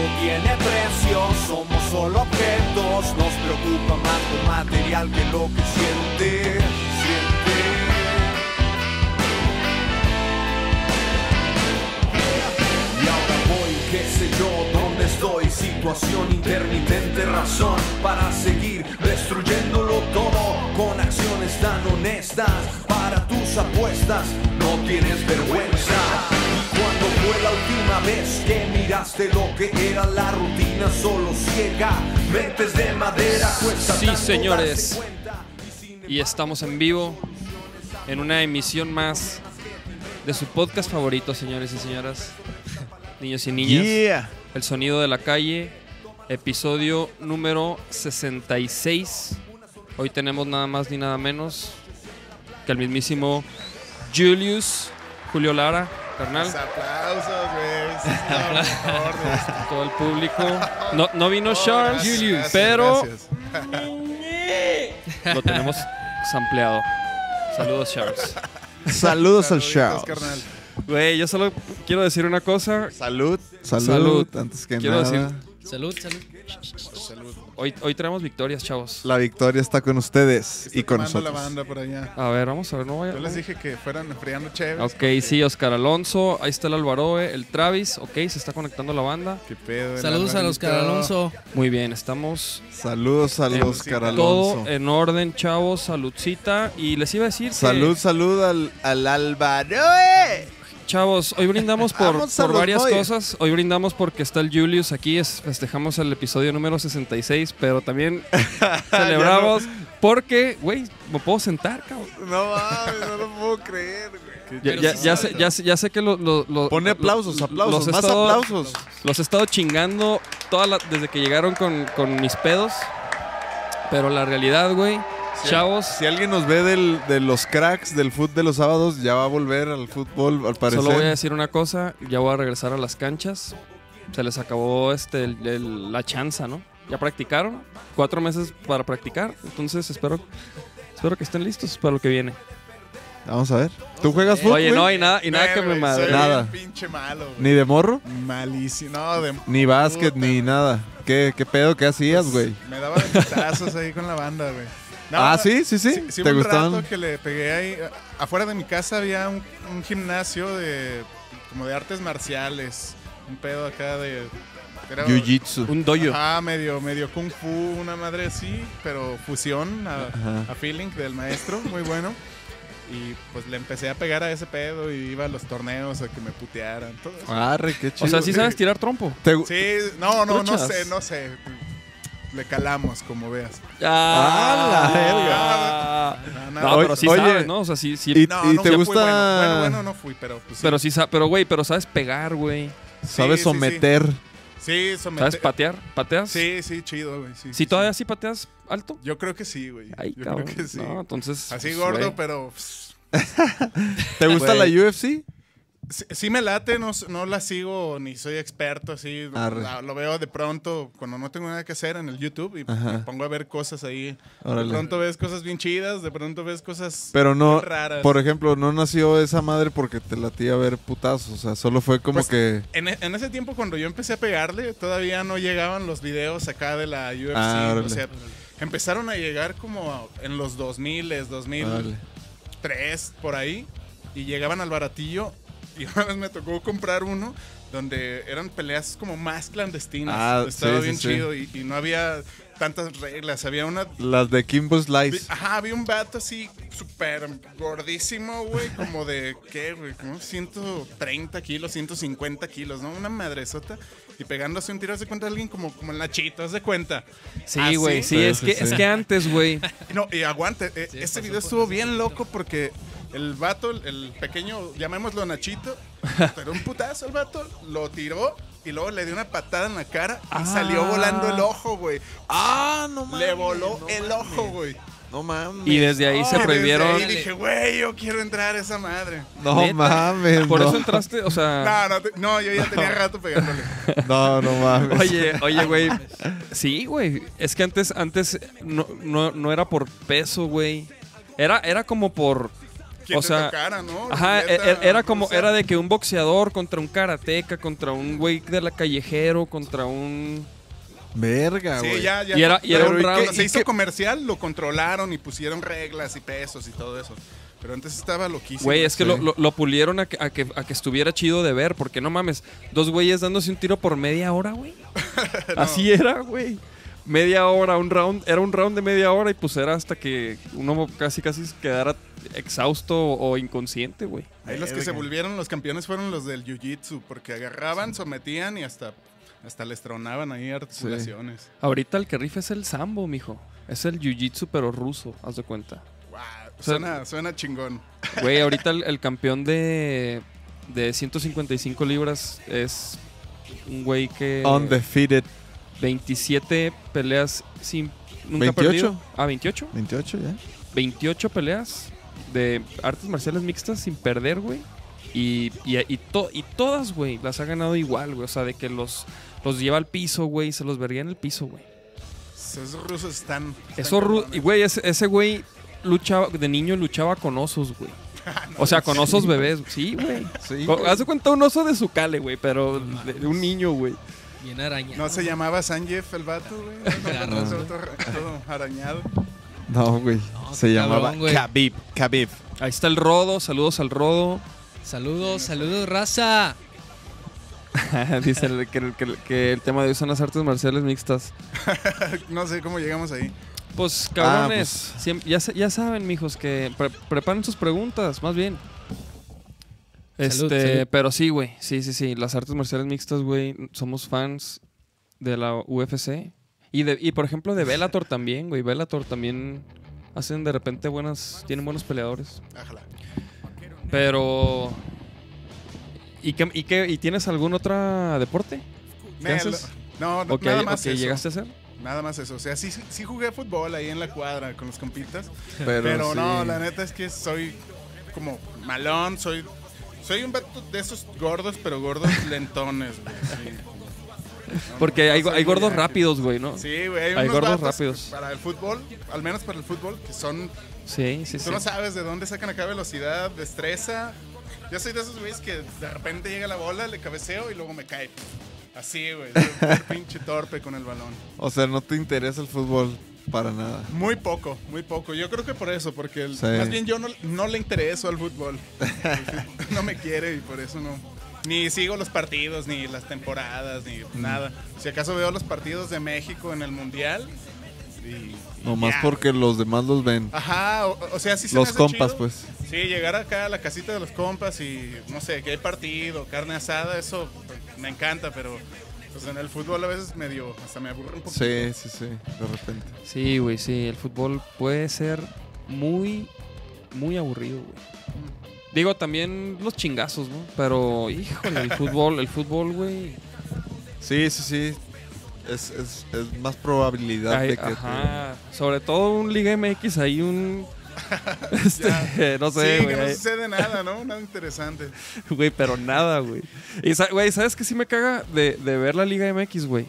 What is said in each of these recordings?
Tiene precio, somos solo objetos, nos preocupa más lo material que lo que siente, siente. Y ahora voy, qué sé yo, dónde estoy, situación intermitente, razón para seguir destruyéndolo todo con acciones tan honestas para tus apuestas, no tienes vergüenza. Fue la última vez que miraste lo que era la rutina solo ciega, mentes de madera, cuesta Sí, tanto señores. Y estamos en vivo en una emisión más de su podcast favorito, señores y señoras, niños y niñas. Yeah. El sonido de la calle, episodio número 66. Hoy tenemos nada más ni nada menos que el mismísimo Julius, Julio Lara, carnal, Los aplausos, güey. Esto. todo el público. No, no vino Charles, Gracias, gracias, pero gracias. lo tenemos sampleado. Saludos, Charles. Saludos al show. carnal. Güey, yo solo quiero decir una cosa. Salud, salud, Salud. antes que Quiero nada. decir- Salud, salud. Salud. Hoy, hoy traemos victorias, chavos. La victoria está con ustedes Está y con nosotros. la banda por allá. A ver, vamos a ver, no voy a... Yo les dije que fueran enfriando chévere. Ok, sí, Oscar Alonso, ahí está el Alvaroe, el Travis, ok, se está conectando la banda. ¿Qué pedo? Saludos a. Oscar Alonso. Muy bien, estamos Saludos a Oscar todo Alonso. en orden, chavos, saludcita. Y les iba a decir que, Salud, salud al, al Alvaroe. Chavos, hoy brindamos por, por los varias boys. cosas. Hoy brindamos porque está el Julius aquí, es- festejamos el episodio número 66, pero también celebramos porque, güey, me puedo sentar, cabrón. No mames, no lo puedo creer, güey. Ya, sé, ya, sé, ya sé que lo, lo- lo- Pone aplausos, aplausos, los he más estado- aplausos. Los he estado chingando toda la- desde que llegaron con, con mis pedos. Pero la realidad, güey, chavos, Si alguien nos ve del- de los cracks del fútbol de los sábados, ya va a volver al fútbol, al parecer. solo voy a decir una cosa, ya voy a regresar a las canchas. Se les acabó este el- el- la chanza, ¿no? Ya practicaron, cuatro meses para practicar, entonces espero, espero que estén listos para lo que viene. Vamos a ver. ¿Tú juegas fútbol? Oye, no, y nada, y nada Eh, que me madre. Nada. pinche malo, güey. ¿Ni de morro? Malísimo. No, de... Ni básquet, Puta, ni güey. nada. ¿Qué, qué pedo? ¿Qué hacías, güey? Me daba de putazos ahí con la banda, güey. No, ah, sí, sí, sí. Sí, ¿Te un gustaban? rato que le pegué ahí. Afuera de mi casa había un, un gimnasio de como de artes marciales. Un pedo acá de. Jiu-jitsu. Un doyo. Ajá, medio, medio kung fu, una madre así, pero fusión a, feeling del maestro, muy bueno. Y pues le empecé a pegar a ese pedo y iba a los torneos a que me putearan, todo eso. Arre, qué chido. O sea, sí sabes tirar trompo. ¿Te gu- Sí, no, no, no sé, no sé. Le calamos, como veas. Ah, la verga. No, No, no, pero sí Oye, sabes, ¿no? O sea, sí, sí. y- no, no te fui gusta- Bueno. bueno, bueno, no fui, pero pues sí. Pero sí, sa- pero güey, pero sabes pegar, güey. Sabes sí, sí. someter. Sí, someter. ¿Sabes patear? ¿Pateas? Sí, sí, chido, güey. Sí, ¿Sí sí, todavía sí. sí pateas alto? Yo creo que sí, güey. Ay, Yo cabrón. creo que sí. No, entonces. Así pues, gordo, pero ¿Te gusta la UFC? Sí, sí me late, no, no la sigo ni soy experto así. La- lo veo de pronto cuando no tengo nada que hacer en el YouTube y Ajá. me pongo a ver cosas ahí. Órale. De pronto ves cosas bien chidas, de pronto ves cosas Pero no, raras. por ejemplo, no nació esa madre porque te latía a ver putazos. O sea, solo fue como Pues, que. En, e- en ese tiempo cuando yo empecé a pegarle, todavía no llegaban los videos acá de la UFC. Ah, o sea, empezaron a llegar como en los 2000, 2003, Órale. por ahí. Y llegaban al baratillo. Y una vez me tocó comprar uno donde eran peleas como más clandestinas. Ah, Estaba sí, bien sí, sí. chido y, y no había tantas reglas. Había una Las de Kimbo Slice. Ajá, había un vato así súper gordísimo, güey, como de, ¿qué, güey? Como 130 kilos, 150 kilos, ¿no? Una madresota. Y pegándose un tiro, ¿haz de cuenta alguien como, como el Nachito, ¿haz de cuenta? Sí, ¿Ah, güey. sí? Es sí, que, sí. es que antes, güey. No, y aguante, eh, este video estuvo bien loco porque el vato, el, pequeño, llamémoslo Nachito, pero un putazo el vato, lo tiró y luego le dio una patada en la cara y Ah. salió volando el ojo, güey. Ah, no mames. Le voló no el mames. ojo, güey. No mames. Y desde ahí se Y desde prohibieron. ahí dije, güey, yo quiero entrar a esa madre. No Neta. mames. Por no. eso entraste, o sea. No, no, te- no, yo ya tenía rato pegándole. No, no mames. Oye, oye, güey. Sí, güey. Es que antes, antes no, no, no era por peso, güey. Era, era como por. O te sea, tocara, ¿no? Ajá, e- e- era como, o sea, era de que un boxeador contra un karateca, contra un güey de la callejero, contra un. Verga, güey. Sí, ya, ya. Y era- y era Pero un round- cuando se ¿y hizo comercial, lo controlaron y pusieron reglas y pesos y todo eso. Pero antes estaba loquísimo. Güey, es que Sí. lo, lo- lo pulieron a que, a, que, a que estuviera chido de ver, porque no mames, dos güeyes dándose un tiro por media hora, güey. Así era, güey. Media hora, un round, era un round de media hora y pues era hasta que uno casi casi quedara exhausto o inconsciente, güey. Ahí los que se volvieron los campeones fueron los del jiu-jitsu, porque agarraban, sometían y hasta, hasta les tronaban ahí articulaciones. Ahorita el que rifa es el sambo, mijo. Es el jiu-jitsu pero ruso, haz de cuenta. Wow, sea, suena, suena chingón. Güey, ahorita el, el campeón de, de 155 libras es un güey que... Undefeated. 27 peleas sin... Nunca ha 28. perdido. Ah, 28. 28 ya. 28 peleas de artes marciales mixtas sin perder, güey. Y, y, y, to- y todas, güey, las ha ganado igual, güey. O sea, de que los, los lleva al piso, güey, y se los vería en el piso, güey. Esos rusos están. están Eso, ru- cabrones. y, güey, ese, ese güey luchaba, de niño luchaba con osos, güey. O sea, con osos bebés. Sí, güey. Sí. De cuenta un oso de su cale, güey, pero de, de un niño, güey. Bien araña. No se llamaba Sanjef el vato, güey. No, no, no, todo, todo arañado. No, güey. No, Se llamaba cabrón, güey. Khabib. Khabib. Ahí está el Rodo, saludos al Rodo. Saludos, saludos, raza. Dice el- que, el- que el- que el tema de hoy son las artes marciales mixtas. No sé cómo llegamos ahí. Pues Ah, cabrones, ya, sa- ya saben, mijos, que pre- preparen sus preguntas, más bien. Este, salud. pero sí, güey, sí, sí, sí, las artes marciales mixtas, güey, somos fans de la UFC. Y, de, y por ejemplo de Bellator también, güey, Bellator también hacen de repente buenas, tienen buenos peleadores. Ájala. Pero... ¿Y, qué, y, qué, ¿Y tienes algún otro deporte? ¿Qué haces? No, no ¿O que, nada o más que eso. llegaste a hacer? Nada más eso. O sea, sí, sí jugué fútbol ahí en la cuadra con los compitas. Pero, Pero, no, la neta es que soy como malón, soy soy un vato de esos gordos, pero gordos lentones, güey. sí. No, Porque no hay, hay gordos rápidos, güey, ¿no? Sí, güey, hay, Hay unos gordos rápidos. Para el fútbol, al menos para el fútbol, que son. Sí, sí, Tú sí. no sabes de dónde sacan acá velocidad, destreza. Yo soy de esos güeyes que de repente llega la bola, le cabeceo y luego me cae. Así, güey. pinche torpe con el balón. O sea, no te interesa el fútbol para nada. Muy poco, muy poco. Yo creo que por eso, porque el- Sí. más bien yo no, no le intereso al fútbol. no me quiere y por eso no. Ni sigo los partidos, ni las temporadas, ni Mm. nada. Si acaso veo los partidos de México en el Mundial. Y, Nomás porque los demás los ven. Ajá, o, o sea, sí se me Los hace compas, chido. pues. Sí, llegar acá a la casita de los compas y no sé, que hay partido, carne asada, eso pues, me encanta, pero pues en el fútbol a veces medio, hasta me aburre un poquito. Sí, sí, sí. De repente. Sí, güey, sí. El fútbol puede ser muy, muy aburrido, güey. Digo, también los chingazos, ¿no? Pero, híjole, el fútbol, el fútbol, güey. Sí, sí, sí. Es, es, es más probabilidad de que te- Ajá. Sobre todo un Liga MX, hay un. Este, no sé, sí, güey. que no sucede nada, ¿no? Nada interesante. Güey, pero nada, güey. Y, güey, ¿sabes qué sí me caga de, de ver la Liga MX, güey?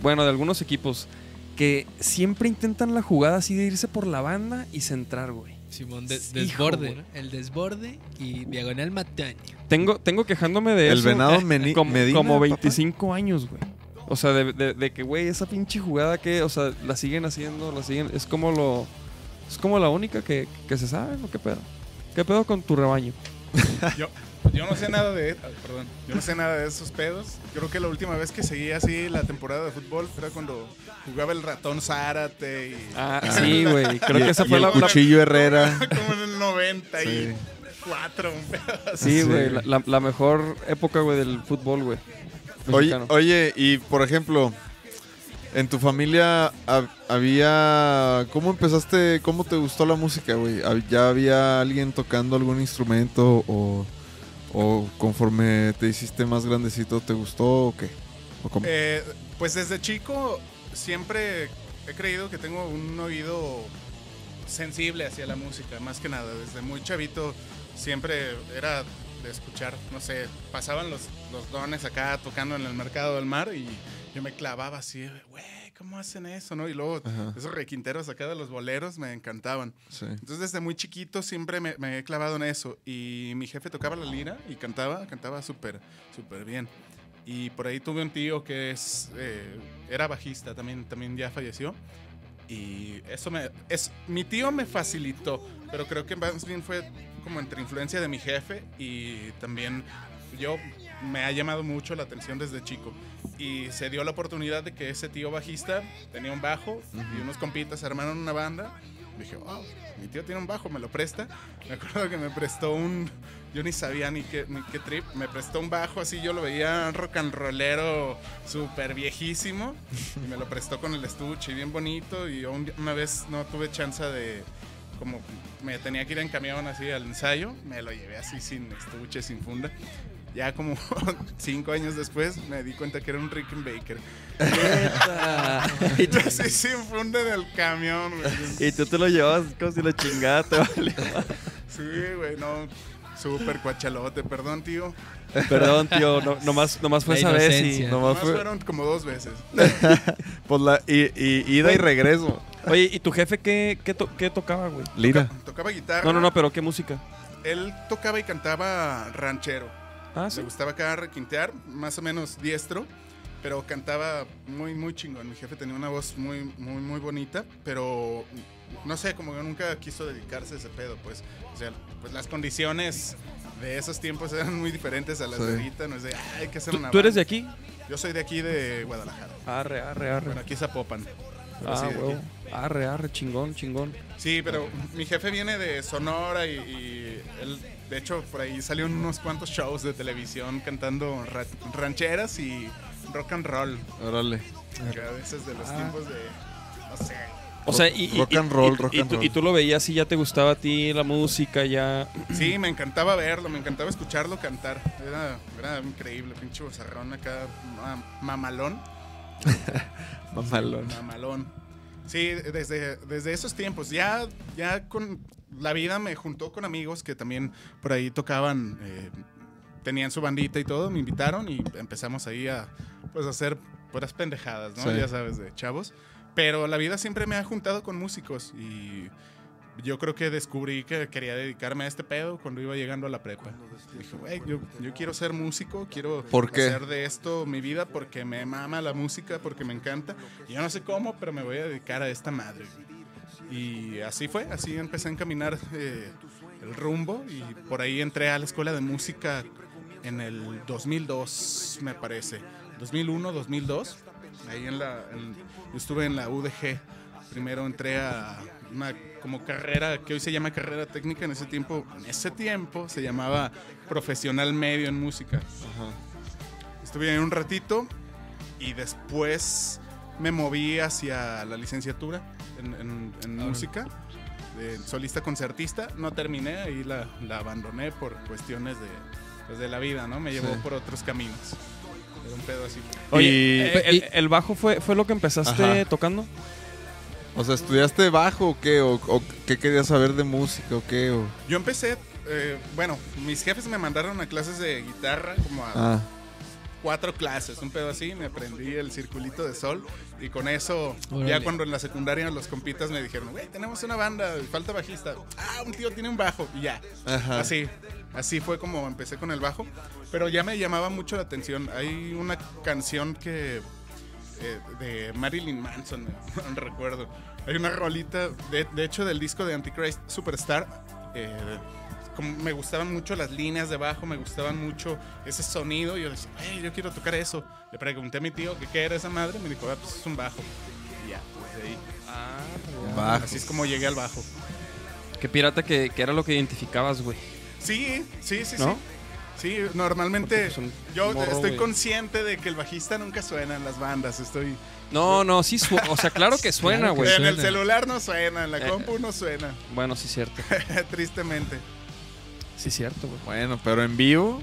Bueno, de algunos equipos. Que siempre intentan la jugada así de irse por la banda y centrar, güey. Simón, de- desborde. El desborde y diagonal mataño. Tengo, tengo quejándome de El eso. venado Meni- como, Medina, como papá. 25 años, güey. O sea, de, de- de que, güey, esa pinche jugada que, o sea, la siguen haciendo, la siguen. Es como lo. Es como la única que, que se sabe, ¿no? ¿Qué pedo? ¿Qué pedo con tu rebaño? Yo, yo no sé nada de, ah, perdón, yo no sé nada de esos pedos. Creo que la última vez que seguí así la temporada de fútbol era cuando jugaba el ratón Zárate y Ah, sí, güey. Creo Y- que esa y fue el la, la- cuchillo Herrera. como en el 94, un pedo así. Sí, Sí. güey. La, la- la mejor época, güey, del fútbol, güey. Oye, oye, y por ejemplo, en tu familia hab- había... ¿Cómo empezaste? ¿Cómo te gustó la música, güey? ¿Hab- ¿Ya había alguien tocando algún instrumento o, ¿O conforme te hiciste más grandecito te gustó o qué? ¿O cómo? Eh, pues desde chico siempre he creído que tengo un oído sensible hacia la música, más que nada. Desde muy chavito siempre era de escuchar, no sé, pasaban los, los dones acá tocando en el mercado del mar y yo me clavaba así, güey, ¿cómo hacen eso? ¿no? Y luego Ajá. esos requinteros acá de los boleros me encantaban. Sí. Entonces desde muy chiquito siempre me, me he clavado en eso. Y mi jefe tocaba la lira y cantaba, cantaba súper, súper bien. Y por ahí tuve un tío que es, eh, era bajista, también, también ya falleció. Y eso me... Es, mi tío me facilitó, pero creo que más bien fue como entre influencia de mi jefe y también yo me ha llamado mucho la atención desde chico. Y se dio la oportunidad de que ese tío bajista tenía un bajo y unos compitas armaron una banda. Dije, wow, mi tío tiene un bajo, me lo presta. Me acuerdo que me prestó un. Yo ni sabía ni qué, ni qué trip. Me prestó un bajo así, yo lo veía rock and rollero súper viejísimo. Y me lo prestó con el estuche, bien bonito. Y un- una vez no tuve chance de. Como me tenía que ir en camión así al ensayo, me lo llevé así sin estuche, sin funda. Ya como cinco años después me di cuenta que era un Rickenbacker. y, Yo así sin funda en el camión, güey. y tú te lo llevabas como si la chingada te valió. Sí, güey, no. Súper cuachalote, perdón, tío. Perdón, tío, no, nomás, nomás fue La esa vez y... Nomás Nomás fue fueron como dos veces. pues la y, y- ida y regreso. Oye, ¿y tu jefe qué, qué, to- qué tocaba, güey? Lira. Tocaba guitarra. No, no, no, pero ¿qué música? Él tocaba y cantaba ranchero. Ah, Le sí. gustaba acá requintear, más o menos diestro, pero cantaba muy, muy chingón. Mi jefe tenía una voz muy, muy, muy bonita, pero no sé, como que nunca quiso dedicarse a ese pedo, pues. O sea, pues las condiciones de esos tiempos eran muy diferentes a las de ahorita. No es de, "Ah, hay que hacer ¿Tú, una tú eres de banda". aquí? Yo soy de aquí, de Guadalajara. Arre, arre, arre. Bueno, aquí Zapopan. ah, sí, huevo. Arre, arre, chingón, chingón. Sí, pero mi jefe viene de Sonora y, y él, de hecho, por ahí salió en unos cuantos shows de televisión cantando ra- rancheras y rock and roll. Órale. Que a veces de los Ah. tiempos de, no sé. O sea, y, Rock y- and roll, y- rock y and tú, roll. y tú lo veías y ya te gustaba a ti la música, ya... Sí, me encantaba verlo, me encantaba escucharlo cantar. Era, era increíble, pinche bozarrón acá, ma- mamalón. Mamalón. Mamalón. Sí, desde, desde esos tiempos. Ya, ya con la vida me juntó con amigos que también por ahí tocaban, eh, tenían su bandita y todo, me invitaron y empezamos ahí a pues a hacer puras pendejadas, ¿no? Sí. Ya sabes, de chavos. Pero la vida siempre me ha juntado con músicos y yo creo que descubrí que quería dedicarme a este pedo cuando iba llegando a la prepa. Dije, güey, yo, yo quiero ser músico, quiero ¿Por qué? hacer de esto mi vida porque me mama la música, porque me encanta. Y yo no sé cómo, pero me voy a dedicar a esta madre. Y así fue, así empecé a encaminar eh, el rumbo y por ahí entré a la escuela de música en el 2002, me parece. 2001, 2002. Ahí en la, en- yo estuve en la UDG. Primero entré a una como carrera que hoy se llama carrera técnica. En ese tiempo, en ese tiempo se llamaba profesional medio en música. Estuve ahí un ratito y después me moví hacia la licenciatura en, en- en música, de solista concertista. No terminé, ahí la, la abandoné por cuestiones de, pues, de la vida, ¿no? Me llevó Sí. por otros caminos. Era un pedo así. Oye, Y- eh, el, el bajo fue, fue lo que empezaste Ajá. tocando? O sea, ¿estudiaste bajo o qué? ¿O, o qué querías saber de música o qué? O... Yo empecé, eh, bueno, mis jefes me mandaron a clases de guitarra, como a Ah, cuatro clases, un pedo así, me aprendí el circulito de sol y con eso, Órale. ya cuando en la secundaria los compitas me dijeron, güey, tenemos una banda, falta bajista. Ah, un tío tiene un bajo y ya. Ajá. Así, así fue como empecé con el bajo, pero ya me llamaba mucho la atención. Hay una canción que eh, de Marilyn Manson, no recuerdo. Hay una rolita, de, de hecho, del disco de Antichrist Superstar. eh, como me gustaban mucho las líneas de bajo, me gustaban mucho ese sonido. Y yo decía, hey, yo quiero tocar eso. Le pregunté a mi tío que qué era esa madre. Me dijo, ah, pues es un bajo. Y ya, pues ahí. bajo. Así es como llegué al bajo. Qué pirata que, que era lo que identificabas, güey. Sí, sí, sí, ¿No? sí. Sí, normalmente Pues yo morro, estoy güey. consciente de que el bajista nunca suena en las bandas. Estoy No, no, sí suena. O sea, claro que suena, Claro güey. en el celular no suena, en la Eh, compu no suena, Bueno, sí, cierto. tristemente. Sí, cierto, güey. Bueno, pero en vivo,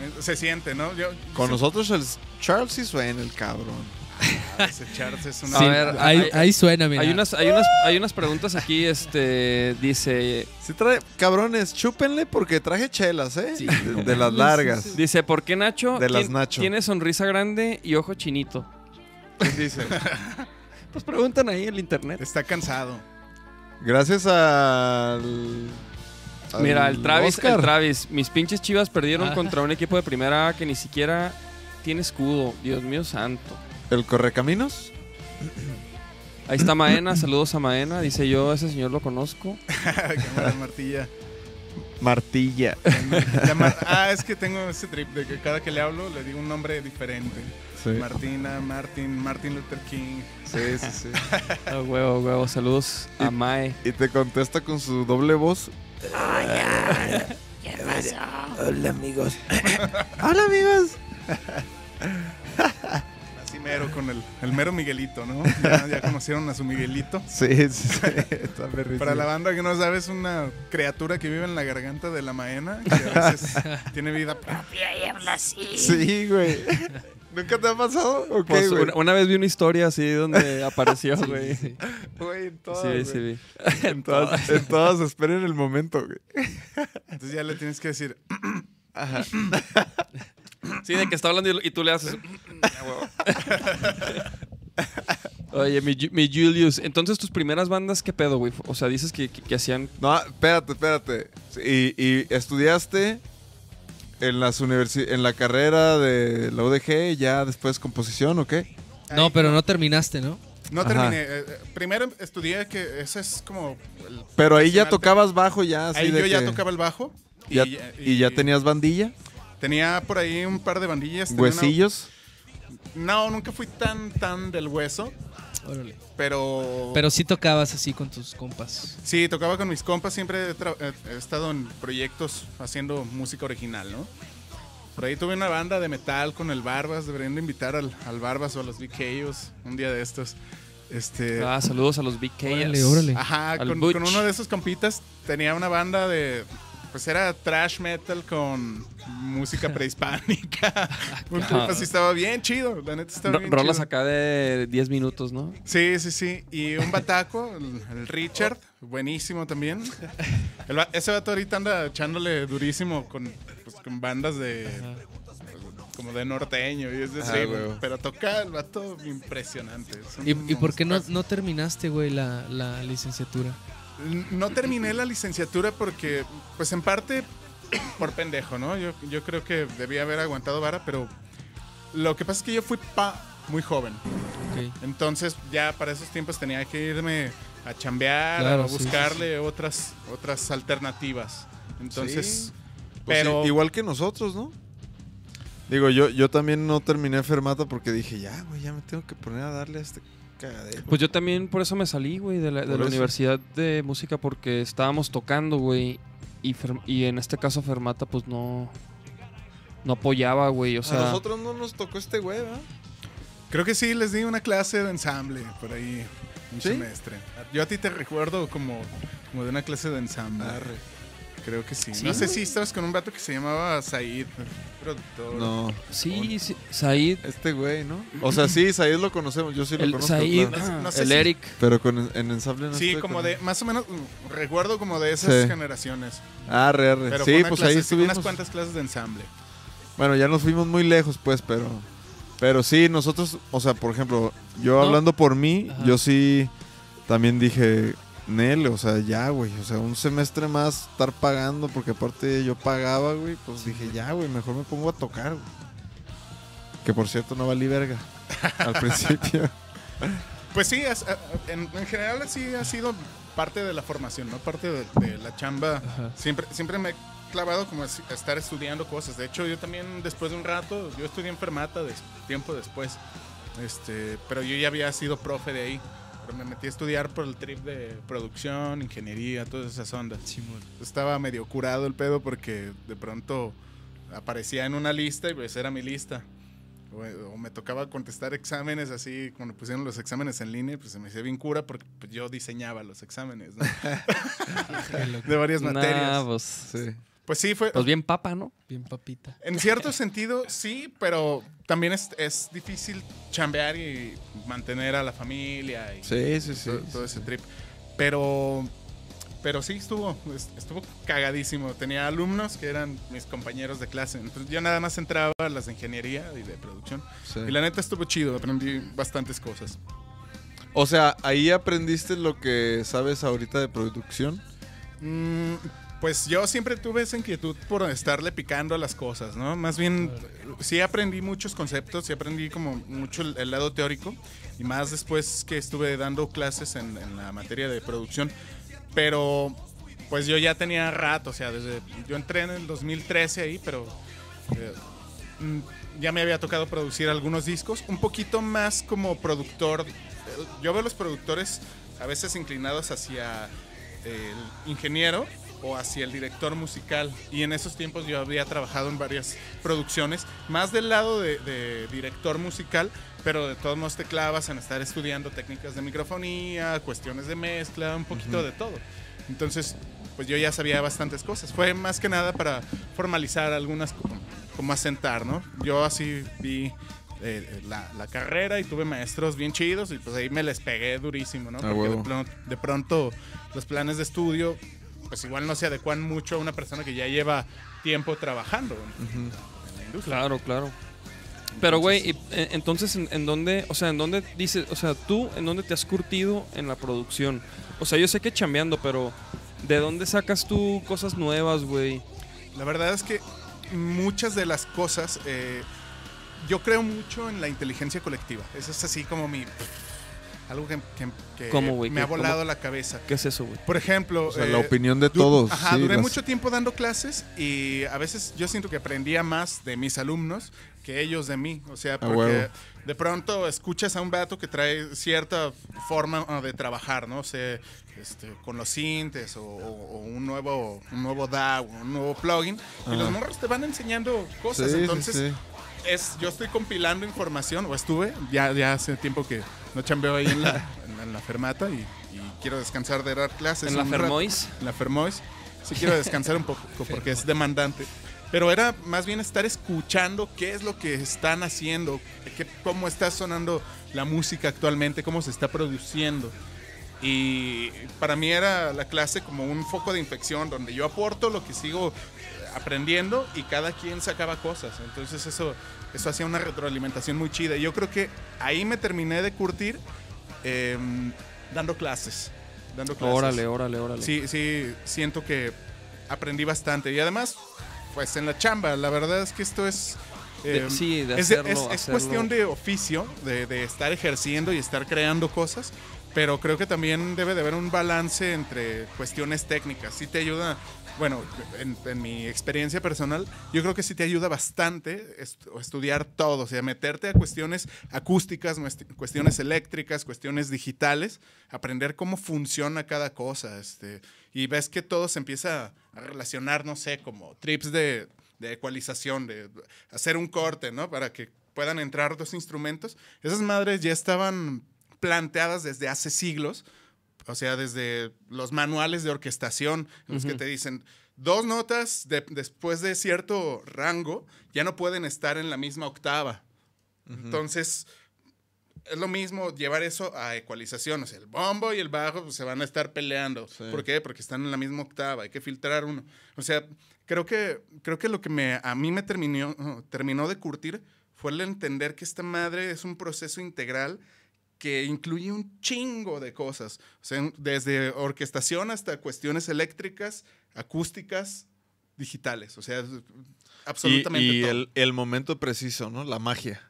Eh, Se siente, ¿no? Yo, con sí, nosotros el Charles sí suena el cabrón. Es una... A ver, ahí, hay- ahí suena, mira. Hay unas, hay, unas, hay unas preguntas aquí, este, dice, trae, cabrones, chúpenle porque traje chelas, ¿eh? Sí. De, de las largas. dice, ¿por qué Nacho, De las Nacho. tiene sonrisa grande y ojo chinito? ¿Quién dice? Pues preguntan ahí en el internet. Está cansado. Gracias al... al Mira, el Travis, el. Travis, mis pinches chivas perdieron Ah. contra un equipo de primera A que ni siquiera tiene escudo. Dios mío santo. ¿El Correcaminos? Ahí está Maena, saludos a Maena. Dice yo, ese señor lo conozco. Cámara Martilla. Martilla. La mar- ah, es que tengo ese trip de que cada que le hablo le digo un nombre diferente. Sí, Martina, Martin, Martin Luther King. sí, sí. sí. Ah, huevo, huevo. Saludos a Mae. Y te contesta con su doble voz. Hola, amigos. Hola, amigos. Así mero con el, el mero Miguelito, ¿no? Ya, ya conocieron a su Miguelito. Sí, sí, sí. Está perrísimo. Para la banda que no sabe, es una criatura que vive en la garganta de la maena, que a veces tiene vida propia. Sí, güey. ¿Nunca te ha pasado? Ok, Pues, güey. una, una vez vi una historia así donde apareció, güey. sí. Güey, en todas, Sí, güey. sí, vi. En todas, en todas esperen el momento, güey. Entonces ya le tienes que decir, Sí, de que está hablando y, tú le haces. Ah, huevo. Oye, mi, Ju- mi Julius, entonces tus primeras bandas, ¿qué pedo, güey? O sea, dices que, que- que hacían. No, espérate, espérate. Y, y estudiaste en las universi en la carrera de la UDG, ya después composición, ¿o qué? No, pero no terminaste, ¿no? no Ajá. terminé. Eh, eh, primero estudié que ese es como... el- Pero ahí ya tocabas bajo ya, así Ahí de yo ya tocaba el bajo. ya- y ya tenías bandilla, Tenía por ahí un par de bandillas. una- huesillos. No, nunca fui tan, tan del hueso, Órale. pero... Pero sí tocabas así con tus compas. Sí, tocaba con mis compas, siempre he, tra- he- he estado en proyectos haciendo música original, ¿no? Por ahí tuve una banda de metal con el Barbas, deberían de invitar al, al Barbas o a los BKs un día de estos. Este, Ah, saludos a los Big Órale, órale. ajá, con, con uno de esos compitas tenía una banda de, pues era trash metal con música prehispánica. Un Ajá. trip así estaba bien chido, la neta estaba bien rolas chido. acá de 10 minutos, ¿no? Sí, sí, sí. Y un bataco, el, el Richard, buenísimo también. El ese vato ahorita anda echándole durísimo con, pues, con bandas de. como de norteño y es de Ah. Pero toca el vato impresionante. ¿Y, y por qué no, terminaste, güey, la, la licenciatura? No terminé la licenciatura porque, pues en parte, por pendejo, ¿no? Yo, yo creo que debía haber aguantado vara, pero lo que pasa es que yo fui pa muy joven. Ok. Entonces ya para esos tiempos tenía que irme a chambear, Claro, a sí, buscarle otras otras alternativas. Entonces, Sí. Pues pero igual que nosotros, ¿no? Digo, yo, yo también no terminé Fermata porque dije, ya, güey, ya me tengo que poner a darle a este cagadero. Pues yo también por eso me salí, güey, de la, de universidad de música porque estábamos tocando, güey. Y, en este caso Fermata, pues no. No apoyaba, güey. O sea. a nosotros no nos tocó este güey, ¿verdad? creo que sí les di una clase de ensamble por ahí un ¿Sí? semestre. Yo a ti te recuerdo como, como de una clase de ensamble. Creo que sí. Sí, no sé si estabas con un vato que se llamaba Said, productor. No, Sí, sí, Said. este güey, ¿no? O sea, sí, Said lo conocemos, yo sí lo El conozco. Said, claro. No sé el si- Eric. Pero con, en ensamble no Sí, estoy como con de, más o menos, mm, recuerdo como de esas Sí. generaciones. Arre, arre. Pero fue Sí, una pues clase- ahí estuvimos. unas cuantas clases de ensamble. Bueno, ya nos fuimos muy lejos, pues, pero. Pero sí, nosotros, o sea, por ejemplo, yo No. hablando por mí, Ajá. yo sí también dije, Nel, o sea, ya, güey, o sea, un semestre más estar pagando, porque aparte yo pagaba, güey, pues dije, ya, güey, mejor me pongo a tocar, güey. Que por cierto no valí verga al principio. Pues sí, es- eh, en, en general sí ha sido parte de la formación, ¿no? Parte de, de la chamba. Ajá. Siempre, siempre me he clavado como a es- a estar estudiando cosas. De hecho, yo también después de un rato, yo estudié enfermata des- tiempo después. Este, pero yo ya había sido profe de ahí. Pero me metí a estudiar por el trip de producción, ingeniería, todas esas ondas. Estaba medio curado el pedo porque de pronto aparecía en una lista y pues era mi lista. O, o me tocaba contestar exámenes así, cuando pusieron los exámenes en línea, pues se me hacía bien cura porque pues, yo diseñaba los exámenes, ¿no? De varias materias. Nah, pues, Sí. Pues sí, fue. Pues bien papa, ¿no? Bien papita. En cierto sentido, sí, pero también es, es difícil chambear y mantener a la familia y Sí, sí, sí. todo, todo ese trip. Pero, pero sí estuvo, es- estuvo cagadísimo. Tenía alumnos que eran mis compañeros de clase. Entonces yo nada más entraba a las de ingeniería y de producción. sí. Y la neta estuvo chido, aprendí bastantes cosas. O sea, ahí aprendiste lo que sabes ahorita de producción. Mm, pues yo siempre tuve esa inquietud por estarle picando a las cosas, ¿no? Más bien, sí aprendí muchos conceptos, sí aprendí como mucho el, el lado teórico y más después que estuve dando clases en, en la materia de producción. Pero pues yo ya tenía rato, o sea, desde yo entré en el 2013 ahí, pero eh, mm, ya me había tocado producir algunos discos, un poquito más como productor. Eh, Yo veo los productores a veces inclinados hacia el ingeniero o hacia el director musical. Y en esos tiempos yo había trabajado en varias producciones, más del lado de, de director musical, pero de todos modos te clavas en estar estudiando técnicas de microfonía, cuestiones de mezcla, un poquito de todo. Entonces, pues yo ya sabía bastantes cosas. Fue más que nada para formalizar algunas, como, como asentar, ¿no? Yo así vi eh, la, la carrera y tuve maestros bien chidos y pues ahí me les pegué durísimo, ¿no? Porque de, de pronto los planes de estudio pues igual no se adecuan mucho a una persona que ya lleva tiempo trabajando en, en la industria. Claro, claro. Pero, güey, eh, entonces, ¿en, en dónde, o sea, en dónde dices, o sea, tú, en dónde te has curtido en la producción? O sea, yo sé que chambeando, pero ¿de dónde sacas tú cosas nuevas, güey? La verdad es que muchas de las cosas, eh, yo creo mucho en la inteligencia colectiva. Eso es así como mi... Algo que, que- que ¿Cómo, güey? me ha ¿Cómo? volado la cabeza. ¿Qué es eso, güey? Por ejemplo... O sea, eh, la opinión de todos. Ajá, sí, duré las- mucho tiempo dando clases y a veces yo siento que aprendía más de mis alumnos que ellos de mí. O sea, porque huevo. de pronto escuchas a un vato que trae cierta forma ah, de trabajar, ¿no? O sea, este, con los sintes o, o- o un nuevo un nuevo DAW, un nuevo plugin. Y los morros te van enseñando cosas. Sí, sí, Entonces, sí. Es, yo estoy compilando información, o estuve, ya, ya hace tiempo que no chambeo ahí en la, en, en la fermata y, y quiero descansar de dar clases. ¿En la. Fermois? En la Fermois. Sí quiero descansar un poco porque es demandante. Pero era más bien estar escuchando qué es lo que están haciendo, qué- cómo está sonando la música actualmente, cómo se está produciendo. Y para mí era la clase como un foco de infección donde yo aporto lo que sigo aprendiendo y cada quien sacaba cosas. Entonces eso, eso hacía una retroalimentación muy chida. Y yo creo que ahí me terminé de curtir em, dando clases. Dando clases. Órale, órale, órale. Sí, sí, siento que aprendí bastante. Y además, pues en la chamba, la verdad es que esto es... De- em, sí, de es, hacerlo, es- es hacerlo. cuestión de oficio, de, de estar ejerciendo y estar creando cosas, pero creo que también debe de haber un balance entre cuestiones técnicas. Sí te ayuda, bueno, en, mi experiencia personal, yo creo que sí te ayuda bastante est- estudiar todo, o sea, meterte a cuestiones acústicas, cuestiones eléctricas, cuestiones digitales, aprender cómo funciona cada cosa, este, y ves que todo se empieza a relacionar, no sé, como trips de, de ecualización, de hacer un corte, ¿no? Para que puedan entrar dos instrumentos. Esas madres ya estaban planteadas desde hace siglos, o sea, desde los manuales de orquestación, en los que te dicen, dos notas de- después de cierto rango ya no pueden estar en la misma octava. Entonces, es lo mismo llevar eso a ecualización. O sea, el bombo y el bajo pues, se van a estar peleando. Sí. ¿Por qué? Porque están en la misma octava. Hay que filtrar uno. O sea, creo que, creo que lo que me, a mí me terminó, terminó de curtir fue el entender que esta madre es un proceso integral que incluye un chingo de cosas. O sea, desde orquestación hasta cuestiones eléctricas, acústicas, digitales. O sea, absolutamente y, y todo. el, el momento preciso, ¿no? La magia.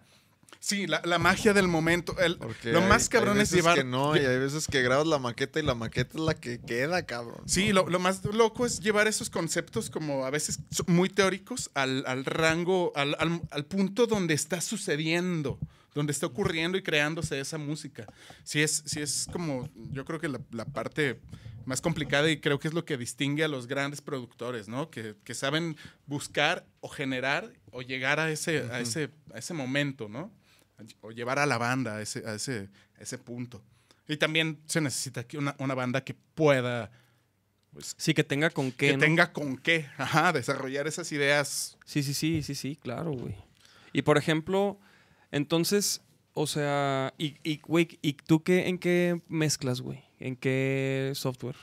Sí, la, la magia del momento. El- lo hay- más hay cabrón es veces llevar. que no, y hay veces que grabas la maqueta y la maqueta es la que queda, cabrón. Sí, lo, lo más loco es llevar esos conceptos como a veces muy teóricos al, al rango, al, al- al punto donde está sucediendo, donde está ocurriendo y creándose esa música. Sí es, sí es como, yo creo que la, la parte más complicada y creo que es lo que distingue a los grandes productores, ¿no? Que, que saben buscar o generar o llegar a ese, a ese, a ese momento, ¿no? O llevar a la banda a ese, a ese, a ese punto. Y también se necesita una, una banda que pueda pues, Sí, que tenga con qué, que ¿no? tenga con qué, ajá, desarrollar esas ideas. Sí, sí, sí, sí, sí, claro, güey. Y por ejemplo, entonces, o sea, y, y, güey, ¿y tú qué, en qué mezclas, güey? ¿En qué software?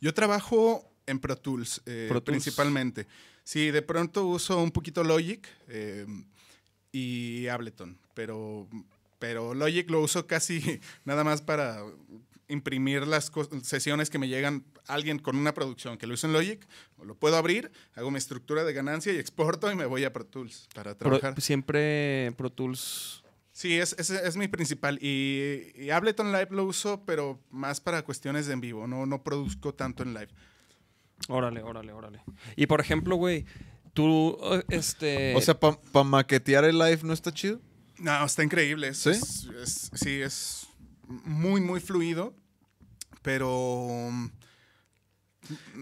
Yo trabajo en Pro Tools, eh, Pro Tools. principalmente. Sí, de pronto uso un poquito Logic eh, y Ableton, pero, pero Logic lo uso casi nada más para imprimir las sesiones que me llegan alguien con una producción que lo uso en Logic, lo puedo abrir, hago mi estructura de ganancia y exporto y me voy a Pro Tools para Pro- trabajar. siempre Pro Tools. Sí, es, es, es mi principal. Y, y Ableton Live lo uso, pero más para cuestiones de en vivo. No, no produzco tanto en live. Órale, órale, órale. Y por ejemplo, güey, tú, eh, este... O sea, para maquetear el live no está chido. No, está increíble. Es, ¿Sí? es- es- sí, es muy, muy fluido. Pero.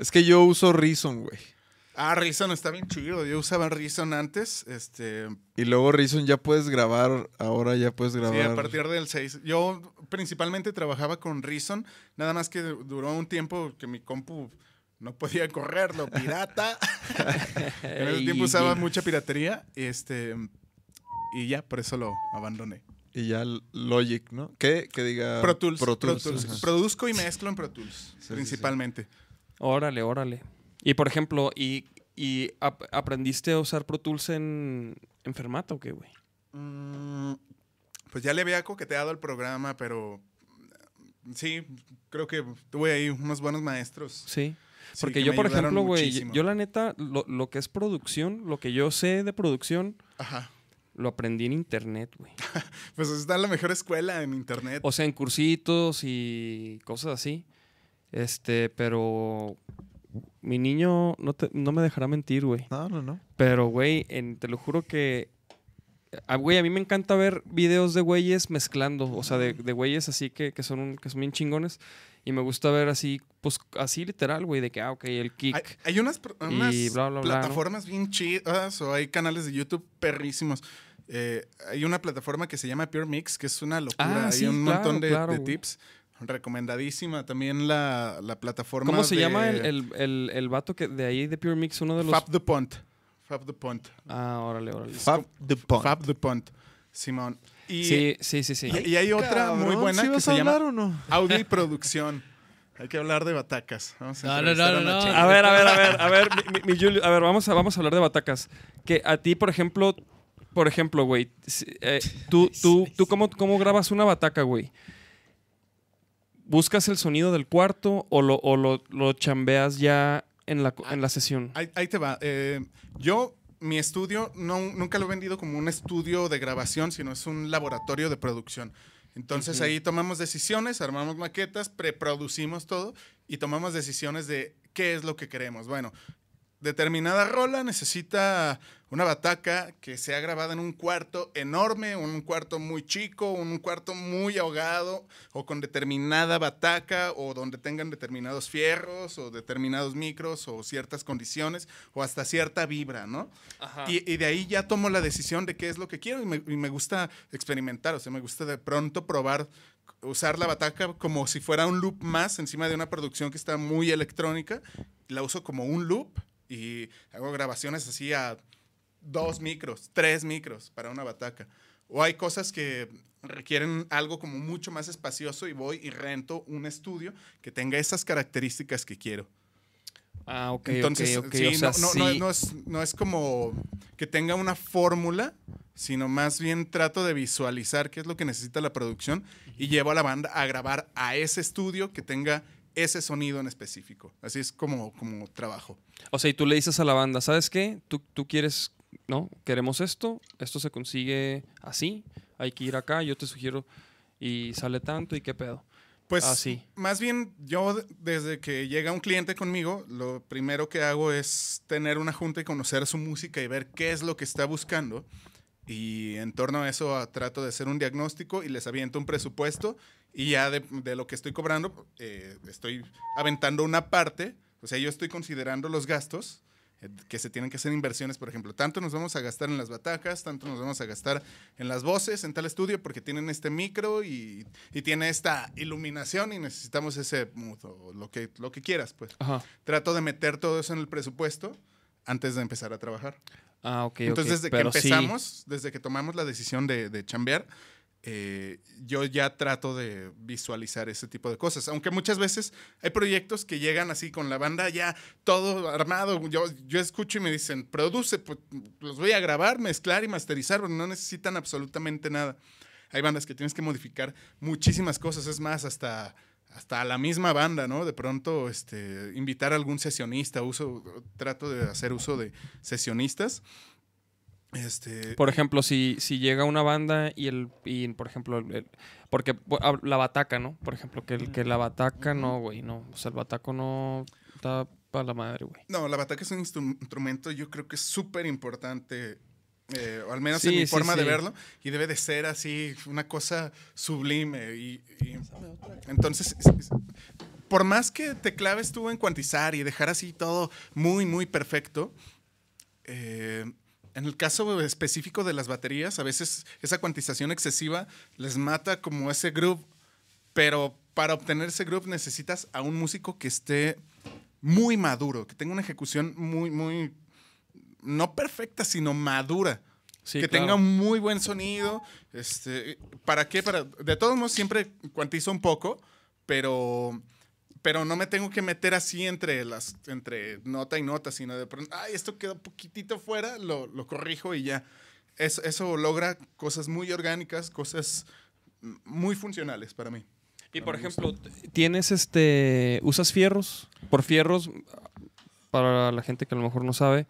Es que yo uso Reason, güey. Ah, Reason está bien chido. Yo usaba Reason antes. Este, Y luego Reason ya puedes grabar, ahora ya puedes grabar. sí, a partir del 6. Yo principalmente trabajaba con Reason. Nada más que duró un tiempo que mi compu no podía correrlo. Pirata. en ese tiempo usaba mucha piratería. Este, y ya, por eso lo abandoné. Y ya Logic, ¿no? ¿Qué? Que diga Pro Tools. Pro Tools. Pro Tools. Produzco y mezclo en Pro Tools, sí, principalmente. Órale, órale. Y por ejemplo, ¿y, y ap- aprendiste a usar Pro Tools en, en Fermata o qué, güey? Mm, Pues ya le había coqueteado el programa, pero mm, sí, creo que tuve ahí unos buenos maestros. Sí. Porque que yo, por ejemplo, güey, yo la neta, lo, lo que es producción, lo que yo sé de producción, Ajá. lo aprendí en internet, güey. Pues está la mejor escuela en internet. O sea, en cursitos y cosas así. Este, pero mi niño no, te- no me dejará mentir, güey. No, no, no. Pero, güey, te lo juro que... ah, Güey, a mí me encanta ver videos de güeyes mezclando, o sea, de, de güeyes así que, que, son, un- que son bien chingones. Y me gusta ver así, pues así literal, güey, de que, ah, ok, el kick. Hay, hay unas, unas bla, bla, bla, ¿no? plataformas bien chidas o hay canales de YouTube perrísimos. Eh, hay una plataforma que se llama Pure Mix, que es una locura. Ah, hay sí, un claro, montón de, claro, de güey. Recomendadísima también la, la plataforma. ¿Cómo se de llama el, el, el, el vato que de ahí de Pure Mix, uno de los... Fab the Pont. Fab the Pont. Ah, órale, órale. Fab the Punk. Fab the Pont. Simón. Y, Sí, sí, sí, sí. y, y hay otra muy Cabrón, buena ¿sí que vas se a llama hablar o no? Audio y Producción. Hay que hablar de batacas. Vamos a No, no, no, a no. A ver, a ver, a ver, a ver, mi, mi- mi Julio, a ver, vamos a, vamos a hablar de batacas. Que a ti, por ejemplo, por ejemplo, güey, eh, tú, tú, tú cómo, cómo grabas una bataca, güey. ¿Buscas el sonido del cuarto o lo, o lo, lo chambeas ya en la, en la sesión? Ahí, ahí te va. Eh, yo, mi estudio, no, nunca lo he vendido como un estudio de grabación, sino es un laboratorio de producción. Entonces ahí tomamos decisiones, armamos maquetas, preproducimos todo y tomamos decisiones de qué es lo que queremos. Bueno, determinada rola necesita una bataca que sea grabada en un cuarto enorme, un cuarto muy chico, un cuarto muy ahogado, o con determinada bataca, o donde tengan determinados fierros, o determinados micros, o ciertas condiciones, o hasta cierta vibra, ¿no? Y, y de ahí ya tomo la decisión de qué es lo que quiero, y me, y me gusta experimentar, o sea, me gusta de pronto probar usar la bataca como si fuera un loop más encima de una producción que está muy electrónica. La uso como un loop y hago grabaciones así a dos micros, tres micros para una bataca. O hay cosas que requieren algo como mucho más espacioso y voy y rento un estudio que tenga esas características que quiero. Ah, ok, Entonces, ok, ok. sí, o sea, no, no- no- sí. no es, no es como que tenga una fórmula, sino más bien trato de visualizar qué es lo que necesita la producción y llevo a la banda a grabar a ese estudio que tenga ese sonido en específico. Así es como, como trabajo. O sea, y tú le dices a la banda, ¿sabes qué? Tú, tú quieres, ¿no? Queremos esto, esto se consigue así, hay que ir acá, yo te sugiero, y sale tanto, ¿y qué pedo? Pues Ah, sí. más bien yo de- desde que llega un cliente conmigo, lo primero que hago es tener una junta y conocer su música y ver qué es lo que está buscando. Y en torno a eso trato de hacer un diagnóstico y les aviento un presupuesto y ya de, de lo que estoy cobrando eh, estoy aventando una parte, o sea, yo estoy considerando los gastos eh, que se tienen que hacer inversiones, por ejemplo. Tanto nos vamos a gastar en las batacas, tanto nos vamos a gastar en las voces, en tal estudio, porque tienen este micro y, y tiene esta iluminación y necesitamos ese mood o lo que, lo que quieras, pues. Ajá. Trato de meter todo eso en el presupuesto antes de empezar a trabajar. Ah, ok, Entonces, desde Pero que sí. empezamos, desde que tomamos la decisión de, de chambear, eh, yo ya trato de visualizar ese tipo de cosas. Aunque muchas veces hay proyectos que llegan así con la banda ya todo armado. Yo, yo escucho y me dicen, produce, pues los voy a grabar, mezclar y masterizar, no necesitan absolutamente nada. Hay bandas que tienes que modificar muchísimas cosas, es más, hasta, hasta la misma banda, ¿no? De pronto, este, invitar a algún sesionista, uso, trato de hacer uso de sesionistas. Este, Por ejemplo, si, si llega una banda y el, y, por ejemplo, el- porque hab- la bataca, ¿no? Por ejemplo, que, el, que la bataca no, güey, no. O sea, el bataco no está para la madre, güey. No, la bataca es un instru- instrumento, yo creo que es súper importante, eh, o al menos Sí, en mi sí, forma de verlo, y debe de ser así, una cosa sublime. Y, y- entonces, es- es- por más que te claves tú en cuantizar y dejar así todo muy, muy perfecto, eh, en el caso específico de las baterías, a veces esa cuantización excesiva les mata como ese groove, pero para obtener ese groove necesitas a un músico que esté muy maduro, que tenga una ejecución muy, muy, no perfecta, sino madura. Sí, que claro. tenga un muy buen sonido. Este, ¿Para qué? Para, de todos modos, siempre cuantizo un poco, pero, pero no me tengo que meter así entre, las, entre nota y nota, sino de pronto, ay, esto quedó poquitito fuera, lo, lo corrijo y ya. Eso, eso logra cosas muy orgánicas, cosas muy funcionales para mí. Y por ejemplo, ¿tienes este. ¿Usas fierros? Por fierros, para la gente que a lo mejor no sabe,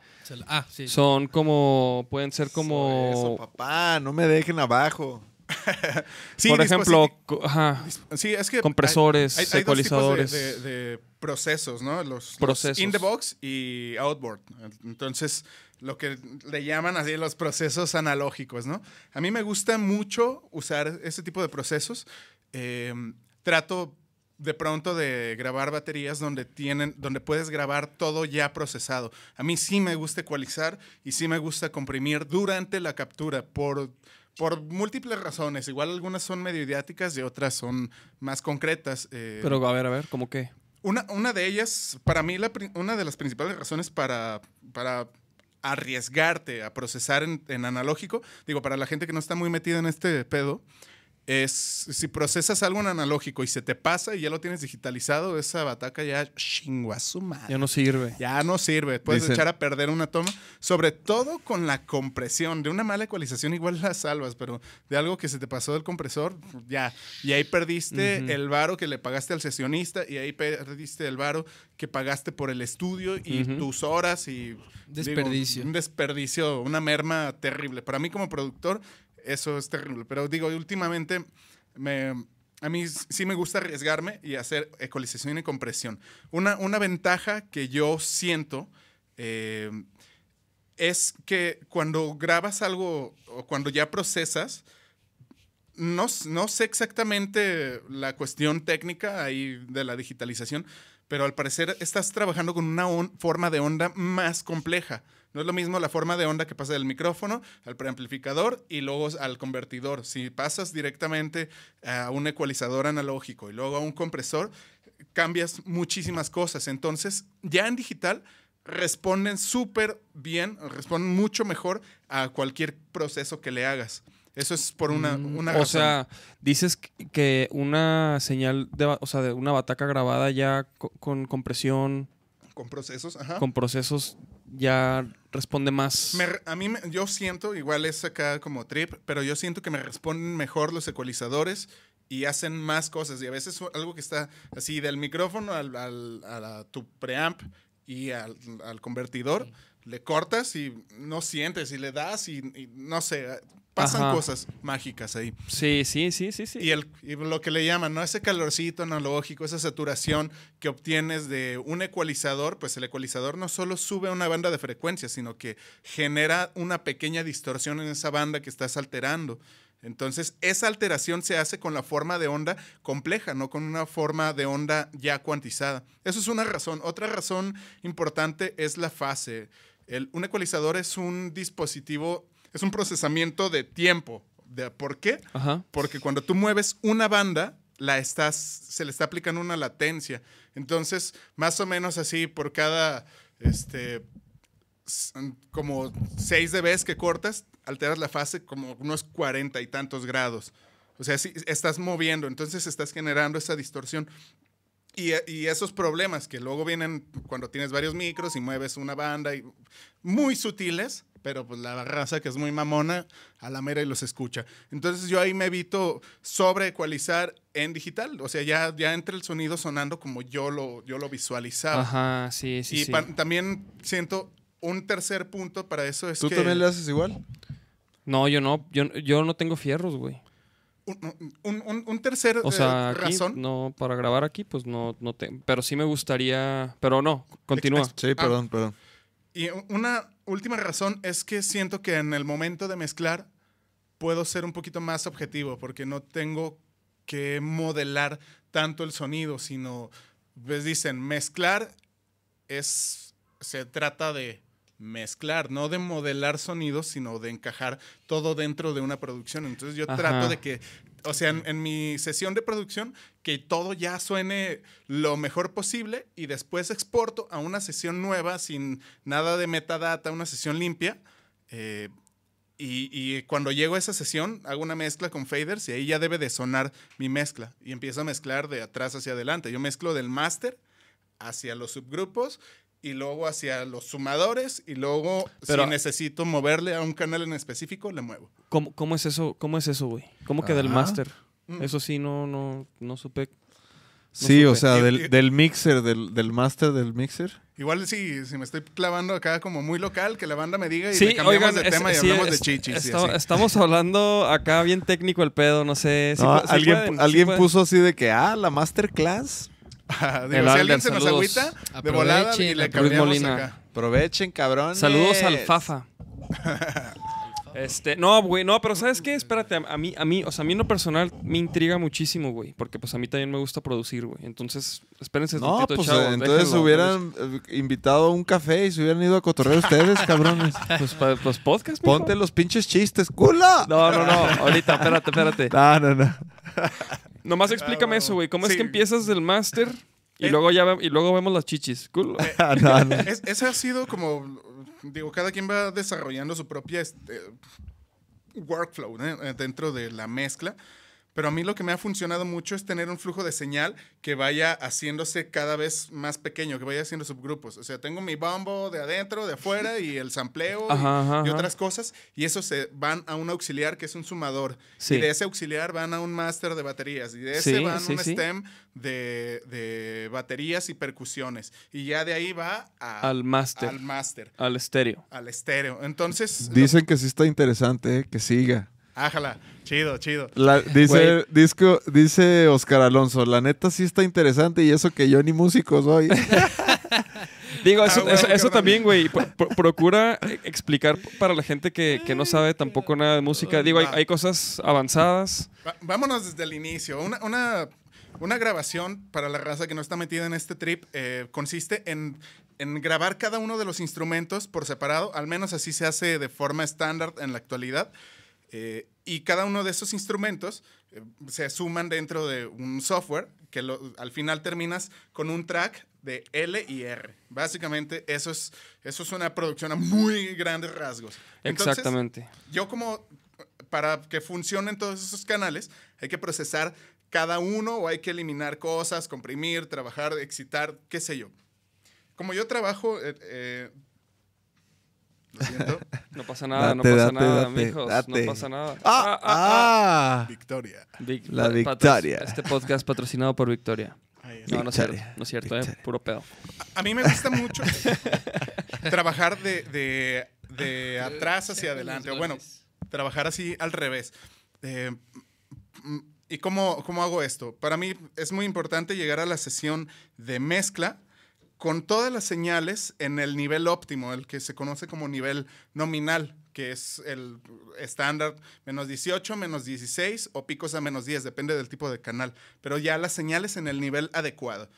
Ah, sí. son como. Pueden ser como. Eso, papá, no me dejen abajo. Sí, por ejemplo, ajá, Sí, es que compresores, hay, hay- hay dos tipos ecualizadores. de, de- de procesos, ¿no? Los, los Procesos. in the box y outboard. Entonces, lo que le llaman así los procesos analógicos, ¿no? A mí me gusta mucho usar ese tipo de procesos. Eh, trato de pronto de grabar baterías donde tienen, donde puedes grabar todo ya procesado. A mí sí me gusta ecualizar y sí me gusta comprimir durante la captura por, por múltiples razones. Igual algunas son medio idiáticas y otras son más concretas. eh, Pero a ver, a ver, ¿cómo qué? una, una de ellas, para mí, la una de las principales razones para, para arriesgarte a procesar en, en analógico, digo, para la gente que no está muy metida en este pedo, es si procesas algo en analógico y se te pasa y ya lo tienes digitalizado, esa bataca ya chingo a su madre. Ya no sirve. Ya no sirve. Puedes Dicen- echar a perder una toma. Sobre todo con la compresión. De una mala ecualización igual la salvas, pero de algo que se te pasó del compresor, ya. Y ahí perdiste el varo que le pagaste al sesionista y ahí perdiste el varo que pagaste por el estudio y tus horas y... digo, Desperdicio. un desperdicio, una merma terrible. Para mí como productor, eso es terrible. Pero digo, últimamente me... A mí sí me gusta arriesgarme y hacer ecualización y compresión. Una, una ventaja que yo siento eh, es que cuando grabas algo o cuando ya procesas, no, no sé exactamente la cuestión técnica ahí de la digitalización, pero al parecer estás trabajando con una forma de onda más compleja. No es lo mismo la forma de onda que pasa del micrófono al preamplificador y luego al convertidor. Si pasas directamente a un ecualizador analógico y luego a un compresor, cambias muchísimas cosas. Entonces, ya en digital responden súper bien, responden mucho mejor a cualquier proceso que le hagas. Eso es por una, Mm, una o razón. sea, dices que- una señal de, o sea, de una bataca grabada ya co- con compresión, con procesos, ajá. con procesos ya responde más. Me a mí, me- yo siento, igual es acá como trip, pero yo siento que me responden mejor los ecualizadores y hacen más cosas. Y a veces algo que está así del micrófono al, al- a la- tu preamp y al, al convertidor, le cortas y no sientes y le das y, y no sé, pasan Ajá. cosas mágicas ahí. Sí, sí, sí, sí, sí. Y, el, y lo que le llaman, ¿no? Ese calorcito analógico, esa saturación que obtienes de un ecualizador, pues el ecualizador no solo sube una banda de frecuencia, sino que genera una pequeña distorsión en esa banda que estás alterando. Entonces, esa alteración se hace con la forma de onda compleja, no con una forma de onda ya cuantizada. Eso es una razón. Otra razón importante es la fase. El- un ecualizador es un dispositivo, es un procesamiento de tiempo. De, ¿Por qué? Ajá. Porque cuando tú mueves una banda, la estás, se le está aplicando una latencia. Entonces, más o menos así, por cada, este, como 6 dB que cortas, alteras la fase como unos cuarenta y tantos grados. O sea, sí, estás moviendo, entonces estás generando esa distorsión. Y, y esos problemas que luego vienen cuando tienes varios micros y mueves una banda, y, muy sutiles, pero pues la raza que es muy mamona, a la mera y los escucha. Entonces yo ahí me evito sobre ecualizar en digital. O sea, ya, ya entra el sonido sonando como yo lo, yo lo visualizaba. Ajá, sí, sí, y sí. pa- también siento un tercer punto para eso es ¿Tú que también le haces igual? No, yo no. Yo, yo no tengo fierros, güey. un, un- un- un tercer O eh, sea, aquí, razón. no, para grabar aquí, pues no, no te, pero sí me gustaría, pero no, continúa. Ex- Sí, perdón, perdón. Y una última razón es que siento que en el momento de mezclar puedo ser un poquito más objetivo porque no tengo que modelar tanto el sonido, sino, ves, dicen, mezclar es, se trata de mezclar, no de modelar sonidos, sino de encajar todo dentro de una producción. Entonces yo Ajá. trato de que, o sea, en, mi sesión de producción, que todo ya suene lo mejor posible y después exporto a una sesión nueva sin nada de metadata, una sesión limpia. eh, y, y cuando llego a esa sesión, hago una mezcla con faders y ahí ya debe de sonar mi mezcla. Y empiezo a mezclar de atrás hacia adelante. Yo mezclo del máster hacia los subgrupos y luego hacia los sumadores y luego Pero- si necesito moverle a un canal en específico, le muevo. ¿Cómo, cómo es eso? ¿Cómo es eso, güey? ¿Cómo que del Ah. máster? Mm. Eso sí, no, no, no supe. Sí, o sea, Y- y- del, del mixer, del, del master del mixer. Igual si, si me estoy clavando acá como muy local, que la banda me diga y Sí, le cambiamos oigan, de es- tema y sí, hablamos es- de chichis. y esta- así. estamos hablando acá bien técnico el pedo, no sé. ¿sí No, sí alguien pueden? ¿Sí alguien puso así de que, ah, la masterclass. Digo, El si alguien se nos saludos. agüita, de volada y Aprovechen, le cambiamos acá. Aprovechen, cabrones. Saludos al Fafa. Este, no, güey, no, pero ¿sabes qué? Espérate, a, mí, a mí, o sea, a mí en lo personal me intriga muchísimo, güey, porque pues a mí también me gusta producir, güey. Entonces, espérense No, tantito, pues chavos, entonces déjenlo, hubieran eh, invitado a un café y se hubieran ido a cotorrear ustedes, cabrones. Pues, pa- pues podcast, mijo. Ponte los pinches chistes, culo. No, no, no, ahorita, espérate, espérate. No, no, no. Nomás explícame eso, güey. ¿Cómo es que empiezas del máster y Eh. luego ya ve- y luego vemos las chichis? Cool. Ah, no, no. Es- ese ha sido como, digo, cada quien va desarrollando su propia este, workflow. Eh, dentro de la mezcla. Pero a mí lo que me ha funcionado mucho es tener un flujo de señal que vaya haciéndose cada vez más pequeño, que vaya haciendo subgrupos. O sea, tengo mi bombo de adentro, de afuera y el sampleo y- Ajá, ajá, y, ajá. otras cosas. Y esos se van a un auxiliar que es un sumador. Sí. Y de ese auxiliar van a un máster de baterías. Y de ese Sí, van a sí, un sí. stem de, de baterías y percusiones. Y ya de ahí va a- Al máster. al máster, Al estéreo. al estéreo. Entonces, Dicen que sí está interesante, eh, que siga. ájala, chido, chido. La- dice, disco, dice Oscar Alonso, la neta sí está interesante y eso que yo ni músico soy. Digo, Ah, eso, eso- también, güey. pro- pro- procura explicar para la gente que, que no sabe tampoco nada de música. Digo, hay, cosas avanzadas. Va- vámonos desde el inicio. Una, una, una grabación para la raza que no está metida en este trip eh, consiste en, en grabar cada uno de los instrumentos por separado. Al menos así se hace de forma estándar en la actualidad. Eh, y cada uno de esos instrumentos eh, se suman dentro de un software que lo- al final terminas con un track de L y R. Básicamente eso es, eso es una producción a muy grandes rasgos. Entonces, Exactamente. yo como para que funcionen todos esos canales hay que procesar cada uno o hay que eliminar cosas, comprimir, trabajar, excitar, qué sé yo. Como yo trabajo, eh, lo siento, No pasa nada, no pasa date, nada, date, mijos. No pasa nada. ah, ah. Victoria. Vic- La pa- patro- Victoria. Este podcast patrocinado por Victoria. Ahí No, no es cierto. Victoria. No es cierto, eh. Victoria. Puro pedo. A mí me gusta mucho trabajar de, de- de atrás hacia adelante, o bueno, trabajar así al revés. Eh, mm, ¿Y cómo, cómo hago esto? Para mí es muy importante llegar a la sesión de mezcla con todas las señales en el nivel óptimo, el que se conoce como nivel nominal, que es el estándar menos 18, menos 16 o picos a menos 10, depende del tipo de canal. Pero ya las señales en el nivel adecuado.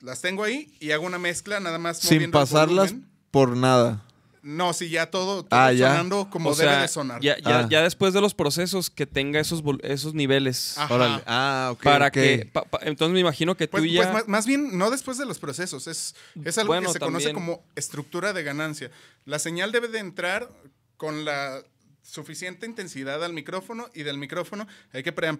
Las tengo ahí y hago una mezcla nada más Sin moviendo el pasarlas volumen. por nada. No, sí, ya todo, todo Ah, ya. sonando como o debe sea, de sonar. Ya, ya, Ah. ya después de los procesos que tenga esos, esos niveles. Ajá. Órale. Ah, ok. para que. pa- pa- entonces me imagino que Pues, tú ya. pues más, más bien, no después de los procesos, es, es algo Bueno, que se conoce como estructura de ganancia. La señal debe de entrar con la suficiente intensidad al micrófono y del micrófono hay que pre-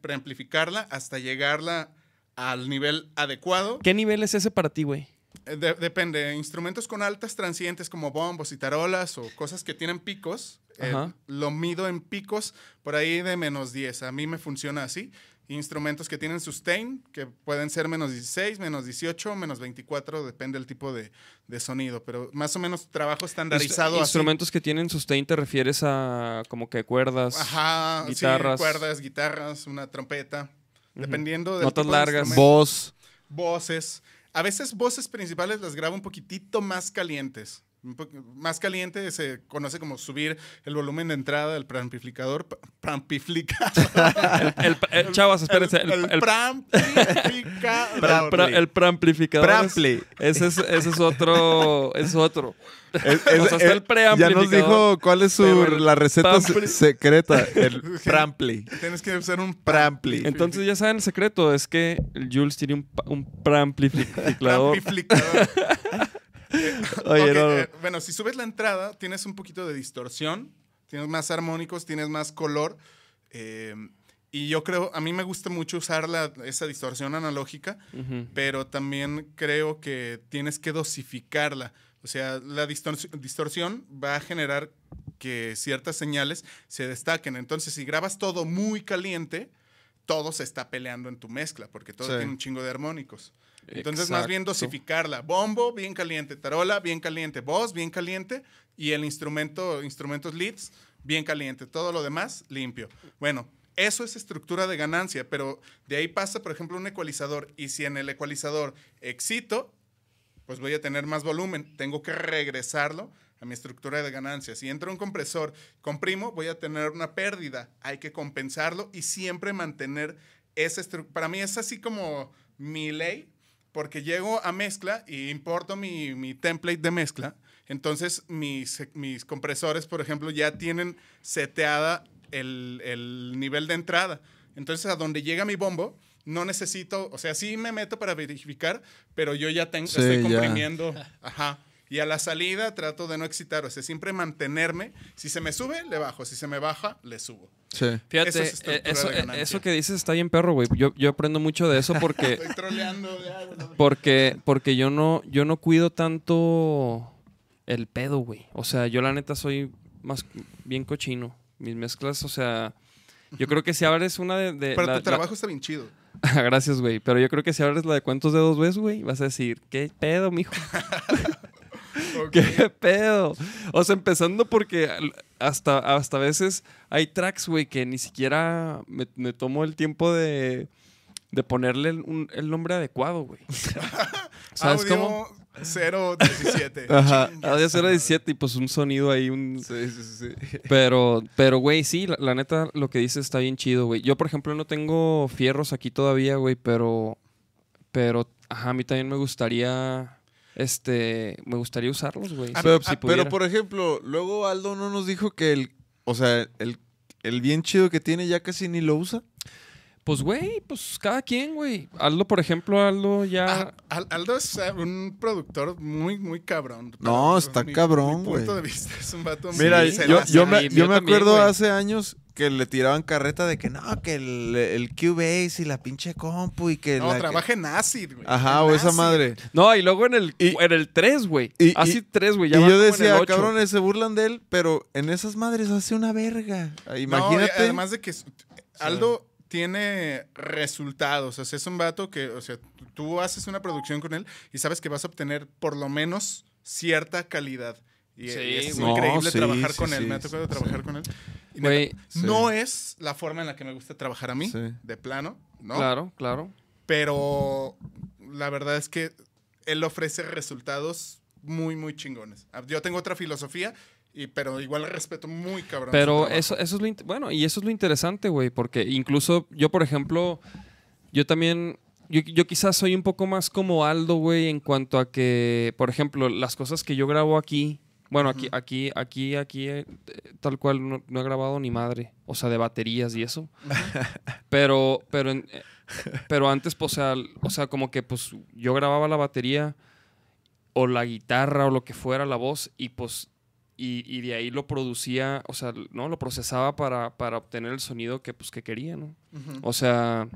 preamplificarla hasta llegarla al nivel adecuado. ¿Qué nivel es ese para ti, güey? Eh, de- depende, instrumentos con altas transientes como bombos y tarolas o cosas que tienen picos, eh, lo mido en picos por ahí de menos 10. A mí me funciona así. Instrumentos que tienen sustain, que pueden ser menos 16, menos 18, menos 24, depende del tipo de, de sonido, pero más o menos trabajo estandarizado así. Instrumentos que tienen sustain te refieres a como que cuerdas. Ajá, guitarras. sí, cuerdas, guitarras, una trompeta, dependiendo del Notas de largas. Voz. voces. A veces voces principales las grabo un poquitito más calientes. Más caliente se conoce como subir el volumen de entrada del preamplificador. Preamplificador. El, el- chavas, espérense. El, el, el- preamplificador. el pra- el preamplificador. es- Prampli. Ese es, ese es otro. Es otro. Es- O sea, está es- el preamplificador. Ya nos dijo cuál es su, la receta se- secreta. El Prampli. Tienes que usar un Prampli. Entonces ya saben el secreto. Es que el Jules tiene un, un preamplificador. Oye, Ok, no, no. eh, bueno, si subes la entrada, tienes un poquito de distorsión, tienes más armónicos, tienes más color. eh, y yo creo, a mí me gusta mucho usar la- esa distorsión analógica, pero también creo que tienes que dosificarla. O sea, la distor- distorsión va a generar que ciertas señales se destaquen. Entonces, si grabas todo muy caliente, todo se está peleando en tu mezcla, porque todo Sí. tiene un chingo de armónicos. Entonces, más bien dosificarla. Bombo, bien caliente. Tarola, bien caliente. Voz, bien caliente. Y el instrumento, instrumentos leads, bien caliente. Todo lo demás, limpio. Bueno, eso es estructura de ganancia, pero de ahí pasa, por ejemplo, un ecualizador. Y si en el ecualizador excito, pues voy a tener más volumen. Tengo que regresarlo a mi estructura de ganancia. Si entra un compresor, comprimo, voy a tener una pérdida. Hay que compensarlo y siempre mantener esa estructura. Para mí es así como mi ley, porque llego a mezcla y importo mi, mi template de mezcla. Entonces mis, mis compresores, por ejemplo, ya tienen seteada el, el nivel de entrada. Entonces a donde llega mi bombo, no necesito, o sea, sí me meto para verificar, pero yo ya tengo, Sí, estoy ya. comprimiendo. Ajá. Y a la salida trato de no excitar, o sea, siempre mantenerme. Si se me sube, le bajo. Si se me baja, le subo. Sí. Fíjate, Eso es eh, eso, de eh, eso que dices está bien perro, güey. Yo, yo aprendo mucho de eso porque, Estoy troleando. ya, no. porque, porque yo no, yo no cuido tanto el pedo, güey. O sea, yo la neta soy más bien cochino. Mis mezclas, o sea, yo creo que si abres una de, de Pero la- tu trabajo está bien chido. Gracias, güey. Pero yo creo que si abres la de cuántos dedos ves, güey, vas a decir, ¿qué pedo, mijo? ¿Qué pedo? O sea, empezando porque hasta, hasta a veces hay tracks, güey, que ni siquiera me, me tomo el tiempo de, de ponerle el, un- el nombre adecuado, güey. ¿Sabes Audio cómo? 017. Ajá. Audio madre. 017 y pues un sonido ahí, un... Sí, sí, sí. Pero, pero, güey, sí, la, la neta, lo que dices está bien chido, güey. Yo, por ejemplo, no tengo fierros aquí todavía, güey, pero, pero, ajá, a mí también me gustaría, este, me gustaría usarlos, güey. Ah, si- Pero, si pero, pudiera. por ejemplo, luego Aldo no nos dijo que el, o sea, el, el bien chido que tiene ya casi ni lo usa. Pues, güey, pues cada quien, güey. Aldo, por ejemplo, Aldo ya... Ah, Al- Aldo es eh, un productor muy, muy cabrón. No, está mi- cabrón, mi punto güey. de vista es un vato Mira, muy- yo, yo me, yo yo me también, acuerdo güey. hace años que le tiraban carreta de que no, que el, el Cubase y la pinche compu y que No, la... que- trabaja en acid, güey. Ajá, o esa acid. madre. No, y luego en el, Y- en el 3, güey. y- Así y- 3, güey. Y ya va yo como en el decía, ocho. cabrones, se burlan de él, pero en esas madres hace una verga. No, Imagínate. además de que Aldo tiene resultados. O sea, es un vato que, o sea, tú haces una producción con él y sabes que vas a obtener por lo menos cierta calidad. Y, Sí, y es increíble No, sí, trabajar sí, con él. sí, Me ha tocado sí, trabajar sí. con él. Y Güey, neta, sí. No es la forma en la que me gusta trabajar a mí, Sí. de plano, ¿no? Claro, claro. Pero la verdad es que él ofrece resultados muy, muy chingones. Ah, Yo tengo otra filosofía Y, pero igual respeto muy cabrón. Pero eso, eso es lo bueno, y eso es lo interesante, güey, porque incluso yo, por ejemplo, yo también, yo, yo quizás soy un poco más como Aldo, güey, en cuanto a que, por ejemplo, las cosas que yo grabo aquí, bueno, aquí, aquí, aquí, aquí, eh, tal cual, no, no he grabado ni madre, o sea, de baterías y eso. pero, pero, en- eh, pero antes, pues, o sea, o sea, como que, pues, yo grababa la batería o la guitarra o lo que fuera, la voz, y pues y, y de ahí lo producía, o sea, ¿no? Lo procesaba para, para obtener el sonido que, pues, que quería, ¿no? O sea,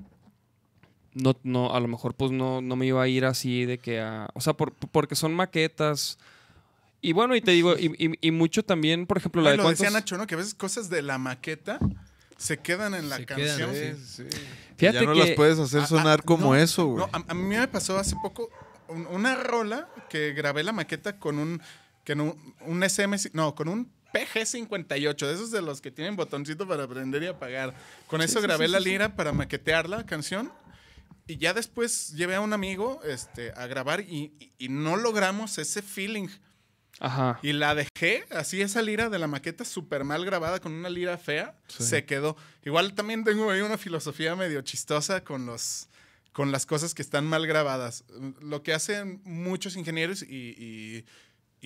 no, no, a lo mejor pues no, no me iba a ir así de que a... O sea, por- porque son maquetas. Y bueno, y te digo, y, y- y mucho también, por ejemplo, la Ay, de lo cuántos... decía Nacho, ¿no? Que a veces cosas de la maqueta se quedan en la Se quedan, canción. sí. Fíjate ya no que- las puedes hacer sonar ah, como no, eso, güey. No, a, a mí me pasó hace poco un- una rola que grabé la maqueta con un, que no- un SM, no, con un PG58, de esos de los que tienen botoncito para prender y apagar. Con eso grabé la lira para maquetear la canción. Y ya después llevé a un amigo este, a grabar y, y- y no logramos ese feeling. Ajá. Y la dejé, así esa lira de la maqueta súper mal grabada con una lira fea, se quedó. Igual también tengo ahí una filosofía medio chistosa con los con las cosas que están mal grabadas. Lo que hacen muchos ingenieros y, y-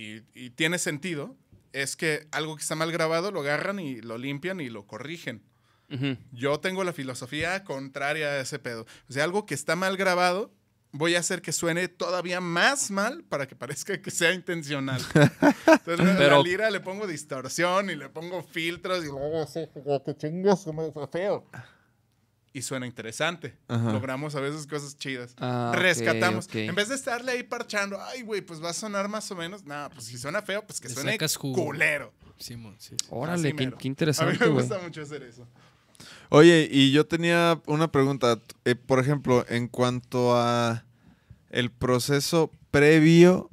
y- y tiene sentido es que algo que está mal grabado lo agarran y lo limpian y lo corrigen. Ujú. Yo tengo la filosofía contraria a ese pedo. O sea, algo que está mal grabado, voy a hacer que suene todavía más mal para que parezca que sea intencional. Entonces, a la lira le pongo distorsión y le pongo filtros y que chingas, feo. Y suena interesante. Ajá. Logramos a veces cosas chidas. Ah, Rescatamos. ok. En vez de estarle ahí parchando, ay, güey, pues va a sonar más o menos. No, pues si suena feo, pues que Le suene culero. Simón, sí. sí. Órale, qué, qué A mí interesante, me gusta mucho hacer eso. Oye, y yo tenía una pregunta. Eh, por ejemplo, en cuanto a el proceso previo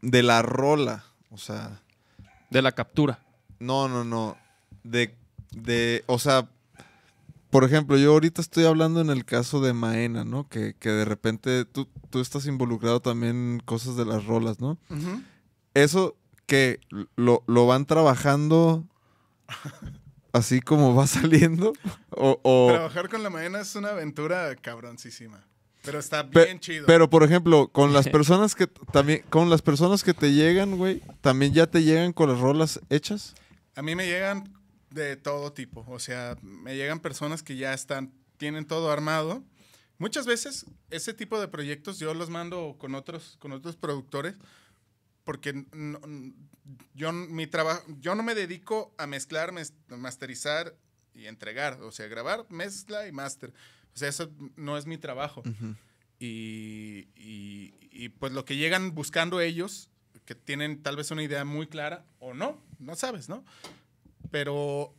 de la rola. O sea, De la captura. no, no, no. De, de, o sea, por ejemplo, yo ahorita estoy hablando en el caso de Maena, ¿no? Que, que de repente tú, tú estás involucrado también en cosas de las rolas, ¿no? Eso que lo, lo van trabajando así como va saliendo. O, o- Trabajar con la mañana es una aventura cabroncísima. Pero está Pe- bien chido. Pero, por ejemplo, con las personas que también, con las personas que te llegan, güey, también ya te llegan con las rolas hechas. A mí me llegan de todo tipo. O sea, me llegan personas que ya están, tienen todo armado. Muchas veces ese tipo de proyectos yo los mando con otros, con otros productores porque no- yo, mi trabajo, yo no me dedico a mezclar, masterizar y entregar. O sea, grabar, mezcla y master. O sea, eso no es mi trabajo. y, y- y, pues lo que llegan buscando ellos, que tienen tal vez una idea muy clara o no, no sabes, ¿no? Pero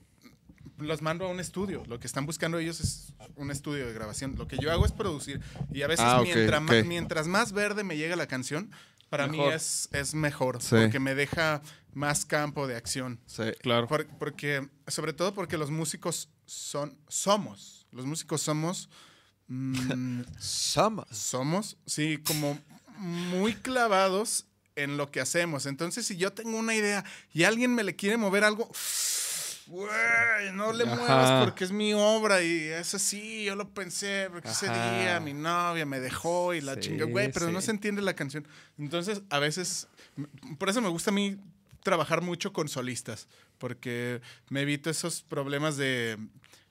los mando a un estudio. Lo que están buscando ellos es un estudio de grabación. Lo que yo hago es producir. Y a veces Ah, ok, mientras, ok. ma- mientras más verde me llega la canción, para mí es, es mejor. Sí. Porque me deja más campo de acción. Sí. Claro. Por- porque, sobre todo porque los músicos son, somos, los músicos somos, mm, somos, sí, como muy clavados en lo que hacemos. Entonces, si yo tengo una idea y alguien me le quiere mover algo, güey, no le Ajá. muevas porque es mi obra y es así, yo lo pensé, porque ese Ajá. día mi novia me dejó y la Sí, chinga, güey, pero no se entiende la canción. Entonces, a veces, por eso me gusta a mí trabajar mucho con solistas, porque me evito esos problemas de,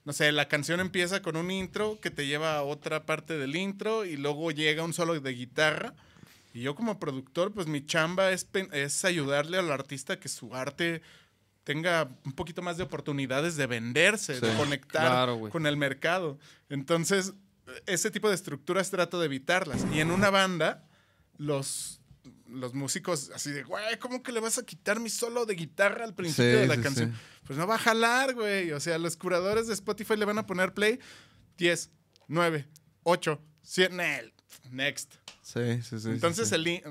no sé, la canción empieza con un intro que te lleva a otra parte del intro y luego llega un solo de guitarra. Y yo como productor, pues mi chamba es, es ayudarle al artista que su arte tenga un poquito más de oportunidades de venderse, de conectar Claro, con el mercado. Entonces, ese tipo de estructuras trato de evitarlas. Y en una banda, los, los músicos así de, güey, ¿cómo que le vas a quitar mi solo de guitarra al principio Sí, de la sí, canción? sí. Pues no va a jalar, güey. O sea, los curadores de Spotify le van a poner play 10, 9, 8, 100, nel, next. Sí, sí, sí. Entonces sí, el li-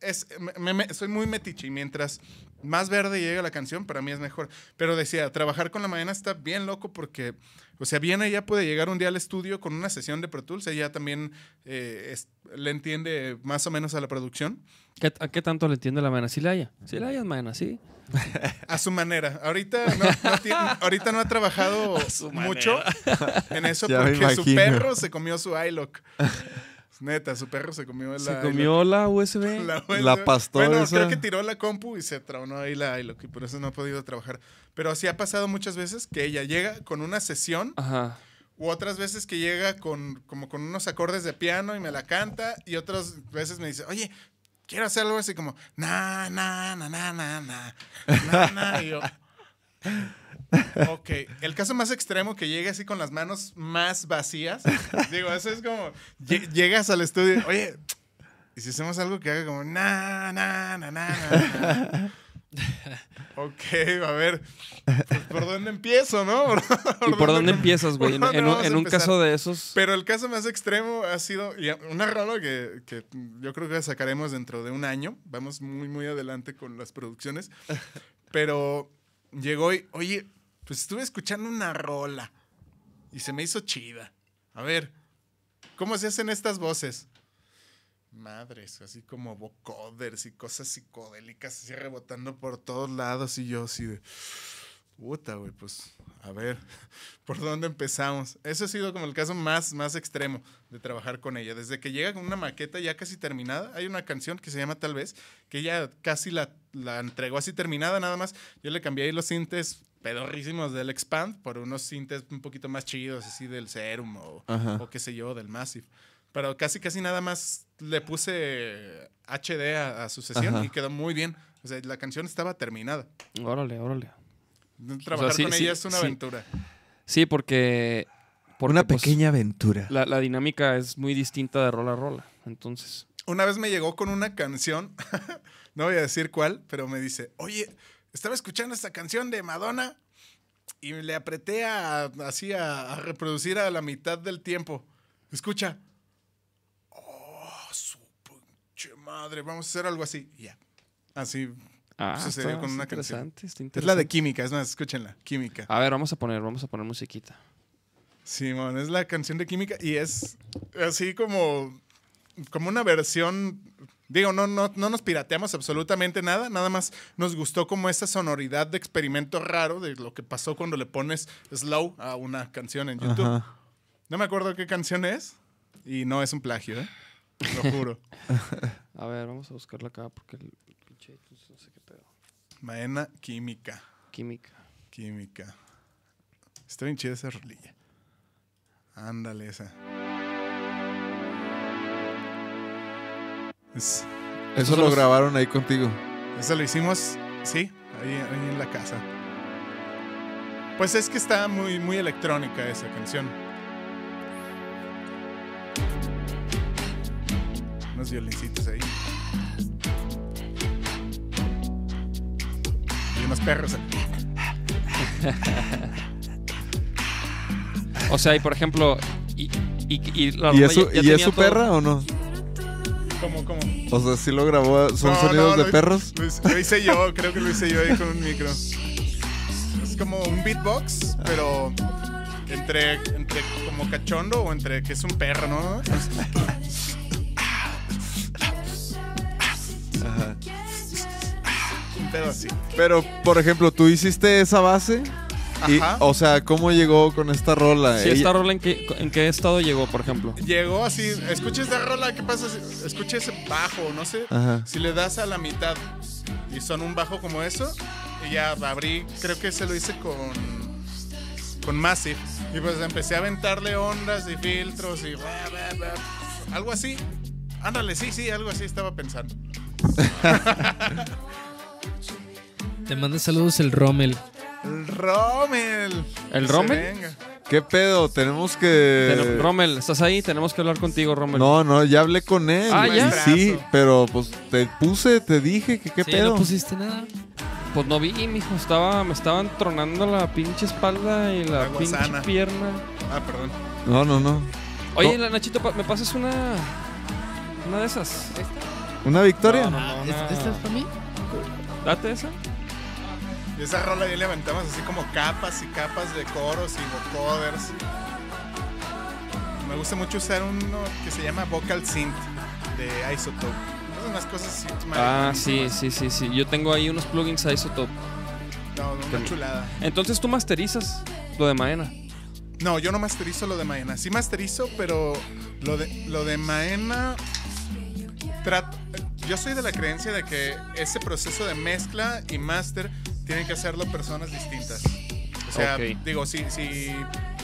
es, me- me- soy muy metiche y mientras más verde llega la canción, para mí es mejor. Pero decía, trabajar con la mañana está bien loco porque, o sea, bien ella puede llegar un día al estudio con una sesión de Pro Tools, ella también eh, es- le entiende más o menos a la producción, ¿Qué- ¿A qué tanto le entiende la mañana? Sí la haya. Sí la haya, mañana, sí. a su manera. Ahorita no, no tiene- ahorita no ha trabajado mucho en eso Ya porque su perro se comió su iLock. Neta, su perro se comió la Se comió la USB. La, La pastora Bueno, esa. creo que tiró la compu y se tronó ahí la iLock y por eso no ha podido trabajar. Pero sí ha pasado muchas veces que ella llega con una sesión Ajá. u otras veces que llega con como con unos acordes de piano y me la canta y otras veces me dice, oye, quiero hacer algo así como na, na, na, na, na, na, na, na", y yo, Ok, el caso más extremo que llega así con las manos más vacías. Digo, eso es como lle- llegas al estudio, oye, ¿y si hacemos algo que haga como na, na, na, na, na, na"? Ok, a ver, pues, ¿por dónde empiezo, no? ¿Y por dónde empiezas, güey? En, por un, en caso de esos. Pero el caso más extremo ha sido una rola que, que yo creo que sacaremos dentro de un año. Vamos muy, muy adelante con las producciones. Pero llegó y, oye, pues estuve escuchando una rola y se me hizo chida. A ver, ¿cómo se hacen estas voces? Madres, así como vocoders y cosas psicodélicas así rebotando por todos lados y yo así de... Puta, güey, pues a ver, ¿por dónde empezamos? Eso ha sido como el caso más, más extremo de trabajar con ella. Desde que llega con una maqueta ya casi terminada, hay una canción que se llama Tal vez, que ella casi la, la entregó así terminada nada más. Yo le cambié ahí los sintes pedorrísimos del Expand por unos sintes un poquito más chidos, así del Serum o, o qué sé yo, del Massive. Pero casi, casi nada más le puse HD a, a su sesión Ajá. y quedó muy bien. O sea, la canción estaba terminada. Órale, órale. Trabajar sí, con sí, ella es una sí. aventura. Sí, porque. porque, Una pues, pequeña aventura. la, la dinámica es muy distinta de rola a rola. Entonces. Una vez me llegó con una canción, no voy a decir cuál, pero me dice, oye, estaba escuchando esta canción de Madonna y le apreté a, así a, a reproducir a la mitad del tiempo. Escucha. Oh, su pinche madre, vamos a hacer algo así. Ya. Así. Ah, Sucedió está, con una canción. interesante, está Es la interesante. de Química, es más, escúchenla, Química. A ver, vamos a poner, vamos a poner musiquita. Simón, es la canción de Química y es así como, como una versión. Digo, no, no, no nos pirateamos absolutamente nada, nada más nos gustó como esa sonoridad de experimento raro de lo que pasó cuando le pones slow a una canción en YouTube. Ajá. No me acuerdo qué canción es y no es un plagio, ¿eh? Lo juro. A ver, vamos a buscarla acá porque el pinche no sé qué pedo. Maena Química, Química. Química. Está bien chida esa rolilla. Ándale esa. Es- Eso lo grabaron ahí contigo. Eso lo hicimos, sí, ahí, ahí en la casa. Pues es que está muy, muy electrónica esa canción. Unos violincitos ahí. Y unos perros. O sea, y por ejemplo. Y, y, y la ¿Y rola es su, ya- ya ¿y es su todo- perra o no? ¿Cómo, cómo? O sea, sí lo grabó. ¿Son No, sonidos no, de lo- perros? Lo, hice- lo hice yo, creo que lo hice yo ahí con un micro. Es como un beatbox, pero entre, entre como cachondo o entre que es un perro, ¿no? Ajá. Un pedo así. Pero, por ejemplo, tú hiciste esa base. Y, o sea, ¿cómo llegó con esta rola? Sí, Ella- esta rola en qué, en qué estado llegó, por ejemplo. Llegó así, escucha esta rola, ¿qué pasa? si- Escucha ese bajo, no sé. Ajá. Si le das a la mitad y son un bajo como eso, y ya abrí, creo que se lo hice con, con Massive. Y pues empecé a aventarle ondas y filtros y bla, bla, bla. algo así. Ándale, sí, sí, algo así estaba pensando. Te manda saludos el Rommel. El Rommel. ¿El Rommel? venga. ¿Qué pedo? Tenemos que. Ten- Rommel, ¿estás ahí? Tenemos que hablar contigo, Rommel. No, no, ya hablé con él. Ah, Sí, pero pues te puse, te dije que qué Sí, pedo. no pusiste nada. Pues no vi, mijo. Estaba, me estaban tronando la pinche espalda y la, La pinche pierna. Ah, perdón. No, no, no. Oye, No. la Nachito, ¿me pasas una Una de esas. ¿Una victoria? No, no, no, ¿Es- una- ¿Esta es para mí? Date esa. Y esa rola ya le aventamos así como capas y capas de coros y vocoders. Me gusta mucho usar uno que se llama Vocal Synth de Isotope. Son unas cosas así. Ah, sí, sí, sí, sí. Yo tengo ahí unos plugins a Isotope. No, una chulada. Entonces tú masterizas lo de Maena. No, yo no masterizo lo de Maena. Sí masterizo, pero lo de, lo de Maena. trat- yo soy de la creencia de que ese proceso de mezcla y master tienen que hacerlo personas distintas. O sea, Ok. digo, si, si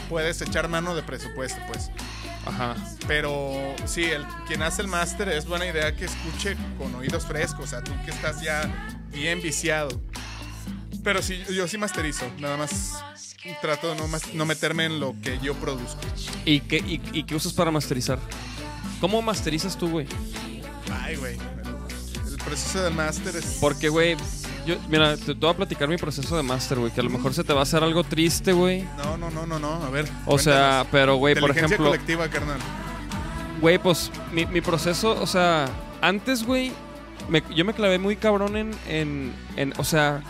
puedes echar mano de presupuesto, pues. Ajá. Pero sí, el, quien hace el máster es buena idea que escuche con oídos frescos. O sea, tú que estás ya bien viciado. Pero sí, yo sí masterizo. Nada más trato de no, no meterme en lo que yo produzco. ¿Y qué, y, y qué usas para masterizar? ¿Cómo masterizas tú, güey? Ay, güey. El proceso del máster es. Porque, güey, yo, mira, te, te voy a platicar mi proceso de master, güey, que a lo mejor se te va a hacer algo triste, güey. No, no, no, no, no. A ver. O sea, pero, güey, por ejemplo, colectiva, carnal. güey, pues mi, mi proceso, o sea, antes, güey, me- yo me clavé muy cabrón en, en, en, o sea,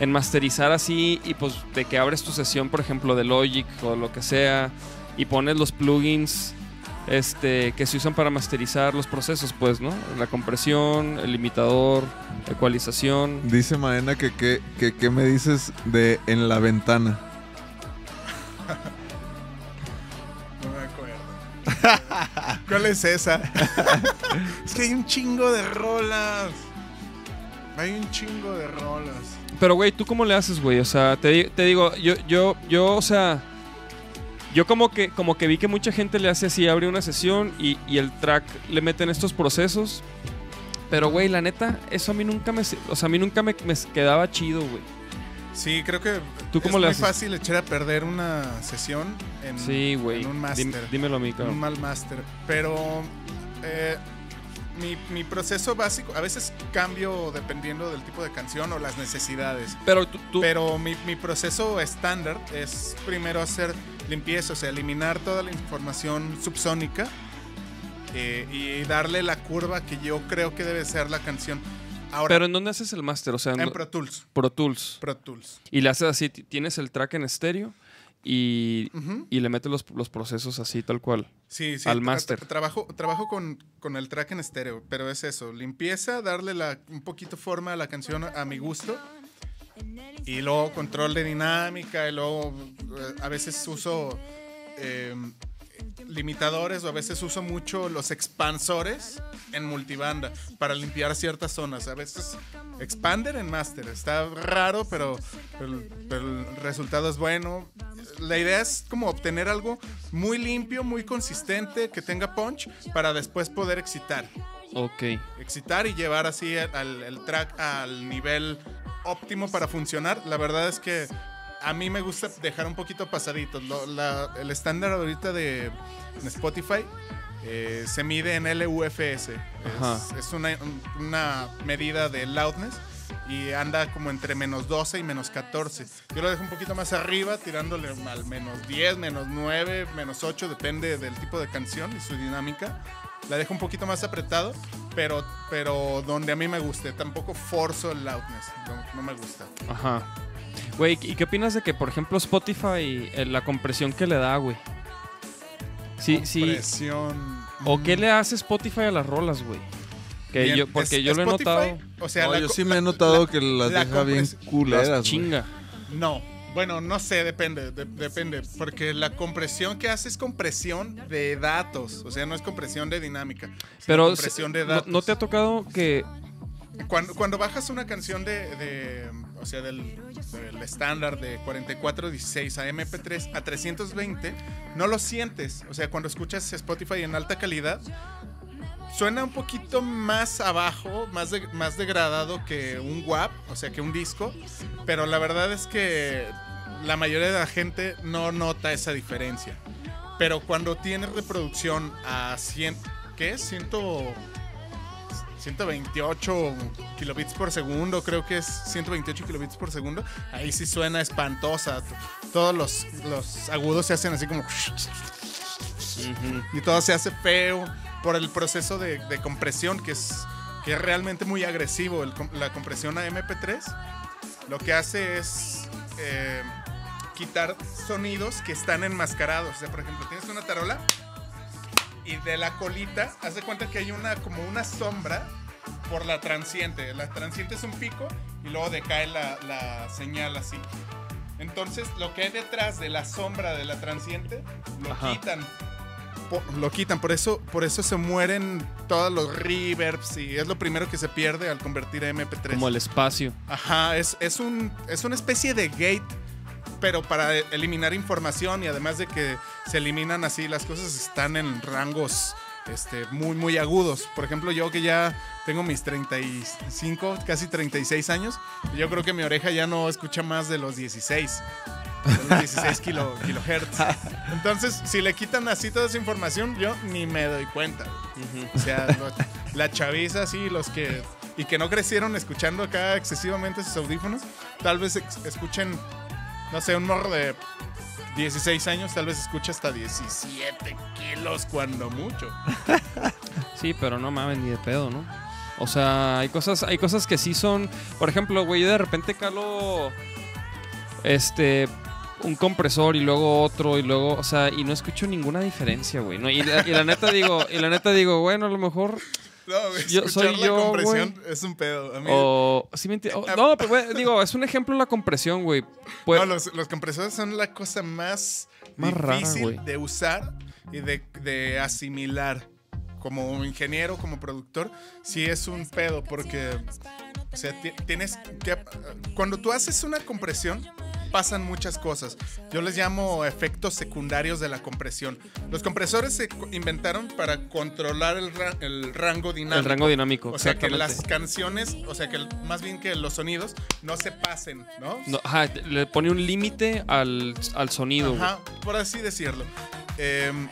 en masterizar así y pues de que abres tu sesión, por ejemplo, de Logic o lo que sea y pones los plugins este, que se usan para masterizar los procesos, pues, ¿no? La compresión, el limitador, ecualización. Dice Maena que qué que, qué me dices de en la ventana. No me acuerdo. ¿Cuál es esa? es que hay un chingo de rolas. Hay un chingo de rolas. Pero, güey, ¿tú cómo le haces, güey? O sea, te, te digo, yo, yo, yo, o sea, yo como que, como que vi que mucha gente le hace así, abre una sesión y, y el track le meten estos procesos. Pero, güey, la neta, eso a mí nunca me, o sea, a mí nunca me, me quedaba chido, güey. Sí, creo que ¿Tú cómo es muy haces? fácil echar a perder una sesión en, Sí, en un máster. dímelo a mí, en un mal máster. Pero eh, mi, mi proceso básico, a veces cambio dependiendo del tipo de canción o las necesidades. Pero tú, tú- Pero mi, mi proceso estándar es primero hacer limpieza, o sea, eliminar toda la información subsónica eh, y darle la curva que yo creo que debe ser la canción. Ahora, pero ¿en dónde haces el máster? O sea, en en Pro Tools. Pro Tools. Pro Tools. Y le haces así, tienes el track en estéreo y, y le metes los, los procesos así, tal cual. Sí, sí. Al máster. tra- Trabajo, trabajo con, con el track en estéreo, pero es eso. Limpieza, darle la, un poquito forma a la canción a mi gusto. Y luego control de dinámica, y luego eh, a veces uso eh, limitadores o a veces uso mucho los expansores en multibanda para limpiar ciertas zonas. A veces expander en master. Está raro, pero, pero- pero el resultado es bueno. La idea es como obtener algo muy limpio, muy consistente, que tenga punch para después poder excitar. Ok. Excitar y llevar así al- el track al nivel óptimo para funcionar. La verdad es que a mí me gusta dejar un poquito pasadito. Lo- la- el estándar ahorita de Spotify eh, se mide en LUFS. Es, es una, una medida de loudness y anda como entre menos 12 y menos 14. Yo lo dejo un poquito más arriba, tirándole al menos 10, menos 9, menos 8, depende del tipo de canción y su dinámica. La dejo un poquito más apretado, pero, pero donde a mí me guste. Tampoco forzo el loudness, no, no me gusta. Ajá. Güey, ¿y qué opinas de que, por ejemplo, Spotify, eh, la compresión que le da, güey? Sí, sí. Presión. ¿O qué le hace Spotify a las rolas, güey? Que Bien, yo, porque es- yo lo he Spotify, notado. O sea, No, la yo sí me he notado la- que las la deja bien culeras. Las chinga. No. Bueno, no sé, depende, de- depende, porque la compresión que hace es compresión de datos, o sea, no es compresión de dinámica, es Pero compresión de ¿no, datos. ¿no te ha tocado que Cuando, cuando bajas una canción de, de- o sea, del, del estándar de 4416 a MP3 a 320, no lo sientes. O sea, cuando escuchas Spotify en alta calidad, suena un poquito más abajo, más, de- más degradado que un WAP, o sea, que un disco. Pero la verdad es que la mayoría de la gente no nota esa diferencia. Pero cuando tienes reproducción a 100, ¿qué es? 100, 128 kilobits por segundo, creo que es 128 kilobits por segundo. Ahí sí suena espantosa. Todos los, los agudos se hacen así como... Y todo se hace feo. por el proceso de, de compresión que es, que es realmente muy agresivo. el la compresión a MP3 lo que hace es eh, quitar sonidos que están enmascarados. O sea, por ejemplo, tienes una tarola y de la colita, haz de cuenta que hay una como una sombra por la transiente. La transiente es un pico y luego decae la, la señal así. Entonces, lo que hay detrás de la sombra de la transiente lo Ajá. quitan. Po- lo quitan, por eso, por eso se mueren todos los reverbs y es lo primero que se pierde al convertir a MP3. Como el espacio. Ajá, es, es, un, es una especie de gate, pero para eliminar información y además de que se eliminan así, las cosas están en rangos este, muy, muy agudos. Por ejemplo, yo que ya tengo mis 35, casi 36 años, yo creo que mi oreja ya no escucha más de los 16. de los 16 kilo, kilohertz. Entonces, si le quitan así toda esa información, yo ni me doy cuenta. O sea, lo- la chaviza así, los que... Y que no crecieron escuchando acá excesivamente sus audífonos, tal vez escuchen, no sé, un morro de 16 años, tal vez escucha hasta 17 kilos cuando mucho. Sí, pero no mames ni de pedo, ¿no? O sea, hay cosas, hay cosas que sí son. Por ejemplo, güey, yo de repente calo. Este. Un compresor y luego otro y luego, o sea, y no escucho ninguna diferencia, güey. ¿no? Y, la, y la neta digo, y la neta digo, bueno, a lo mejor No, güey, Yo- soy la yo, compresión es un pedo. A mí, o sí me enti- o- no, pero güey, digo, es un ejemplo la compresión, güey. Pues, no, los, los compresores son la cosa más, Más difícil de usar y de, de asimilar. Como ingeniero, como productor, sí es un pedo porque, o sea, ti- tienes que... Cuando tú haces una compresión, pasan muchas cosas. Yo les llamo efectos secundarios de la compresión. Los compresores se inventaron para controlar el, ra- el rango dinámico. el rango dinámico, O sea, que las canciones, o sea, que más bien que los sonidos no se pasen, ¿no? No, ajá, le pone un límite al, al sonido. Ajá, por así decirlo. Em,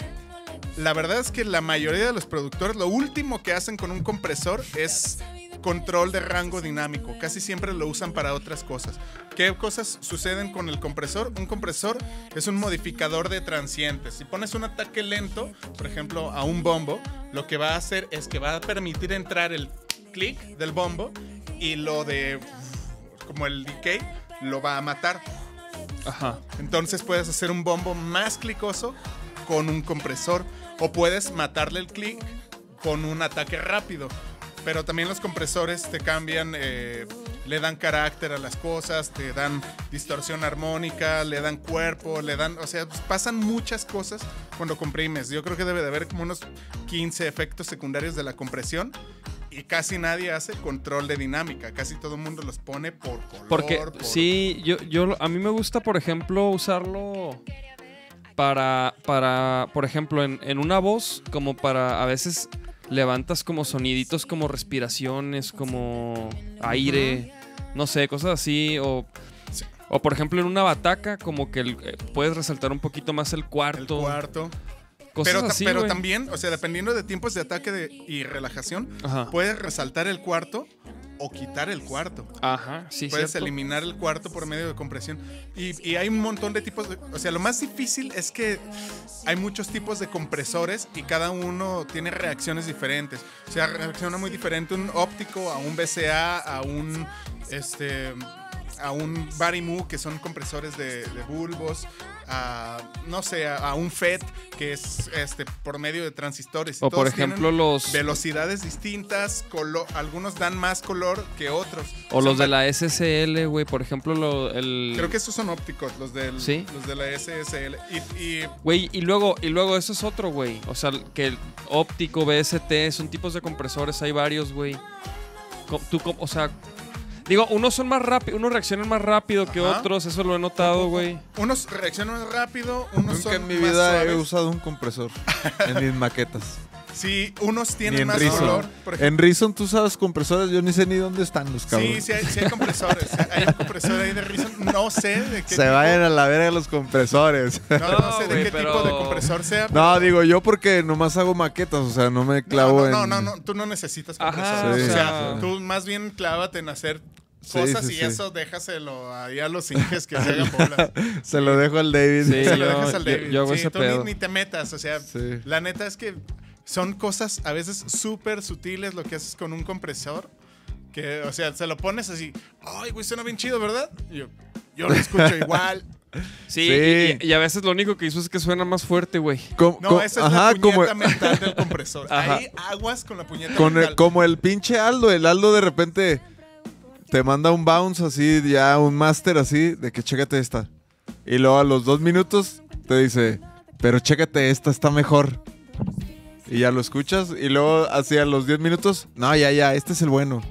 la verdad es que la mayoría de los productores lo último que hacen con un compresor es control de rango dinámico. Casi siempre lo usan para otras cosas. ¿Qué cosas suceden con el compresor? Un compresor es un modificador de transientes. Si pones un ataque lento, por ejemplo, a un bombo, lo que va a hacer es que va a permitir entrar el clic del bombo y lo de como el decay lo va a matar. Ajá. Entonces puedes hacer un bombo más clicoso con un compresor o puedes matarle el clic con un ataque rápido. Pero también los compresores te cambian, eh, le dan carácter a las cosas, te dan distorsión armónica, le dan cuerpo, le dan, o sea, pues, pasan muchas cosas cuando comprimes. Yo creo que debe de haber como unos 15 efectos secundarios de la compresión y casi nadie hace control de dinámica. Casi todo el mundo los pone por color. Porque por- sí, yo, yo a mí me gusta, por ejemplo, usarlo para, para por ejemplo, en, en una voz, como para a veces levantas como soniditos como respiraciones, como aire, no sé, cosas así, o, o por ejemplo en una bataca, como que el- eh, puedes resaltar un poquito más el el cuarto, cuarto. cosas Pero, así, pero también, o sea, dependiendo de tiempos de ataque de- y relajación, Ajá. puedes resaltar el cuarto o quitar el cuarto. Ajá, sí, puedes cierto. eliminar el cuarto por medio de compresión. Y, y hay un montón de tipos de... O sea, lo más difícil es que hay muchos tipos de compresores y cada uno tiene reacciones diferentes. O sea, reacciona muy diferente un óptico a un BCA, a un... Este, a un Barimu, que son compresores de, de bulbos, a, no sé, a, a un FET, que es este, por medio de transistores. O por todos ejemplo los velocidades distintas, algunos dan más color que otros. o los de la SSL, güey, por ejemplo, lo, el Creo que esos son ópticos, los, del, Sí. los de la SSL. Y, y Güey, y luego, y luego eso es otro, güey. O sea, que el óptico, BST, son tipos de compresores, hay varios, güey. O sea, digo, unos son más rápidos, unos reaccionan más rápido que Ajá. otros, eso lo he notado, güey. unos reaccionan rápido, unos Nunca son en mi más vida he suaves. usado un compresor en mis maquetas. Sí, unos tienen en más Reason. color. Por ejemplo, En Reason tú usas compresores, yo ni sé ni dónde están los cabrones. sí, sí hay, sí hay compresores. hay un compresor ahí de Reason. No sé de qué Se tipo. vayan a la verga los compresores. No, no No, sé de güey, qué pero- tipo de compresor sea. No, digo yo porque nomás hago maquetas, o sea, no me clavo no, no, en... no, no, tú no necesitas Ajá, compresores. Sí. o sea, sí. tú más bien clávate en hacer Sí, cosas sí, y sí. eso déjaselo ahí a los inges que se hagan bolas. Se lo dejo al David. Sí. se lo yo- dejas al yo- David. yo hago Sí, ese tú ni- pedo. Ni, te metas, o sea, Sí. la neta es que son cosas a veces súper sutiles lo que haces con un compresor. Que, o sea, se lo pones así, ay, güey, suena bien chido, ¿verdad? Y yo, yo lo escucho igual. Sí, Sí. Y, y a veces lo único que hizo es que suena más fuerte, güey. No, com- esa es ajá, la como, puñeta mental del compresor. Ajá. Ahí aguas con la puñeta con el, mental. como el pinche Aldo. El Aldo de repente te manda un bounce así, ya un master así, de que chécate esta. Y luego a los dos minutos te dice, pero chécate esta, está mejor. Y ya lo escuchas. Y luego así a los 10 minutos, no, ya, ya, este es el bueno.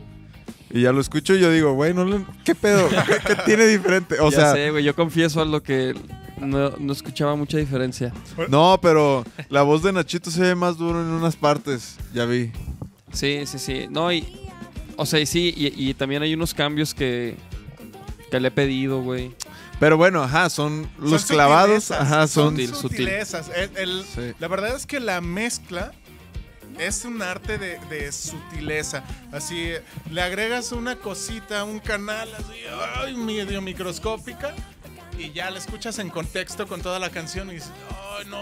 Y ya lo escucho y yo digo, güey, no le- ¿qué pedo? ¿Qué, qué tiene diferente? O ya sea, sé, güey. Yo confieso a lo que no, no escuchaba mucha diferencia. no, pero la voz de Nachito se ve más duro en unas partes. Ya vi. Sí, sí, sí. No, y. O sea, y sí, y, y también hay unos cambios que. que le he pedido, güey. Pero bueno, ajá, son Son los clavados, ajá, son... Sutil, sutil. sutilezas. El- el- Sí. La verdad es que la mezcla es un arte de, de sutileza. Así, le agregas una cosita, un canal así, ay, medio microscópica, y ya la escuchas en contexto con toda la canción y dices, ay, no,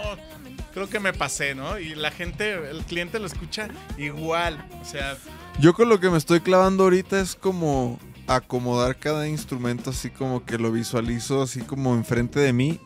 creo que me pasé, ¿no? Y la gente, el cliente lo escucha igual. O sea, Yo con lo que me estoy clavando ahorita es como acomodar cada instrumento así como que lo visualizo así como enfrente de mí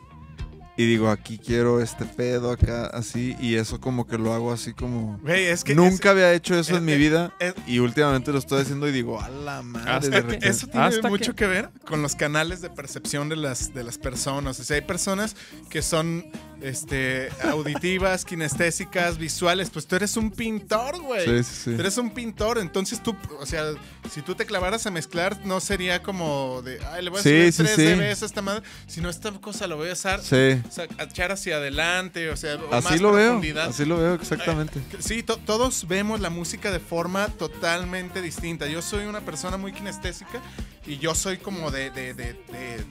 y digo, aquí quiero este pedo acá así y eso como que lo hago así como... güey, es que... Nunca había hecho eso es- en mi es- vida es- y últimamente lo estoy haciendo y digo, a la madre. Hasta de Eh, repente". Eso tiene Hasta mucho que- que ver con los canales de percepción de las, de las personas. O sea, hay personas que son este, auditivas, kinestésicas, visuales. Pues tú eres un pintor, güey. Sí, sí, sí. Tú eres un pintor. Entonces tú, o sea, si tú te clavaras a mezclar, no sería como de, ay, le voy a Sí, subir sí, tres sí. dBs a esta madre. Sino esta cosa la voy a usar. Sí, echar hacia adelante, o sea, o así más lo veo, así lo veo exactamente. Sí, to- todos vemos la música de forma totalmente distinta. Yo soy una persona muy kinestésica y yo soy como de, de- de-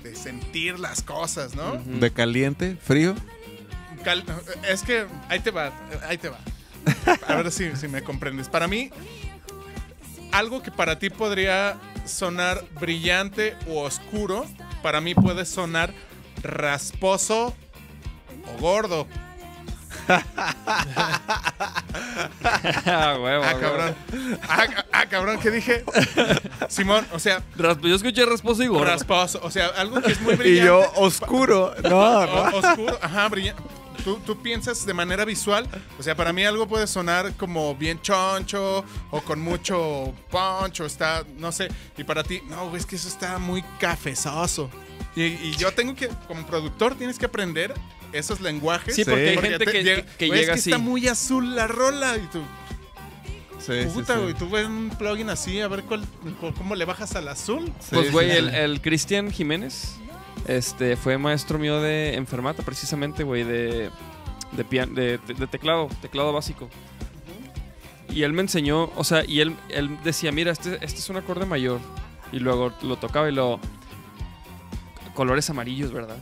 de- sentir las cosas, ¿no? De caliente, frío. Cal- es que ahí te va, ahí te va. A ver si, si me comprendes. Para mí, algo que para ti podría sonar brillante o oscuro, para mí puede sonar rasposo o gordo. ah, huevo, Ah, cabrón. Ah, ah, cabrón, ¿qué dije? Simón, o sea, Rasp- Yo escuché rasposo y gordo. rasposo. O sea, algo que es muy Y brillante. yo, oscuro. No, no. o- oscuro, ajá, brillante. Tú, tú piensas de manera visual, o sea, para mí algo puede sonar como bien choncho o con mucho punch o está, no sé, y para ti, no, güey, es que eso está muy cafezoso. Y, y yo tengo que, como productor, tienes que aprender esos lenguajes. Sí, porque hay gente te que- llega- que güey, llega es que así. está muy azul la rola y tú, Sí, puta, sí. güey, tú ves un plugin así, a ver cuál, cómo le bajas al azul. Sí, Pues, güey, sí. el, el Cristian Jiménez este, fue maestro mío de enfermata, precisamente, güey, de, de, de, de teclado, teclado básico. Y él me enseñó, o sea, y él, él decía, mira, este, este es un acorde mayor. Y luego lo tocaba y lo... Colores amarillos, ¿verdad?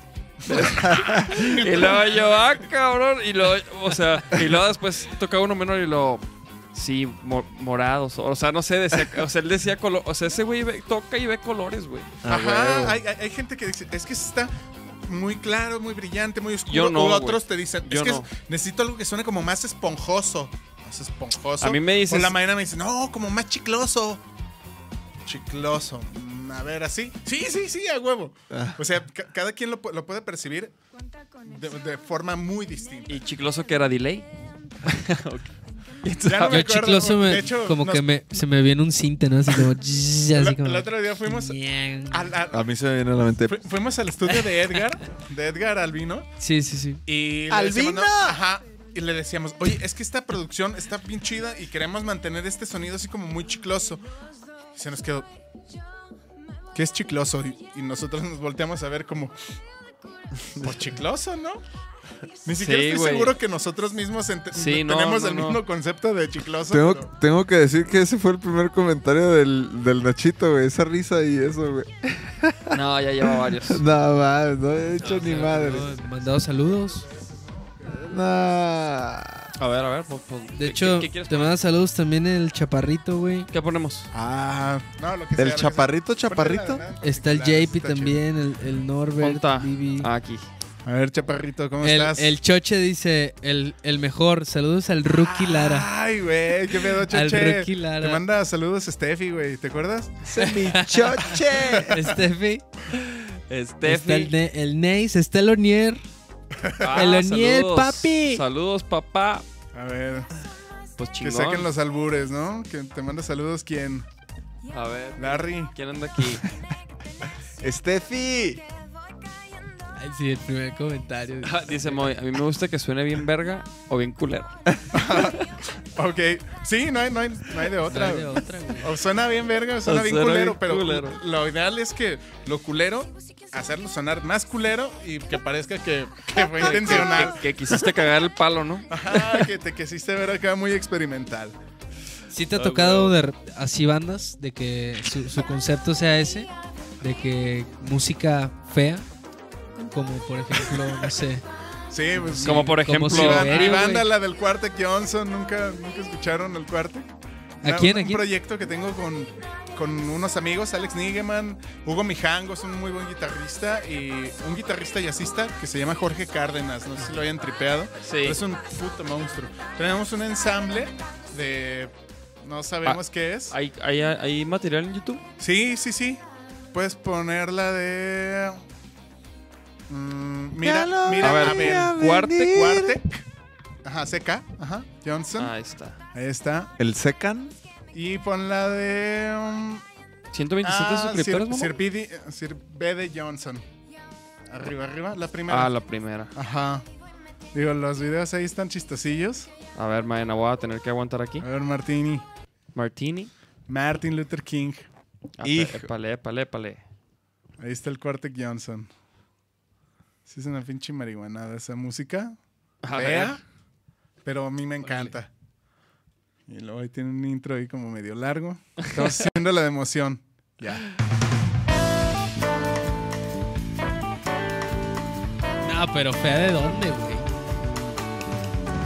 y luego yo, ah, cabrón. Y luego, o sea, y luego después tocaba uno menor y lo... Sí, mo- morados. O sea, no sé, decía, o sea, él decía color. O sea, ese güey ve- toca y ve colores, güey. Ah, Ajá, hay, hay- hay gente que dice, es que está muy claro, muy brillante, muy oscuro. Yo no, o otros güey. te dicen, Yo es que no. es- necesito algo que suene como más esponjoso. Más esponjoso. A mí me dices- O la mañana me dice, no, como más chicloso. Chicloso. Mm, A ver, así. Sí, sí, sí, a huevo. Ah. O sea, ca- cada quien lo, lo puede percibir de, de forma muy distinta. ¿Y chicloso que era delay? Ya no me Yo acuerdo, chicloso me, de hecho, como nos- que me, se me viene un cinte, ¿no? Así como... así el, como el otro día fuimos al- al- A mí se me viene a la mente. fu- fuimos al estudio de Edgar, de Edgar Albino. Sí, sí, sí. Y ¡Albino! decíamos, no, ajá. Y le decíamos, oye, es que esta producción está bien chida y queremos mantener este sonido así como muy chicloso. Se nos quedó. ¿Qué es chicloso? Y, y nosotros nos volteamos a ver como. Por chicloso, ¿no? Ni siquiera Sí, estoy seguro que nosotros mismos Sí, no, tenemos no, el no. mismo concepto de chicloso. Tengo, pero- tengo que decir que ese fue el primer comentario del, del Nachito, güey. Esa risa y eso, güey. No, ya lleva varios. No, más, no he hecho ni madre. No, Mandado saludos. Nah. A ver, a ver. pues, pues, De ¿qué- hecho, ¿qué, quieres te manda saludos también el chaparrito, güey. ¿Qué ponemos? Ah, no, lo que sea, ¿El lo que sea. chaparrito, chaparrito? Está el JP también, el, el Norbert, Ponta. Vivi. Ah, aquí. A ver, Chaparrito, ¿cómo El, estás? el Choche dice, el, el mejor. Saludos al Rookie Lara. Ay, güey, qué pedo, Al Choche. Rookie Lara. Te manda saludos Steffi, güey, ¿te acuerdas? mi choche. Steffi. Está el, Steffi. El Neis, está el Onier. Ah, el Oniel, saludos. papi. Saludos, papá. A ver, Pues que chingón. saquen los albures, ¿no? Que te manda saludos, ¿quién? A ver, Larry. ¿quién anda aquí? Steffi. Ay, sí, el primer comentario. Ah, Dice Moy, a mí me gusta que suene bien verga o bien culero. Ok, sí, no hay, no hay, no hay de otra. Trae de otra, güey. O suena bien verga o suena O bien suena culero, bien pero culero. lo ideal es que lo culero, hacerlo sonar más culero y que parezca que, que fue intencional. Que, que quisiste cagar el palo, ¿no? Ajá, que te quisiste ver acá muy experimental. ¿Sí te ha Ah, tocado de, así bandas de que su, su concepto sea ese? De que música fea, como por ejemplo, no sé. Sí, pues Como por como ejemplo- mi, Silverio, banda, la del Cuartex Johnson, ¿nunca, nunca escucharon el Cuartex? ¿A quién, a Un quién? proyecto que tengo con, con unos amigos, Alex Nigeman, Hugo Mijango, es un muy buen guitarrista, y un guitarrista jazzista que se llama Jorge Cárdenas, no sé si lo hayan tripeado. Sí. pero es un puto monstruo. Tenemos un ensamble de... No sabemos qué es. ¿Hay, hay, hay material en YouTube? Sí, sí, sí. Puedes ponerla de... Mm, mira, mira, A ver, a ver. Cuarte, Cuarte. Ajá, CK. Ajá, Johnson. Ahí está. Ahí está. El secan. Y pon la de... um, 127 ah, suscriptores, Sir? Sir Bede Johnson. Arriba, arriba. La primera. Ah, la primera. Ajá. Digo, los videos ahí están chistosillos. A ver, mañana voy a tener que aguantar aquí. A ver, Martini. Martini. Martin Luther King. Ah, Hijo. Épale, épale, épale. Ahí está el Quartet Johnson. Sí, es una pinche marihuanada esa música. A Fea, ver. pero a mí me encanta. Y luego ahí tiene un intro ahí como medio largo. Estamos haciendo la de emoción. Ya. No, pero fea de dónde, güey.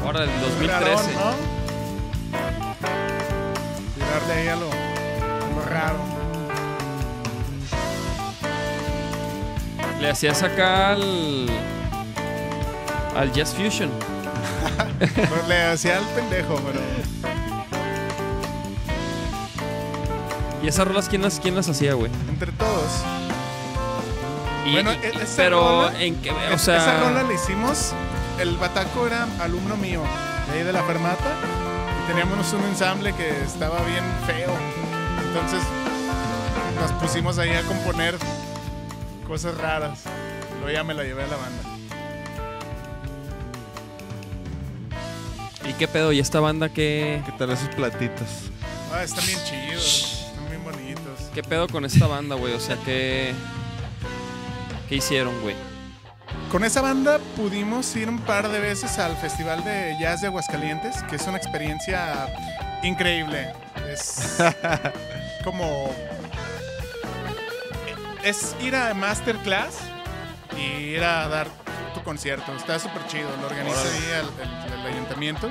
Ahora, el Rarón, 2013. ¿no? Tirarle ahí a lo, a lo raro. Le hacías acá al. Al Jazz Fusion. Pues le hacía al pendejo, pero. ¿Y esas rolas quién las, quién las hacía, güey? Entre todos. Y- Bueno, y- e- esa pero, rola- ¿en qué? O sea. Esa rola la hicimos. El Bataco era alumno mío, de ahí de la Fermata. Y teníamos un ensamble que estaba bien feo. Entonces nos pusimos ahí a componer cosas raras. Luego ya me la llevé a la banda. ¿Y qué pedo? ¿Y esta banda qué, ¿Qué tal esos platitos? Ah, están bien chidos. Qué pedo con esta banda, güey? O sea, ¿qué. ¿Qué hicieron, güey? Con esa banda pudimos ir un par de veces al Festival de Jazz de Aguascalientes, que es una experiencia increíble. Es como... Es ir a masterclass y ir a dar tu concierto. Está súper chido. Lo organiza ahí el, el- el ayuntamiento.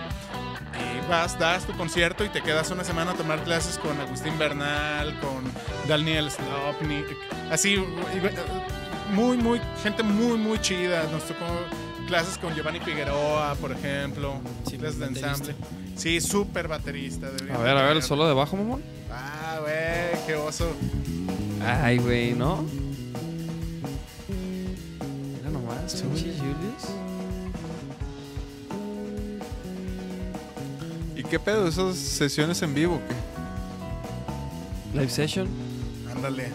Y vas, das tu concierto y te quedas una semana a tomar clases con Agustín Bernal, con Daniel Slopnik. Así, y- muy, muy, gente muy, muy chida. Nos tocó clases con Giovanni Figueroa, por ejemplo. Sí, clases de ensamble. Sí, súper baterista. A ver, a ver, el solo de bajo, mamón. Ah, güey, qué oso. Ay, güey, ¿no? Mira nomás, Julius. Qué pedo? ¿Esas sesiones en vivo? ¿qué? Live session. Ándale.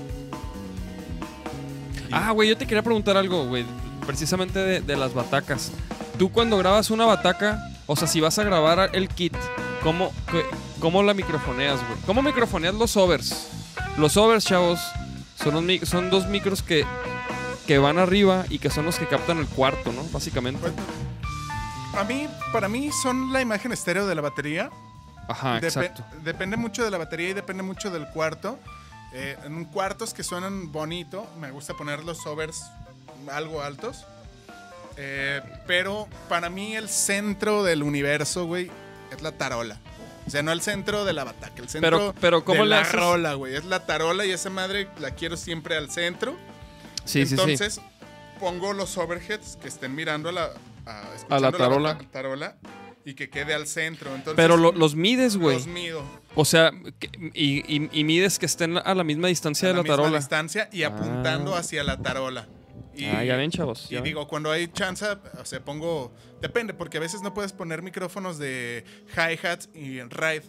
Ah, güey, yo te quería preguntar algo, güey. Precisamente de, de las batacas. Tú cuando grabas una bataca, o sea, si vas a grabar el kit, ¿cómo, qué- cómo la microfoneas, güey? ¿Cómo microfoneas los overs? Los overs, chavos, son, mi- son dos micros que, que van arriba y que son los que captan el cuarto, ¿no? Básicamente. Pues, a mí, para mí son la imagen estéreo de la batería. Ajá, Depe- exacto. Depende mucho de la batería y depende mucho del cuarto. Eh, en cuartos que suenan bonito, me gusta poner los overs algo altos. Eh, pero para mí el centro del universo, güey, es la tarola. O sea, no el centro de la bataca, el centro Pero- pero ¿cómo de la haces? rola, güey. Es la tarola y esa madre la quiero siempre al centro. Sí, sí, sí. Entonces, pongo los overheads que estén mirando a la, a, A la tarola. tarola y que quede al centro. Entonces, Pero lo- los mides, güey. los mido O sea, que- y, y- y mides que estén a la misma distancia a de la la misma tarola. distancia y apuntando Ah. hacia la tarola. Y, Ah, ya ven, chavos. Y ven. digo, cuando hay chance, o sea, pongo. Depende, porque a veces no puedes poner micrófonos de hi-hat y ride.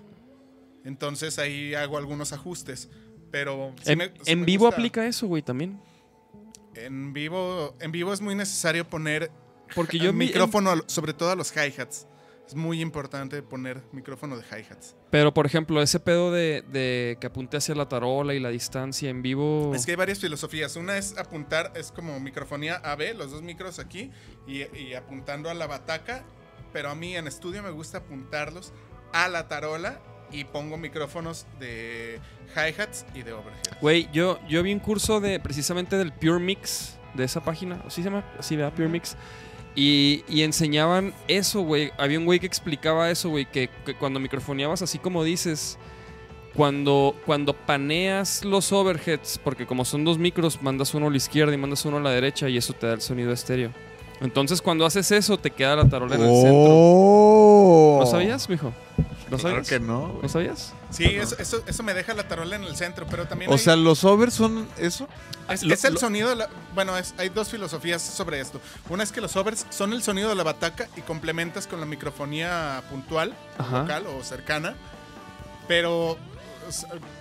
Entonces ahí hago algunos ajustes. Pero. sí en me- sí en me vivo gusta. aplica eso, güey, también. En vivo, en vivo es muy necesario poner Porque el yo mi- micrófono, a- sobre todo a los hi-hats. Es muy importante poner micrófono de hi-hats. Pero, por ejemplo, ese pedo de, de que apunte hacia la tarola y la distancia en vivo. Es que hay varias filosofías. Una es apuntar, es como microfonía AB, los dos micros aquí, y, y apuntando a la bataca. Pero a mí en estudio me gusta apuntarlos a la tarola y pongo micrófonos de hi-hats y de overhead. Güey, yo, yo vi un curso de precisamente del Pure Mix de esa página. ¿Sí se llama? Sí, ¿verdad? Pure Mix. Y, y enseñaban eso, güey. Había un güey que explicaba eso, güey. Que, que cuando microfoneabas, así como dices, cuando, cuando paneas los overheads, porque como son dos micros, mandas uno a la izquierda y mandas uno a la derecha y eso te da el sonido estéreo. Entonces, cuando haces eso, te queda la tarola en el centro. ¡Oh! ¿No sabías, mijo? ¿No Claro sabías? que no. güey. ¿No sabías? Sí, eso, eso, eso me deja la tarola en el centro, pero también O hay- sea, los overs son eso. Es, Lo- es el lo- sonido de la. Bueno, es- hay dos filosofías sobre esto. Una es que los overs son el sonido de la bataca y complementas con la microfonía puntual, Ajá. local o cercana. Pero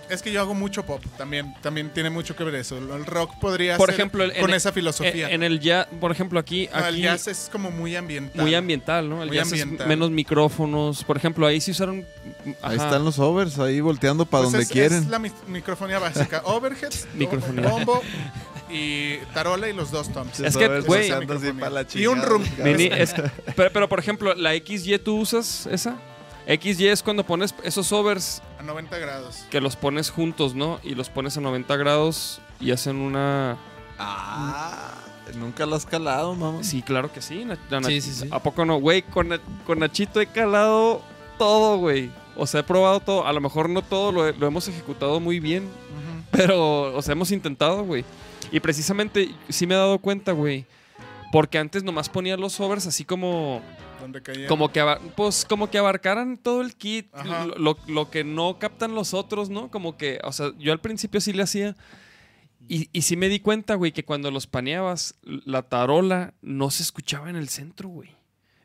es, que yo hago mucho pop también. También tiene mucho que ver eso. El rock podría Por ser ejemplo, el- con en- esa filosofía. En, el jazz, por ejemplo, aquí, No, el aquí jazz es como muy ambiental. muy ambiental, ¿no? El Muy jazz es ambiental. menos micrófonos. Por ejemplo, ahí sí usaron. Ahí están los overs, ahí volteando para Pues donde es, quieren. Es la mi- microfonía básica. Overheads, Microfonía. bombo y tarola y los dos toms. Es que, güey- Y un. Mini- es- pero, pero, por ejemplo, la XY, ¿tú usas esa? XY es cuando pones esos overs A 90 grados. que los pones juntos, ¿no? Y los pones a 90 grados y hacen una. Ah, nunca lo has calado, mamá. Sí, claro que sí. Na- Sí, sí, sí. ¿A poco no? Güey, con, Na- con Nachito he calado todo, güey. O sea, he probado todo. A lo mejor no todo lo, lo hemos ejecutado muy bien. Pero, o sea, hemos intentado, güey. Y precisamente sí me he dado cuenta, güey. Porque antes nomás ponía los overs así como. Donde. Como que, pues, como que abarcaran todo el kit. Lo, lo- lo que no captan los otros, ¿no? Como que, o sea, yo al principio sí le hacía. Y, y sí me di cuenta, güey, que cuando los paneabas, la tarola no se escuchaba en el centro, güey.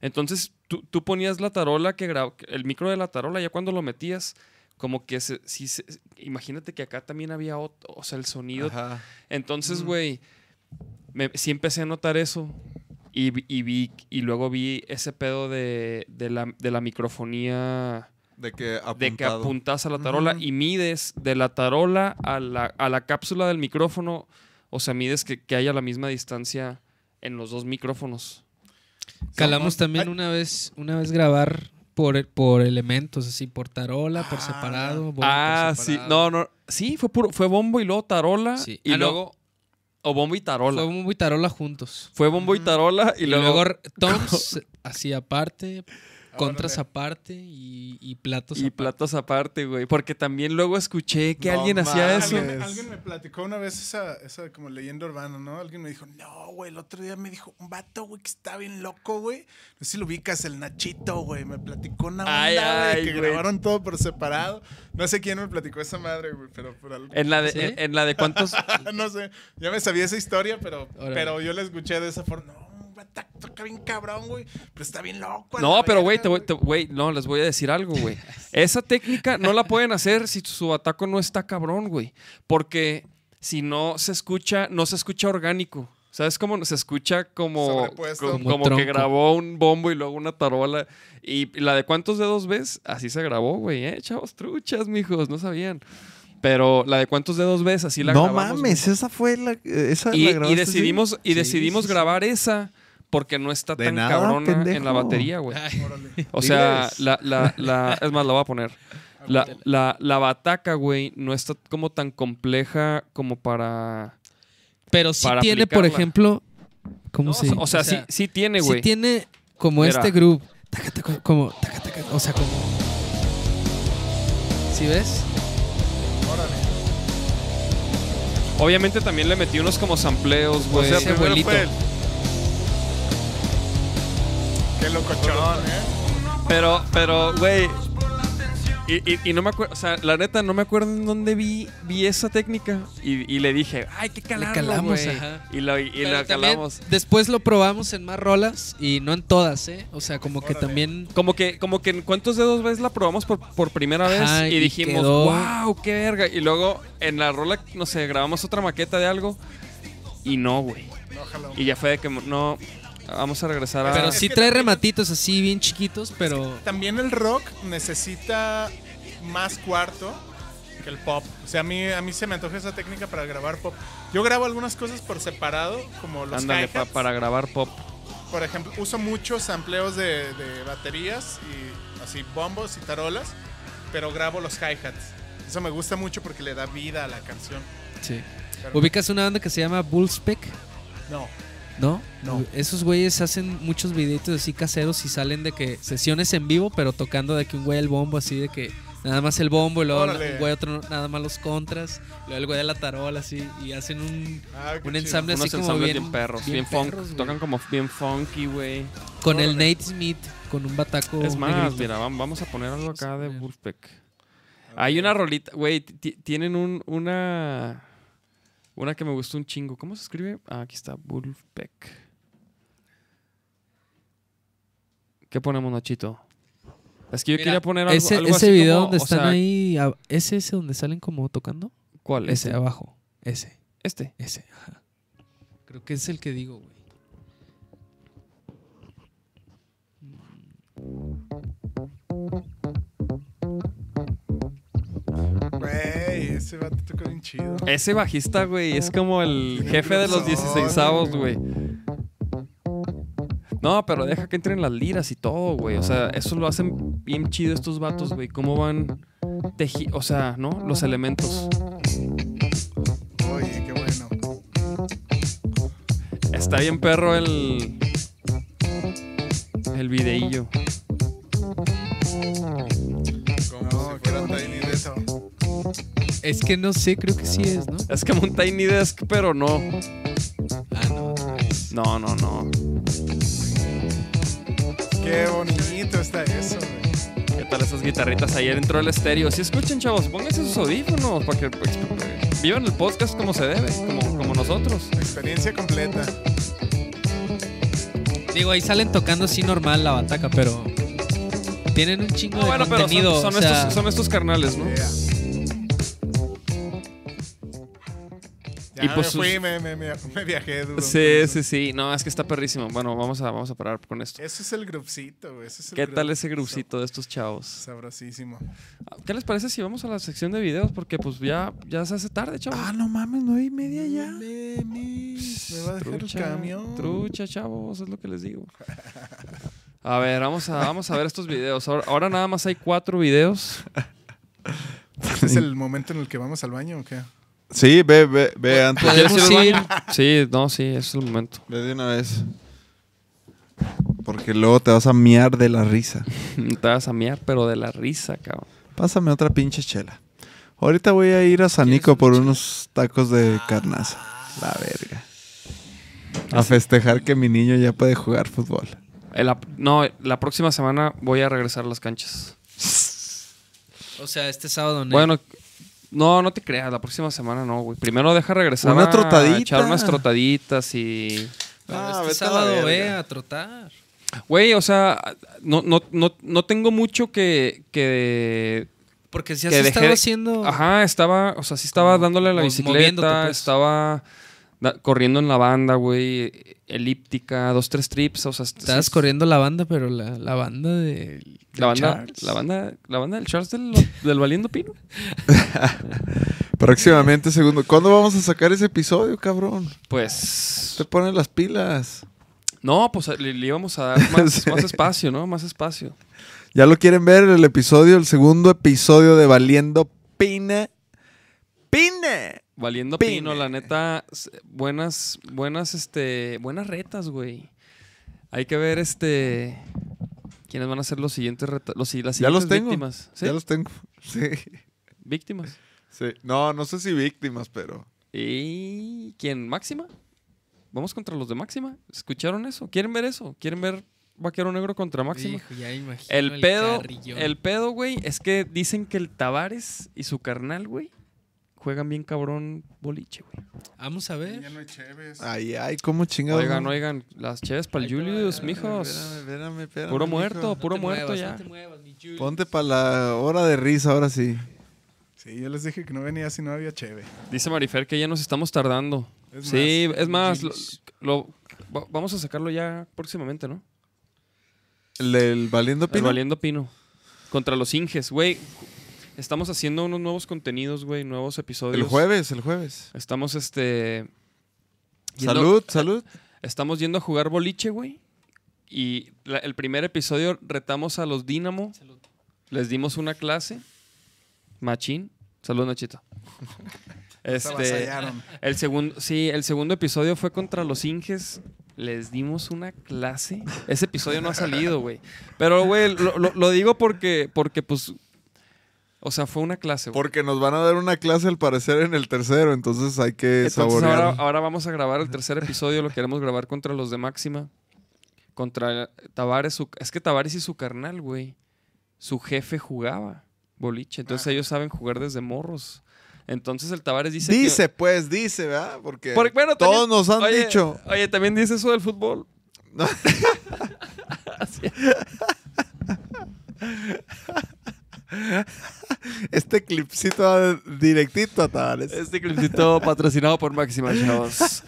Entonces, tú, tú ponías la tarola que grabó, el micro de la tarola, ya cuando lo metías, como que se, sí se- imagínate que acá también había otro, o sea, el sonido Ajá. entonces, güey, me- sí empecé a notar eso. Y, vi- y vi, y luego vi ese pedo de, de la, de la microfonía, De que apuntado. de que apuntas a la tarola y mides de la tarola a la, a la cápsula del micrófono. O sea, mides que, que haya la misma distancia en los dos micrófonos. Calamos también Ay. una vez, una vez grabar por, por elementos, así, por tarola, por Ah. separado. bombo ah, por sí. No, no. Sí, fue puro, fue bombo y luego tarola. Sí. Y Ah, no. luego. O bombo y tarola. Fue Fue, bombo y tarola juntos. bombo y tarola y, Y, luego, luego. toms así aparte, contras Órale. aparte y, y platos y aparte. platos aparte, güey. Porque también luego escuché que No alguien hacía eso. Alguien, alguien me platicó una vez esa, esa como leyenda urbana, ¿no? Alguien me dijo, no, güey, el otro día me dijo, un vato, güey, que está bien loco, güey. No sé si lo ubicas, el Nachito, güey. Me platicó una onda, Ay, ay, que güey. grabaron todo por separado. No sé quién me platicó esa madre, güey, pero por algo. En la de, ¿Sí? en, en la de cuántos. no sé, ya me sabía esa historia, pero, Órale. pero yo la escuché de esa forma. No, bien cabrón, güey, pero está bien loco. No, pero güey, te güey, no, les voy a decir algo, güey. Esa técnica no la pueden hacer si su ataco no está cabrón, güey. Porque si no se escucha, no se escucha orgánico. ¿Sabes cómo se escucha como, como, que grabó un bombo y luego una tarola? Y la de cuántos dedos ves, así se grabó, güey, eh, chavos, truchas, mijos, no sabían. Pero la de cuántos dedos ves, así la no grabamos. güey. mames, esa fue la. Esa Y, decidimos, y Sí, decidimos sí, sí. grabar esa porque no está De tan nada, cabrona en la batería, güey. Órale. O sea, la, la, la, es más, la voy a poner. La, la, la bataca, güey, no está como tan compleja como para... pero sí Para tiene, por ejemplo, ¿cómo No, se o sea, sí, sí tiene, sí güey. tiene como Mira. este groove. Taca, taca, como, taca, taca, o sea, como... ¿Sí ves? Obviamente también le metí unos como sampleos, O güey. sea, Ese primero fue el Qué locochón, ¿eh? Pero, pero, güey. Y, y- y no me acuerdo, o sea, la neta, no me acuerdo en dónde vi, vi esa técnica. Y, y le dije, ay, qué calarlo, calamos, ajá. Y lo, y lo calamos. Después lo probamos en más rolas y no en todas, ¿eh? O sea, como que también. Como que, como que en cuántos dedos veces la probamos por, por primera vez Ajá, y y dijimos, quedó- wow, qué verga. Y luego en la rola, no sé, grabamos otra maqueta de algo y no, güey. No. Y ya fue de que no, vamos a regresar a... Pero es sí que trae también- rematitos así bien chiquitos, pero. También el rock necesita más cuarto que el pop. O sea, a mí, a mí se me antoja esa técnica para grabar pop. Yo grabo algunas cosas por separado, como los Ándale, pa- para grabar pop. Por ejemplo, uso muchos sampleos de, de baterías y así bombos y tarolas, pero grabo los hi-hats. Eso me gusta mucho porque le da vida a la canción. Sí. Pero- ¿Ubicas una banda que se llama Bullspec? No. ¿No? No. Esos güeyes hacen muchos videitos así caseros y salen de que sesiones en vivo, pero tocando de que un güey el bombo así de que nada más el bombo y luego Órale. un güey otro nada más los contras, luego el güey de la tarola así y hacen un, Ah, un chido. ensamble así Unos como bien, bien, perros, bien bien, funk. perros. Tocan como bien funky, güey. con el. Nate Smith con un bataco Es más, negrito. mira, vam- vamos a poner algo acá de. Wolfpack. Hay una rolita, güey, ti- tienen un, una... Una que me gustó un chingo. ¿Cómo se escribe? Ah, aquí está, Wolfpack. ¿Qué ponemos, Nachito? Es que yo Mira, quería poner algo, ese, algo ese así video como, donde están sea, ahí, ese ese donde salen como tocando, ¿Cuál? ese Este. abajo, ese, Este. ese, ajá. Creo que es el que digo, güey. Ese vato toca bien chido. Ese bajista, güey, es como el jefe de los blusón, 16 avos, güey. No, pero deja que entren las liras y todo, güey. O sea, eso lo hacen bien chido estos vatos, güey. Cómo van teji... O sea, ¿no? Los elementos. Oye, qué bueno. Está bien perro el... El videillo. Es que no sé, creo que sí es, ¿no? Es como un Tiny Desk, pero no. Ah, no. No, no, no. Qué bonito está eso, güey. ¿Qué tal esas guitarritas? Ayer entró el estéreo. Si escuchen, chavos, pónganse sus audífonos para que pues, vivan el podcast como se debe, como, como nosotros. Experiencia completa. Digo, ahí salen tocando así normal la bataca, pero tienen un chingo No, de bueno, pero contenido. son, son o sea, estos, son estos carnales, ¿no? Yeah. Ya Y pues me fui, me, me, me, me viajé duro. Sí, sí, sí. No, es que está perrísimo. Bueno, vamos a, vamos a parar con esto. Eso es el grupcito, güey. ese es el ¿Qué tal ese grupcito de estos chavos? Sabrosísimo. ¿Qué les parece si vamos a la sección de videos? Porque pues ya, ya se hace tarde, chavos. Ah, no mames, nueve y media ya. Me, me, me va a dejar Trucha, el camión. Trucha, chavos, es lo que les digo. A ver, vamos a, vamos a ver estos videos. Ahora, ahora nada más hay cuatro videos. ¿Este ¿Es el momento en el que vamos al baño o qué? Sí, ve, ve, ve antes. Podemos ¿Quieres ir al ir. baño? Sí, no, sí, es el momento. Ve de una vez. Porque luego te vas a miar de la risa. Te vas a miar, pero de la risa, cabrón. Pásame otra pinche chela. Ahorita voy a ir a Sanico por unos tacos de carnaza. La verga. A festejar que mi niño ya puede jugar fútbol. Eh, no, la próxima semana voy a regresar a las canchas. O sea, este sábado no. Bueno, no, no te creas, la próxima semana no, güey. Primero deja regresar Una a trotadita. echar unas trotaditas y... Pero Ah, este vete a la sábado verga. ve a trotar. Güey, o sea, no, no, no, no tengo mucho que... que Porque si has Que dejé estado de- haciendo. Ajá, estaba, o sea, sí estaba Como dándole a la mo- moviéndote, bicicleta, pues. estaba da- corriendo en la banda, güey, elíptica, dos, tres trips, o sea... Estabas sí- corriendo la banda, pero la, la banda de. La banda, Charles. la banda, la banda del Charles del, del Valiendo Pino. Próximamente, segundo. ¿Cuándo vamos a sacar ese episodio, cabrón? Pues... Te ponen las pilas. No, pues le, le íbamos a dar más, Sí. más espacio, ¿no? Más espacio. Ya lo quieren ver el episodio, el segundo episodio de Valiendo Pina. ¡Pina! Valiendo Pine. Pino, la neta, buenas, buenas, este, buenas retas, güey. Hay que ver, este, quiénes van a ser los siguientes retas, los, si- las Ya los siguientes tengo. víctimas. ¿Sí? Ya los tengo. Sí. Víctimas. sí. No, no sé si víctimas, pero. ¿Y quién? ¿Máxima? Vamos contra los de Máxima. ¿Escucharon eso? ¿Quieren ver eso? ¿Quieren ver vaquero negro contra Máximo. Hijo, ya imagino El pedo, carrillón. el pedo, güey, es que dicen que el Tavares y su carnal, güey, juegan bien cabrón boliche, güey. Vamos a ver. Ya no hay cheves. Ay, ay, cómo chingados. Oigan, no? oigan, las cheves para el Julius, mijos. Espérame, espérame, espérame, Puro muerto, puro muerto muevas, ya. no te muevas, mi Julius. Ponte para la hora de risa, ahora sí. Sí, yo les dije que no venía si no había cheve. Dice Marifer que ya nos estamos tardando. Es sí, más, es más, lo, vamos a sacarlo ya próximamente, ¿no? El del Valiendo El Pino. Valiendo Pino. Contra los Inges, güey. Estamos haciendo unos nuevos contenidos, güey, nuevos episodios. El jueves, el jueves. Estamos, este... yendo- Salud, salud. Estamos yendo a jugar boliche, güey. Y la- el primer episodio retamos a los Dínamo. Les dimos una clase. Machín. Salud, Nachito. Este, el segundo, sí, el segundo episodio fue contra los Inges. Les dimos una clase. Ese episodio no ha salido, güey. Pero, güey, lo, lo- lo digo porque, porque, pues, o sea, fue una clase. güey. Porque nos van a dar una clase al parecer en el tercero, entonces hay que Entonces saborear. ahora, ahora vamos a grabar el tercer episodio, lo queremos grabar contra los de Máxima. Contra Tavares, su- es que Tavares y su carnal, güey. Su jefe jugaba boliche, entonces ellos saben jugar desde morros. Entonces el Tavares dice que- Dice, pues, dice, ¿verdad? Porque Porque, bueno, todos también- nos han oye, dicho. Oye, también dice eso del fútbol. Este clipcito va directito a Tavares. Este clipcito patrocinado por Máxima Chavos.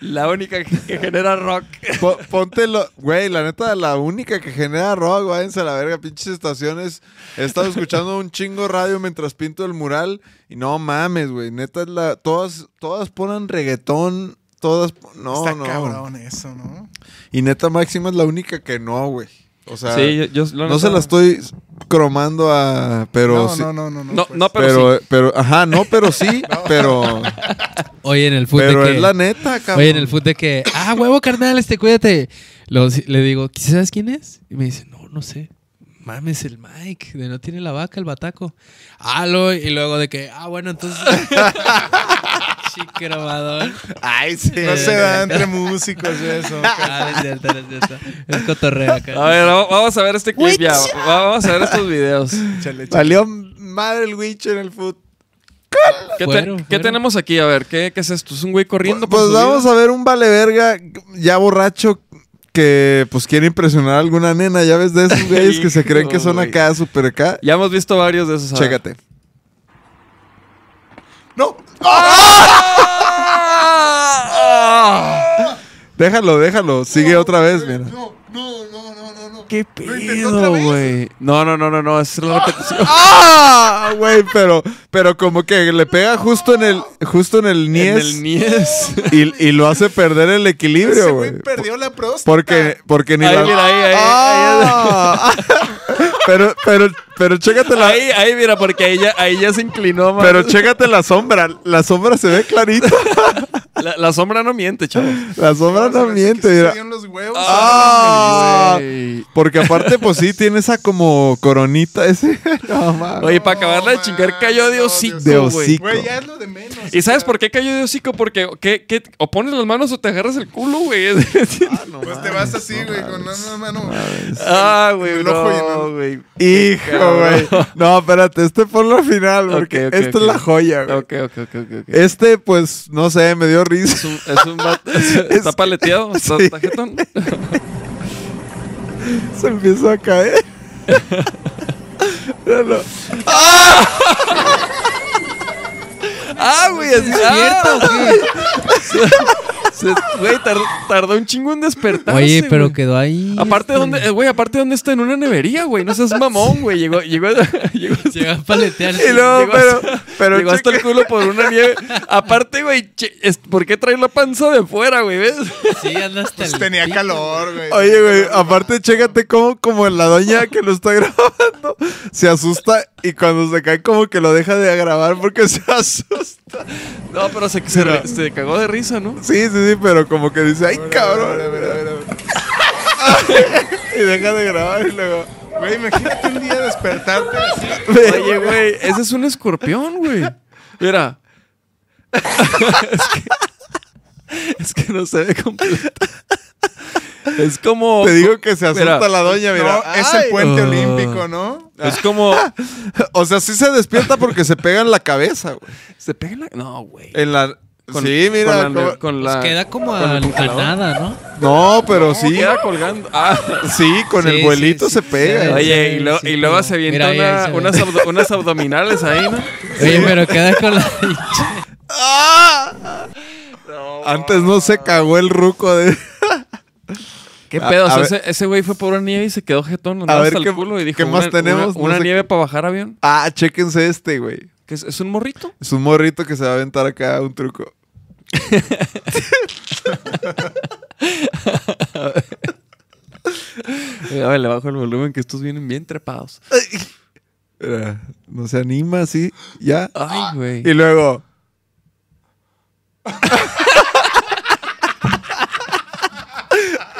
La única que, genera rock. Po- Póntelo, güey, la neta, la única que genera rock, váyanse a la verga, pinches estaciones. He estado escuchando un chingo radio mientras pinto el mural y no mames, güey, neta, es la, todas, todas ponen reggaetón, todas, no, Está no. cabrón eso, ¿no? Y neta Máxima es la única que no, güey. O sea, sí, yo, yo- no se la estoy cromando a, pero no, sí. no, no, no, no. No, pues. no, pero, Pero, sí. pero, ajá, no, pero sí, pero, Oye, en el fútbol pero de que... es la neta, cabrón. Oye, en el fútbol de que... Ah, huevo, carnal, este, cuídate. Le digo, ¿sabes quién es? Y me dice, no, no sé. Mames, el Mike, de no tiene la vaca, el bataco. Ah, lo, y luego de que, ah, bueno, entonces... Chiqueromador. Ay, sí. No se da entre músicos eso. Ah, es cierto, es cierto. Es cotorreo acá. A ver, va- vamos a ver este clip ya. Va- Vamos a ver estos videos. Échale. Valió madre el witch en el fútbol. ¿Qué, te- Fueron, qué tenemos aquí? A ver, ¿qué, qué es esto? ¿Es un güey corriendo por Pues vamos vida? a ver un vale verga ya borracho que pues quiere impresionar a alguna nena. Ya ves de esos güeyes que se creen que son acá, super acá. Ya hemos visto varios de esos. a ver. Chécate. ¡No! Déjalo, déjalo. Sigue otra vez, mira. No, no, no, no, no, no. ¿Qué pedo, güey? No, no, no, no, no. Es la repetición. ¡Ah! Güey, pero, pero como que le pega justo en el, justo en el En niés. el Nies. y, y lo hace perder el equilibrio, güey güey. perdió la próstata. Porque, porque ni Ahí, la- mira, ahí, ahí, ¡Ah! pero, pero, pero chécate la, Ahí, ahí, mira, porque ahí ya, ahí ya se inclinó, man. pero chécate la sombra. La sombra se ve clarita. la, la sombra no miente, chavos. La sombra no miente, mira. Se los huevos. Ah. Güey. Porque aparte, pues sí, tiene esa como coronita ese. No, mames. Oye, para acabarla de No, chingar man, cayó de no, hocico, De güey. hocico. Güey, ya es lo de menos. ¿Y sabes por qué cayó de hocico? Porque ¿qué, qué, o pones las manos o te agarras el culo, güey. Pues te vas así, güey, con una mano. ah, güey, no, güey. Hijo, güey. No, espérate, este ponlo al final, porque Ok, ok, esta ok. es la joya, güey. Ok, ok, ok, ok. ok. Este, pues, no sé, me dio risa. Es un, es un está paleteado, está Sí. Se empieza a caer. Míralo. Ah, güey, así ¿Cierto? Se- Güey, tar- tardó un chingo en despertarse. Oye, pero güey. quedó ahí. Aparte, este, ¿dónde, eh, güey, aparte, ¿dónde está? En una nevería, güey. No seas mamón, güey. Llegó, llegó, llegó, Llegó a paletear. Y luego, Llegó pero, hasta- pero, llegó hasta el culo por una nieve. Aparte, güey, che- es- ¿por qué trae la panza de fuera, güey? ¿Ves? Sí, anda hasta Pues el tenía pico. calor, güey. Oye, güey, aparte, chécate cómo, como la doña que lo está grabando se asusta y cuando se cae, como que lo deja de grabar porque se asusta. No, pero se, se, re- se cagó de risa, ¿no? Sí, sí, sí, pero como que dice, ay, cabrón. Y deja de grabar y luego. Güey, imagínate un día despertarte así. Oye, güey, ese es un escorpión, güey. Mira. es, que, es que no se ve completo. Es como. Te digo que se asusta Mira, la doña, mira. No, es el puente Oh. olímpico, ¿no? Es como. O sea, sí se despierta porque se pega en la cabeza, güey. ¿Se pega en la.? No, güey. En la... Con- sí, mira. Con la. con Pues queda como a, a nada, ¿no? No, pero sí. Queda colgando. Ah. Sí, con Sí, el sí, vuelito sí, se sí, pega. sí. Oye, y, lo- sí, y luego se avienta Mira, una- se unas, abdo- unas abdominales ahí, ¿no? Oye, pero queda con la. Antes no se cagó el ruco de. ¿Qué A- pedo? O sea, a ese, güey fue por una nieve y se quedó jetón. andaba ver, hasta el ¿qué- culo y dijo, qué más una- tenemos? Una, No una sé- nieve para bajar avión. Ah, chéquense este, güey. ¿Qué es, ¿Es un morrito? Es un morrito que se va a aventar acá un truco. A ver, le bajo el volumen que estos vienen bien trepados. No se anima así, ya. Ay, güey. Y luego.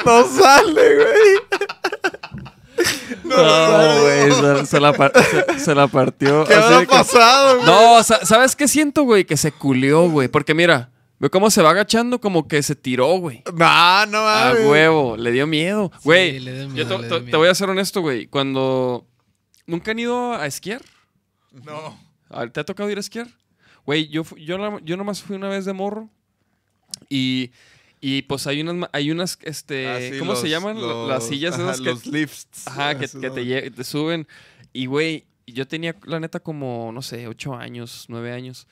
no sale, güey. No, güey. Se, se la, se- se la partió. ¿Qué que- pasado, güey? No, sa- ¿sabes qué siento, güey? Que se culió, güey. Porque mira, ve cómo se va agachando como que se tiró, güey. No, no A huevo, le dio miedo. Güey, le dio yo te, le te- dio te miedo. voy a ser honesto, güey. Cuando... ¿Nunca han ido a esquiar? No. ¿Te ha tocado ir a esquiar? Güey, yo, yo, yo nomás fui una vez de morro. Y, y pues hay unas, hay unas, este, Ah, sí, ¿cómo se los- llaman? los- Las sillas ajá, esas que, Los lifts. ajá, que, Esos que te, te suben. Y, güey, yo tenía, la neta, como, no sé, ocho años, nueve años.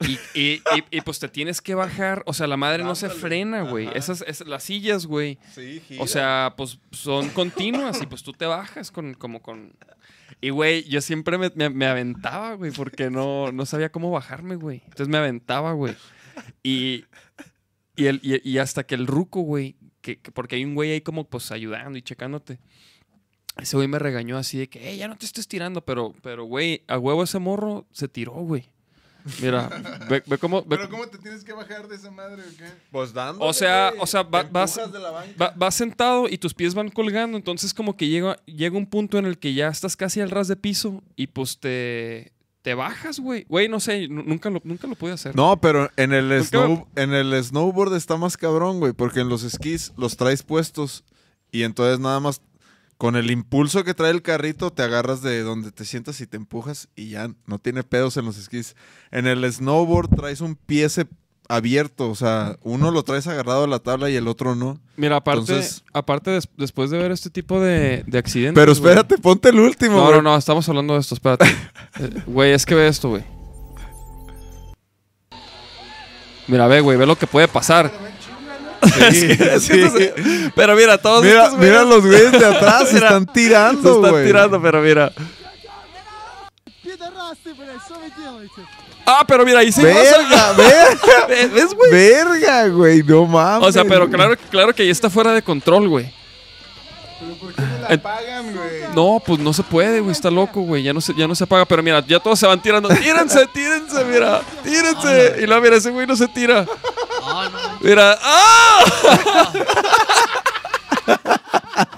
Y, y- y- y, pues te tienes que bajar. O sea, la madre no se frena, güey. Esas, esas- las sillas, güey. Sí, gira. O sea, pues son continuas y pues tú te bajas con, como con... Y, güey, yo siempre me, me- me aventaba, güey, porque no, no sabía cómo bajarme, güey. Entonces me aventaba, güey. Y, y, el, y, hasta que el ruco, güey, que, que- porque hay un güey ahí como pues ayudando y checándote. Ese güey me regañó así de que, "Ey, ya no te estés tirando, pero, pero, güey, a huevo ese morro se tiró, güey. Mira, ve, ve cómo... ve- ¿Pero cómo te tienes que bajar de esa madre o qué? Pues dando. o sea, o sea, va- vas, va- vas sentado y tus pies van colgando, entonces como que llega, llega un punto en el que ya estás casi al ras de piso y pues te, te bajas, güey. Güey, no sé, nu- nunca lo, nunca lo pude hacer. No, pero en el, snow, en el snowboard está más cabrón, güey, porque en los esquís los traes puestos y entonces nada más con el impulso que trae el carrito te agarras de donde te sientas y te empujas y ya no tiene pedos en los esquís. En el snowboard traes un pie abierto, o sea, uno lo traes agarrado a la tabla y el otro no. Mira, aparte, Entonces- aparte des- después de ver este tipo de, de accidentes... Pero espérate, ponte el último, No, no, no, estamos hablando de esto, espérate. Eh, Güey, es que ve esto, güey. Mira, ve, güey, ve lo que puede pasar. Sí, sí. Pero mira, todos Mira, estos güeyes mira los güeyes de atrás, se están se tirando, están güey. tirando, pero mira. Ah, pero mira, ahí sí. Verga, verga, ¿Ves, güey? verga, güey, no mames. O sea, pero claro, claro que ahí está fuera de control, güey. ¿Pero por qué me la pagan, güey? No, pues no se puede, güey. Está loco, güey. Ya no se, ya no se apaga. Pero mira, ya todos se van tirando. Tírense, tírense, mira. Tírense. Y luego, mira, ese güey no se tira. Mira. ¡Ah!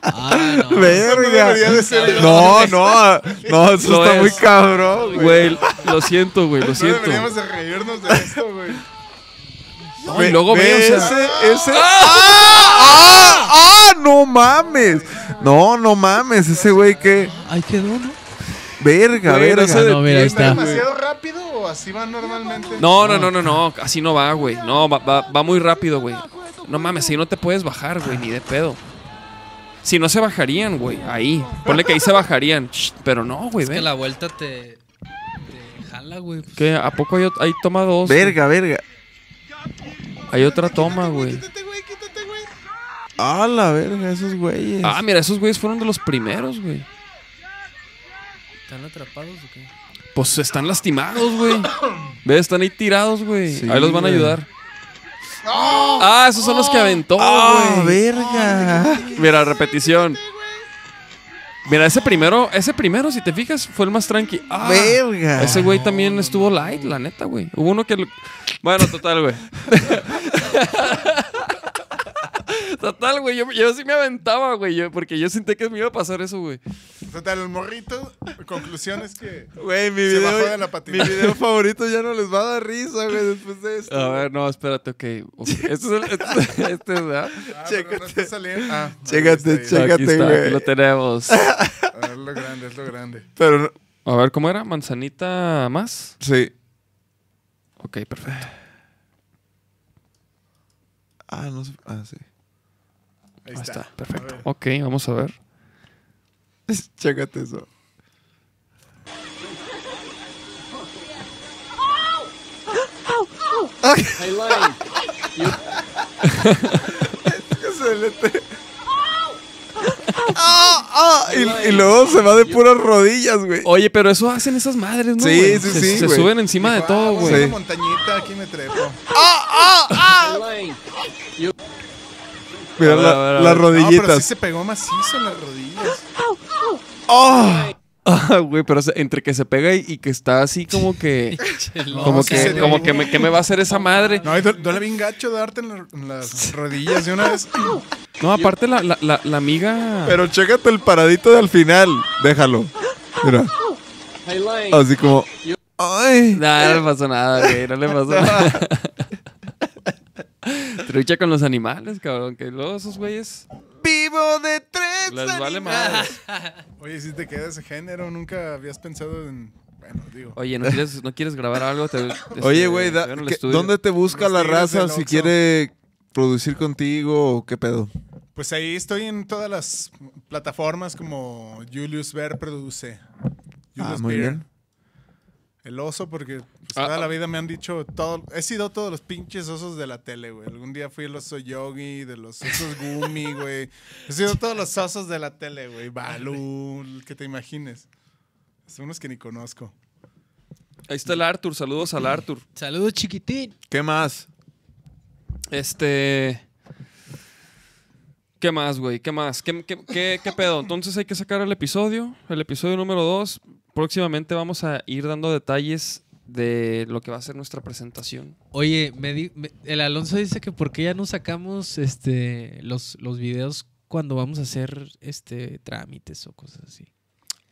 Ah, no. Verga. debería de ser. No, no, no, eso Lo está es. muy cabrón, güey. Güey, lo siento, güey. Lo No siento. deberíamos de reírnos de esto, güey. No, y luego ve, o sea. ese, ese. ¡Ah! ¡Ah! ¡Ah! ¡No mames! No, no mames, ese güey que. Ahí quedó, ¿no? Verga, Güey, no verga. se Ah, no, mira, ahí ¿Está demasiado rápido o así va normalmente? No, no, no, no, no. Así no va, güey. No, va, va, va muy rápido, güey. No mames, si no te puedes bajar, güey, ni de pedo. Si no se bajarían, güey, ahí. Ponle que ahí se bajarían. Shh, Pero no, güey, Es que ven. la vuelta te, te jala, güey. ¿Qué? ¿A poco hay, ot- hay toma dos? Verga, verga. Hay otra toma, güey. Quítate, güey, quítate, güey. Ah, la verga, esos güeyes. Ah, mira, esos güeyes fueron de los primeros, güey. ¿Están atrapados o qué? Pues están lastimados, güey. ¿Ves? Están ahí tirados, güey. Sí, ahí los van a ayudar. Ah, esos son los que aventó, Ah, güey. verga. Mira, repetición. Mira, ese primero, ese primero, si te fijas, fue el más tranqui. Ah, Verga. Ese güey también estuvo light, la neta, güey. Hubo uno que... lo- Bueno, total, güey. Total, güey, yo, yo sí me aventaba, güey, yo- porque yo sentí que me iba a pasar eso, güey. Total, el morrito, conclusión es que Güey, mi se bajó de video, la mi video favorito ya no les va a dar risa, güey, después de esto. A ver, no, espérate, ok. ok. Este es el. Este, este es, ¿verdad? Ah, pero no está saliendo. Ah, Chécate, chécate. Aquí está, güey. aquí lo tenemos. Ah, Es lo grande, es lo grande. Pero, no- A ver, ¿cómo era? ¿Manzanita más? sí. Ok, perfecto. Ah, no sé. Ah, sí. Ahí Ahí está. está, perfecto. Ok, vamos a ver. Chécate eso. ¡Ah! ¡Ah! Y, y luego se va de puras rodillas, güey. Oye, pero eso hacen esas madres, ¿no? Sí, güey? sí, se, sí, Se güey. suben encima de todo, ah, güey. una montañita, aquí me trepo. Mira A ver, la- a ver, a las ver. No, pero rodillitas. sí se pegó macizo en las rodillas. ¡Ah! Ah, güey, pero entre que se pega y, y que está así como que. como No, sí que, como que me, ¿qué me va a hacer esa madre? No, y duele bien gacho darte en, la- en las rodillas de una vez. No, aparte la, la, la, la amiga. Pero chécate el paradito de al final. Déjalo. Mira. Así como. ¡Ay! Nah, no le pasó nada, güey. No le pasó nada. Trucha con los animales, cabrón. Que luego esos güeyes ¡Vivo de tres! les vale animales! más. Oye, si te queda ese género, nunca habías pensado en. Bueno, digo. Oye, ¿no quieres, ¿no quieres grabar algo? Te- Oye, este, güey, da- ven al ¿qué- estudio. ¿dónde te busca la raza si quiere producir contigo o qué pedo? Pues ahí estoy en todas las plataformas como Julius Ver produce. Ah, Julius muy Beer. bien. El oso, porque pues, Ah, toda ah. la vida me han dicho todo. He sido todos los pinches osos de la tele, güey. Algún día fui el oso yogi, de los osos gumi, güey. He sido todos los osos de la tele, güey. Balú, el que te imagines. Son unos que ni conozco. Ahí está el Arthur. Saludos al Arthur. Saludos, chiquitín. ¿Qué más? Este. ¿Qué más, güey? ¿Qué más? ¿Qué, qué, qué- qué pedo? Entonces hay que sacar el episodio, el episodio número 2. Próximamente vamos a ir dando detalles de lo que va a ser nuestra presentación. Oye, me di- me- el Alonso dice que por qué ya no sacamos este los, los videos cuando vamos a hacer este trámites o cosas así.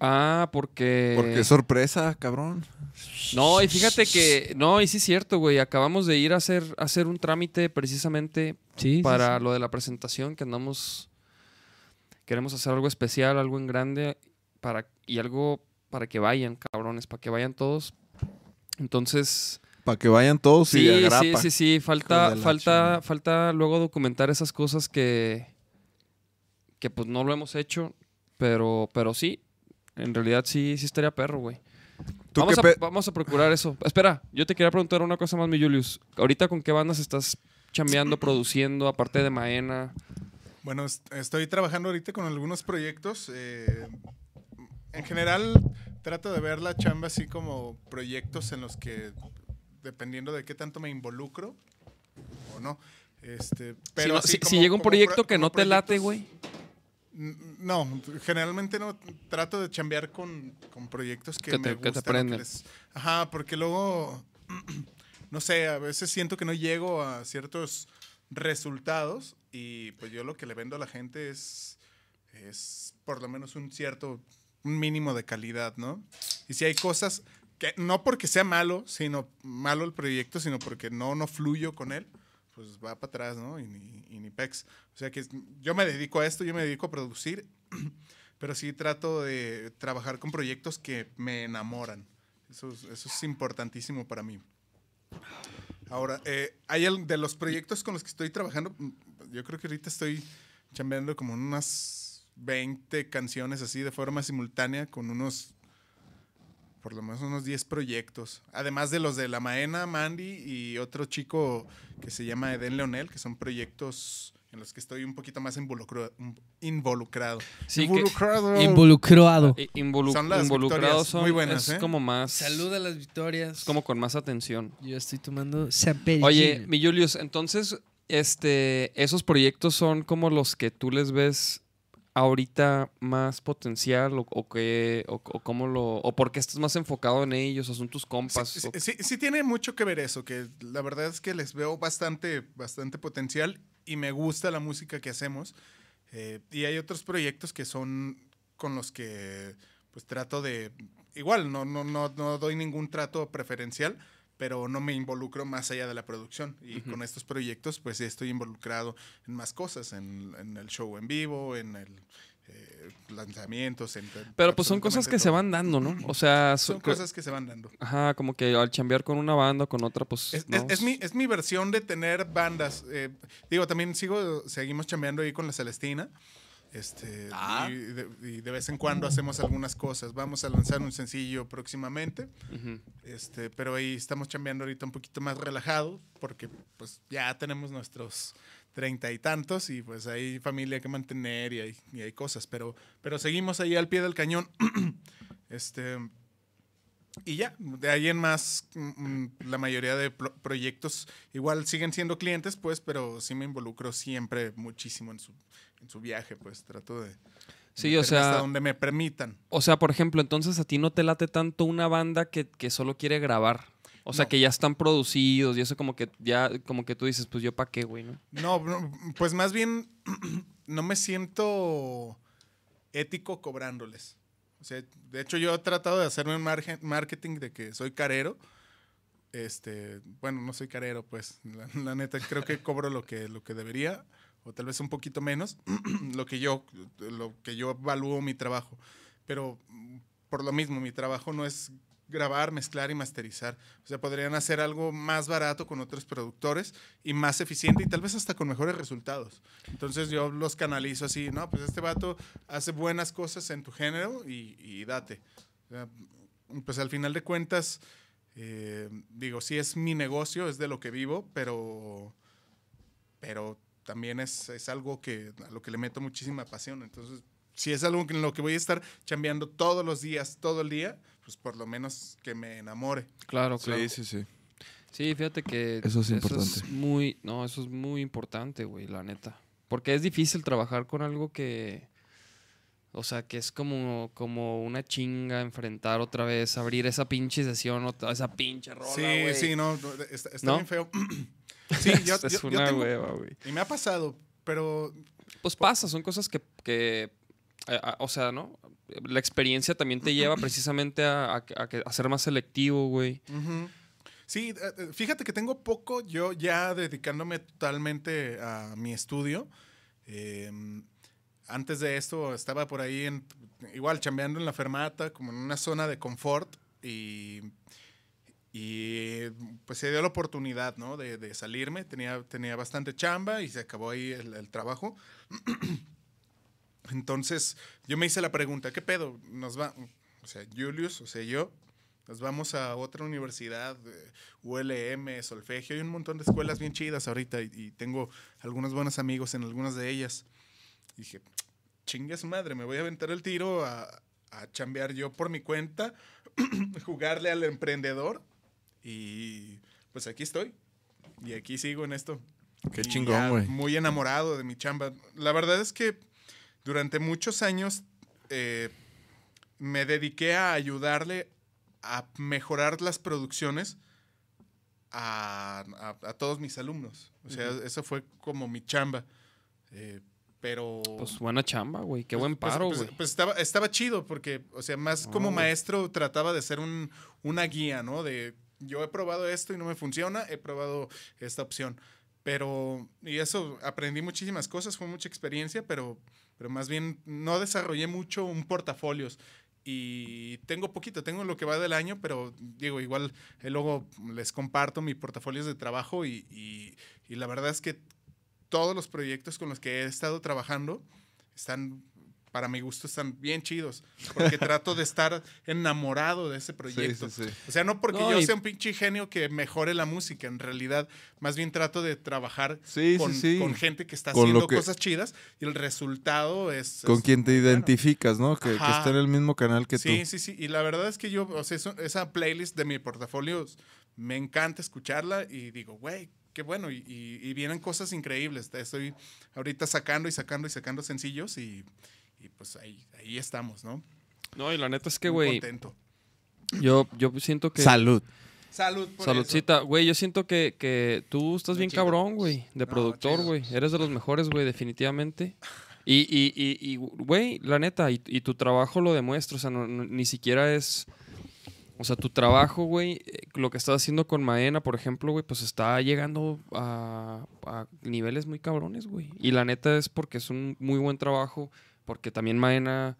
Ah, porque. Porque es sorpresa, cabrón. No, y fíjate que. No, y sí es cierto, güey. Acabamos de ir a hacer, a hacer un trámite precisamente Sí. sí, para sí. lo de la presentación que andamos. Queremos hacer algo especial, algo en grande para, y algo para que vayan, cabrones, para que vayan todos. Entonces. Para que vayan todos y Sí, sí, agrapa. sí, sí. Hijos Falta, falta, chingada. falta luego documentar esas cosas que. que pues no lo hemos hecho. Pero, pero sí. En realidad sí, sí estaría perro, güey. ¿Tú Vamos a, pe- vamos a procurar eso. Espera, yo te quería preguntar una cosa más, mi Julius. Ahorita con qué bandas estás chambeando, produciendo, aparte de Maena. Bueno, est- estoy trabajando ahorita con algunos proyectos. eh, en general, trato de ver la chamba así como proyectos en los que, dependiendo de qué tanto me involucro o no. Este, pero si, no- así si- como- si llega un proyecto pro- que no te late, güey. N- No, generalmente no. Trato de chambear con, con proyectos que, Que me te- que te gustan. o prenden. les- Ajá, porque luego, no sé, a veces siento que no llego a ciertos resultados y pues yo lo que le vendo a la gente es, es por lo menos un cierto, un mínimo de calidad, ¿no? Y si hay cosas que no porque sea malo, sino malo el proyecto, sino porque no, no fluyo con él, pues va para atrás, ¿no? Y ni, y ni pex. O sea que yo me dedico a esto, yo me dedico a producir, pero sí trato de trabajar con proyectos que me enamoran. Eso, es- eso es importantísimo para mí. Ahora, eh, hay el- de los proyectos con los que estoy trabajando, yo creo que ahorita estoy chambeando como unas 20 canciones así de forma simultánea con unos, por lo menos unos 10 proyectos. Además de los de La Maena, Mandy y otro chico que se llama Eden Leonel, que son proyectos en los que estoy un poquito más involucra- involucrado. Sí, que- involucrado. Involucrado. i- involu- Son las involucrados son muy buenas, es ¿eh? como más Saluda a las victorias. es como con más atención. Yo estoy tomando. Oye, mi Julius, entonces este esos proyectos son como los que tú les ves ahorita más potencial o, o que o, o cómo lo o por qué estás más enfocado en ellos o son tus compas Sí, o- sí, sí tiene mucho que ver eso, que la verdad es que les veo bastante, bastante potencial y me gusta la música que hacemos. Eh, y hay otros proyectos que son con los que pues trato de, igual, no, no, no, no doy ningún trato preferencial, pero no me involucro más allá de la producción. Y con estos proyectos, pues estoy involucrado en más cosas, en, en el show en vivo, en el eh, lanzamientos. En, Pero pues son cosas que se van dando, ¿no? O sea, so- Son cosas que se van dando. Ajá, como que al chambear con una banda, con otra, pues. Es, no, es- es mi, es mi versión de tener bandas. eh, digo, también sigo, seguimos chambeando ahí con la Celestina. Este, Ah. y, de, y de vez en cuando hacemos algunas cosas. Vamos a lanzar un sencillo próximamente. Este, pero ahí estamos chambeando ahorita un poquito más relajado porque pues ya tenemos nuestros treinta y tantos y pues hay familia que mantener y hay, y hay cosas, pero, pero seguimos ahí al pie del cañón. este, y ya, de ahí en más, mm, la mayoría de pro- proyectos igual siguen siendo clientes, pues, pero sí me involucro siempre muchísimo en su, en su viaje, pues trato de... Sí, o meterme hasta sea, donde me permitan. o sea, por ejemplo, entonces a ti no te late tanto una banda que, que solo quiere grabar. O sea, No. que ya están producidos y eso como que ya, como que tú dices, pues yo pa' qué, güey, ¿no? No, pues más bien no me siento ético cobrándoles. O sea, de hecho yo he tratado de hacerme un margen- marketing de que soy carero. Este, bueno, no soy carero, pues. La, la neta, creo que cobro lo que, lo que debería, o tal vez un poquito menos, lo que yo, lo que yo evalúo mi trabajo. Pero mm, por lo mismo, mi trabajo no es grabar, mezclar y masterizar. O sea, podrían hacer algo más barato con otros productores y más eficiente y tal vez hasta con mejores resultados. Entonces yo los canalizo así, no, pues este vato hace buenas cosas en tu género y, y date. O sea, pues al final de cuentas, eh, digo, sí es mi negocio, es de lo que vivo, pero, pero también es, es algo que, a lo que le meto muchísima pasión. Entonces, si es algo en lo que voy a estar chambeando todos los días, todo el día, pues por lo menos que me enamore. Claro, claro. Sí, sí, sí. Sí, fíjate que Eso es importante. muy, no, eso es muy importante, güey, la neta. Porque es difícil trabajar con algo que, o sea, que es como, como una chinga enfrentar otra vez, abrir esa pinche sesión, otra, esa pinche rola, sí, güey. sí, no, no, está, está ¿No? bien feo. sí, yo, es yo- yo una tengo- hueva, güey. y me ha pasado, pero Pues pasa, son cosas que, que, eh, a- o sea, ¿no? La experiencia también te lleva precisamente a, a, a que- a ser más selectivo, güey. Sí, eh, eh, fíjate que tengo poco yo ya dedicándome totalmente a mi estudio. Eh, antes de esto estaba por ahí en, igual chambeando en la fermata, como en una zona de confort y, y pues se dio la oportunidad, ¿no? De, de salirme, tenía, tenía bastante chamba y se acabó ahí el, el trabajo. Entonces yo me hice la pregunta, ¿qué pedo? Nos va, o sea, Julius, o sea, yo, nos vamos a otra universidad, eh, ULM, Solfegio, hay un montón de escuelas bien chidas ahorita y, y tengo algunos buenos amigos en algunas de ellas. Y dije, chingue su madre, me voy a aventar el tiro a, a chambear yo por mi cuenta, jugarle al emprendedor y pues aquí estoy. Y aquí sigo en esto. Qué Y chingón, güey. Muy enamorado de mi chamba. La verdad es que durante muchos años eh, me dediqué a ayudarle a mejorar las producciones a, a- a todos mis alumnos. O sea, eso fue como mi chamba. Eh, pero... Pues buena chamba, güey. Qué buen Pues- paro, pues- güey. pues estaba, estaba chido porque, o sea, más como maestro trataba de ser un, una guía, ¿no? De yo he probado esto y no me funciona, he probado esta opción. Pero, y eso, aprendí muchísimas cosas, fue mucha experiencia, pero, pero más bien no desarrollé mucho un portafolios. Y tengo poquito, tengo lo que va del año, pero digo, igual eh, luego les comparto mi portafolios de trabajo y, y- y la verdad es que todos los proyectos con los que he estado trabajando están, para mi gusto, están bien chidos. Porque trato de estar enamorado de ese proyecto. sí, sí. O sea, no porque No, yo y- sea un pinche genio que mejore la música. En realidad, más bien trato de trabajar Sí, sí, con, sí. con gente que está Con haciendo que- cosas chidas y el resultado es... Con es quien te bueno. identificas, ¿no? Que, que está en el mismo canal que Sí, tú. sí, sí. Y la verdad es que yo, o sea, eso- esa playlist de mi portafolio, me encanta escucharla y digo, güey, qué bueno. Y, y- y vienen cosas increíbles. Estoy ahorita sacando y sacando y sacando sencillos y, y pues ahí, ahí estamos, ¿no? No, y la neta es que, güey, contento. yo, yo siento que... Salud. Salud por Saludcita. Güey, yo siento que, que tú estás bien chido. cabrón, güey. De No, productor, chido. güey. Eres de los mejores, güey, definitivamente. Y, y, y, y, güey, la neta, y, y tu trabajo lo demuestra. O sea, no- no- ni siquiera es... O sea, tu trabajo, güey, eh, lo que estás haciendo con Maena, por ejemplo, güey, pues está llegando a, a niveles muy cabrones, güey. Y la neta es porque es un muy buen trabajo, porque también Maena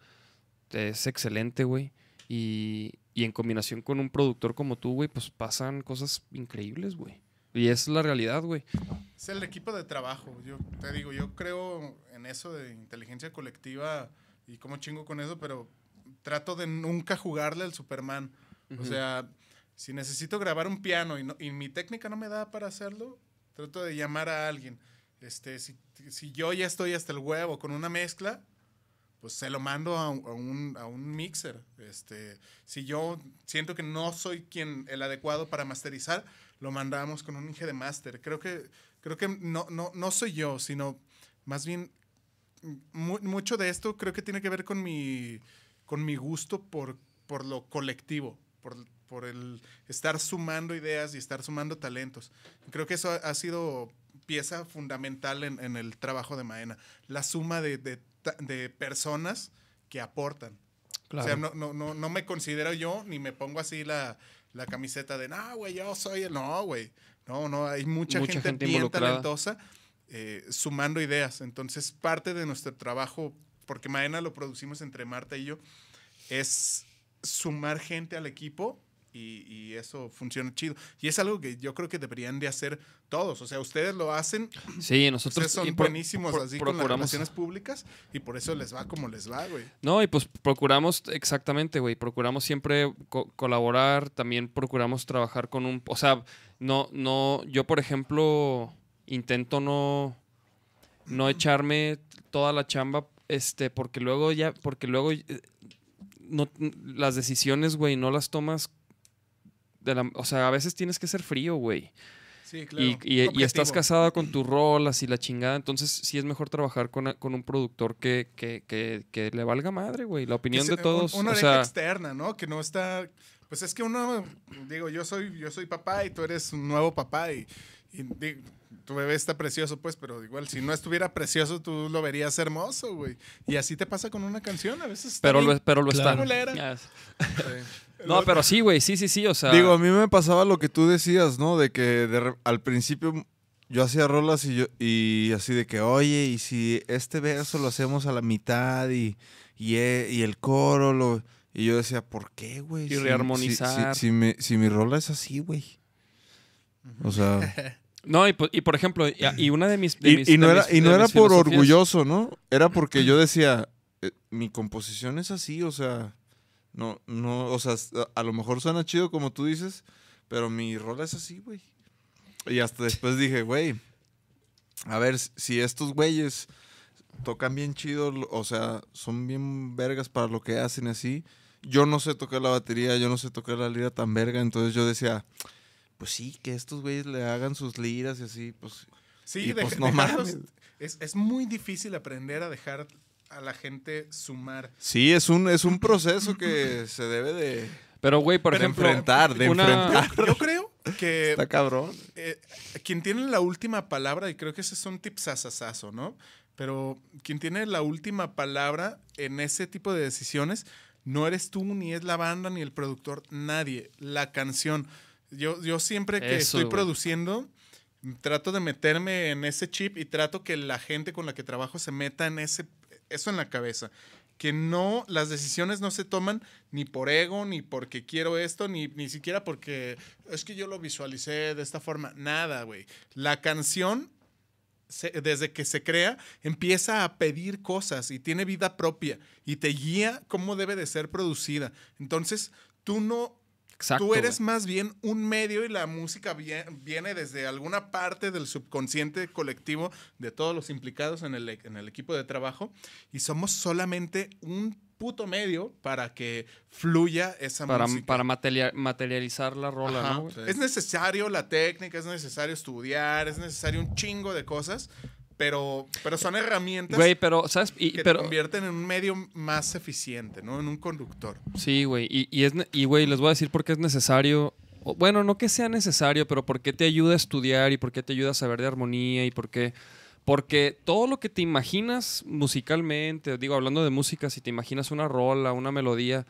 es excelente, güey. Y, y en combinación con un productor como tú, güey, pues pasan cosas increíbles, güey. Y es la realidad, güey. Es el equipo de trabajo. Yo te digo, yo creo en eso de inteligencia colectiva y cómo chingo con eso, pero trato de nunca jugarle al Superman. O sea, si necesito grabar un piano y, no- y mi técnica no me da para hacerlo, trato de llamar a alguien. Este, si, si yo ya estoy hasta el huevo con una mezcla, pues se lo mando a, a un, a un mixer. Este, si yo siento que no soy quien el adecuado para masterizar, lo mandamos con un Inge de master. Creo que, creo que no, no, no soy yo, sino más bien mu- mucho de esto creo que tiene que ver con mi, con mi gusto por, por lo colectivo, por, por el estar sumando ideas y estar sumando talentos. Creo que eso ha, sido pieza fundamental en, el trabajo de Maena. La suma de, de de personas que aportan. Claro. O sea, no, no, no, no me considero yo, ni me pongo así la, la camiseta de, no, güey, yo soy el... No, güey. No, no, hay mucha, Mucha gente, gente bien talentosa eh, sumando ideas. Entonces, parte de nuestro trabajo, porque Maena lo producimos entre Marta y yo, es sumar gente al equipo y, y eso funciona chido. Y es algo que yo creo que deberían de hacer todos. O sea, ustedes lo hacen, Sí, nosotros ustedes son buenísimos así con las procuramos. relaciones públicas y por eso les va como les va, güey. No, y pues procuramos, exactamente, güey, procuramos siempre co- colaborar, también procuramos trabajar con un, o sea, no, no, yo por ejemplo intento no, no echarme toda la chamba, este, porque luego ya, porque luego eh, no, las decisiones, güey, no las tomas de la, o sea, a veces tienes que ser frío, güey. Sí, claro. Y, y- y estás casada con tus rolas y la chingada, entonces sí es mejor trabajar con, con un productor que, que, que, que le valga madre, güey. La opinión de todos. un- Una o sea, externa, ¿no? Que no está. Pues es que uno, digo, yo soy, yo soy papá y tú eres un nuevo papá y, tu bebé está precioso, pues, pero igual, si no estuviera precioso, tú lo verías hermoso, güey. Y así te pasa con una canción, a veces. pero lo, pero lo Claro. está. No, pero sí, güey, sí, sí, sí, o sea. Digo, a mí me pasaba lo que tú decías, ¿no? De que de al principio yo hacía rolas y, yo, y así de que, oye, y si este verso lo hacemos a la mitad y, y, e- y el coro lo... Y yo decía, ¿por qué, güey? Y Si- rearmonizar. Si, si mi, si mi rola es así, güey. O sea... No, y, po- y por ejemplo, y, y una de mis. de Y, mis- y no de era, mis- y no de era mis por filosofías- orgulloso, ¿no? Era porque yo decía, eh, mi composición es así, o sea, no, no, o sea, a, a lo mejor suena chido como tú dices, pero mi rola es así, güey. Y hasta después dije, güey, a ver, si estos güeyes tocan bien chido, o sea, son bien vergas para lo que hacen así. Yo no sé tocar la batería, yo no sé tocar la lira tan verga, entonces yo decía, pues sí, que estos güeyes le hagan sus liras y así, pues Sí, Y de- pues no mames. Es, es muy difícil aprender a dejar a la gente sumar. Sí, es un, es un proceso que se debe de, Pero, güey, por de ejemplo. enfrentar, de una- enfrentar. Yo creo que Está cabrón. eh, quien tiene la última palabra, y creo que ese es un tipsasasazo, ¿no? Pero quien tiene la última palabra en ese tipo de decisiones no eres tú, ni es la banda, ni el productor, nadie. La canción. Yo, yo siempre que Eso, estoy güey. produciendo, trato de meterme en ese chip y trato que la gente con la que trabajo se meta en ese, eso en la cabeza. Que no, las decisiones no se toman ni por ego, ni porque quiero esto, ni, ni siquiera porque es que yo lo visualicé de esta forma. Nada, güey. La canción, desde que se crea, empieza a pedir cosas y tiene vida propia y te guía cómo debe de ser producida. Entonces, tú no Exacto. Tú eres güey. más bien un medio y la música vie- viene desde alguna parte del subconsciente colectivo de todos los implicados en el, e- en el equipo de trabajo y somos solamente un puto medio para que fluya esa Para, música. para materia- materializar la rola, Ajá. ¿no? Es necesario la técnica, es necesario estudiar, es necesario un chingo de cosas, pero, pero son herramientas Güey, pero, ¿sabes? Y, que pero, te convierten en un medio más eficiente, ¿no? En un conductor. Sí, güey. Y, y, es ne- y, güey, les voy a decir por qué es necesario bueno, no que sea necesario, pero por qué te ayuda a estudiar y por qué te ayuda a saber de armonía y por qué... Porque todo lo que te imaginas musicalmente, digo, hablando de música, si te imaginas una rola, una melodía,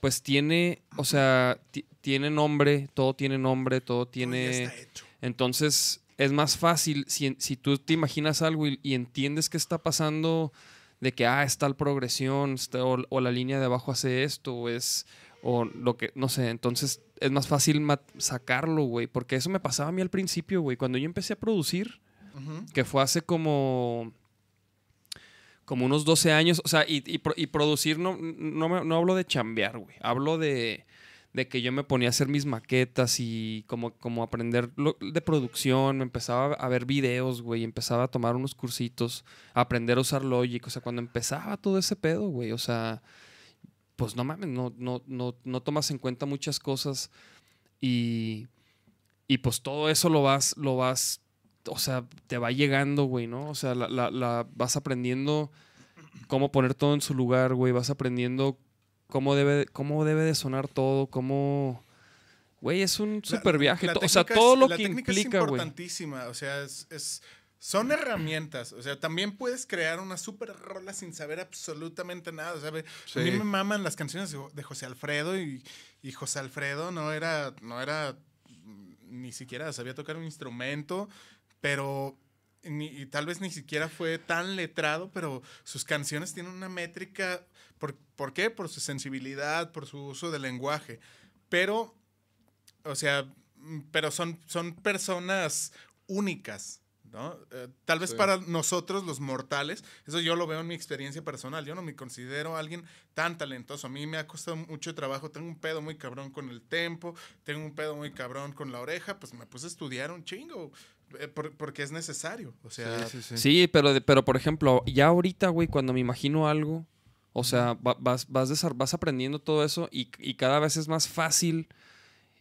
pues tiene, o sea, ti- tiene nombre, todo tiene nombre, todo Ya tiene... está hecho. Entonces es más fácil si, si tú te imaginas algo y, y entiendes qué está pasando, de que, ah, está la progresión, está- o, o la línea de abajo hace esto, o es, o lo que, no sé, entonces es más fácil sacarlo, güey, porque eso me pasaba a mí al principio, güey, cuando yo empecé a producir, que fue hace como como unos 12 años, o sea, y, y producir no, no, me- no hablo de chambear, güey, hablo de, de que yo me ponía a hacer mis maquetas y como, como aprender lo- de producción, empezaba a ver videos, güey, empezaba a tomar unos cursitos, aprender a usar Logic, o sea, cuando empezaba todo ese pedo, güey, o sea, pues no mames, no, no, no, no tomas en cuenta muchas cosas y, y pues todo eso lo vas, lo vas, o sea, te va llegando, güey, ¿no? O sea, la, la- la- vas aprendiendo cómo poner todo en su lugar, güey, vas aprendiendo cómo debe, cómo debe de sonar todo, cómo... Güey, es un super viaje. la o sea, todo es- lo la que es implica, güey. importantísima. O sea, es, es- son herramientas. O sea, también puedes crear una super rola sin saber absolutamente nada. O sea, a mí me maman las canciones de, José Alfredo y, y José Alfredo no era, no era, mm, ni siquiera sabía tocar un instrumento, pero ni- y tal vez ni siquiera fue tan letrado, pero sus canciones tienen una métrica. ¿Por, ¿por qué? Por su sensibilidad, por su uso del lenguaje. Pero o sea, mm, pero son, son personas únicas, ¿no? Eh, tal vez Sí. para nosotros, los mortales, eso yo lo veo en mi experiencia personal. Yo no me considero alguien tan talentoso. A mí me ha costado mucho trabajo. Tengo un pedo muy cabrón con el tempo, tengo un pedo muy cabrón con la oreja. Pues me puse a estudiar un chingo, eh, por- porque es necesario. O sea, sí, sí, sí. Sí, pero, de- pero por ejemplo, ya ahorita, güey, cuando me imagino algo, o sea, va- vas, vas, vas aprendiendo todo eso y, y cada vez es más fácil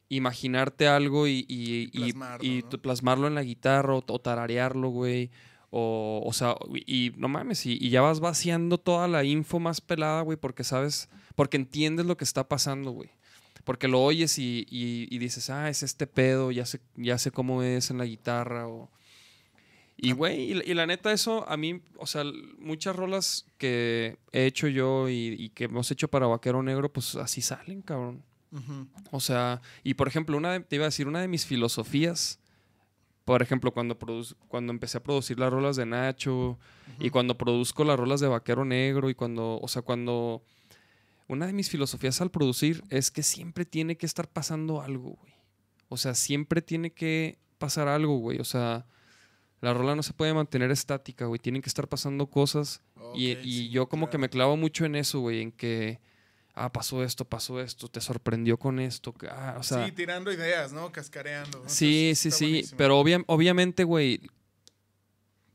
imaginarte algo y, y, y- Plasmarlo, en la guitarra o, o tararearlo, güey. O, o sea, y no mames, y, y ya vas vaciando toda la info más pelada, güey, porque sabes, porque entiendes lo que está pasando, güey. Porque lo oyes y, y- y dices, ah, es este pedo, ya sé, ya sé cómo es en la guitarra. O... Y, güey, y, la- y la neta, eso a mí, o sea, muchas rolas que he hecho yo y, y que hemos hecho para Vaquero Negro, pues así salen, cabrón. O sea, y por ejemplo, una de- te iba a decir, una de mis filosofías, por ejemplo, cuando, cuando empecé a producir las rolas de Nacho y cuando produzco las rolas de Vaquero Negro y cuando, o sea, cuando... Una de mis filosofías al producir es que siempre tiene que estar pasando algo, güey. O sea, siempre tiene que pasar algo, güey. O sea, la rola no se puede mantener estática, güey. Tienen que estar pasando cosas. y y sí, yo como que me clavo mucho en eso, güey. En que, ah, pasó esto, pasó esto, te sorprendió con esto. ah, o sea, sí, tirando ideas, ¿no? Cascareando. Eso Sí, sí, sí. buenísimo. Pero obvia- obviamente, güey,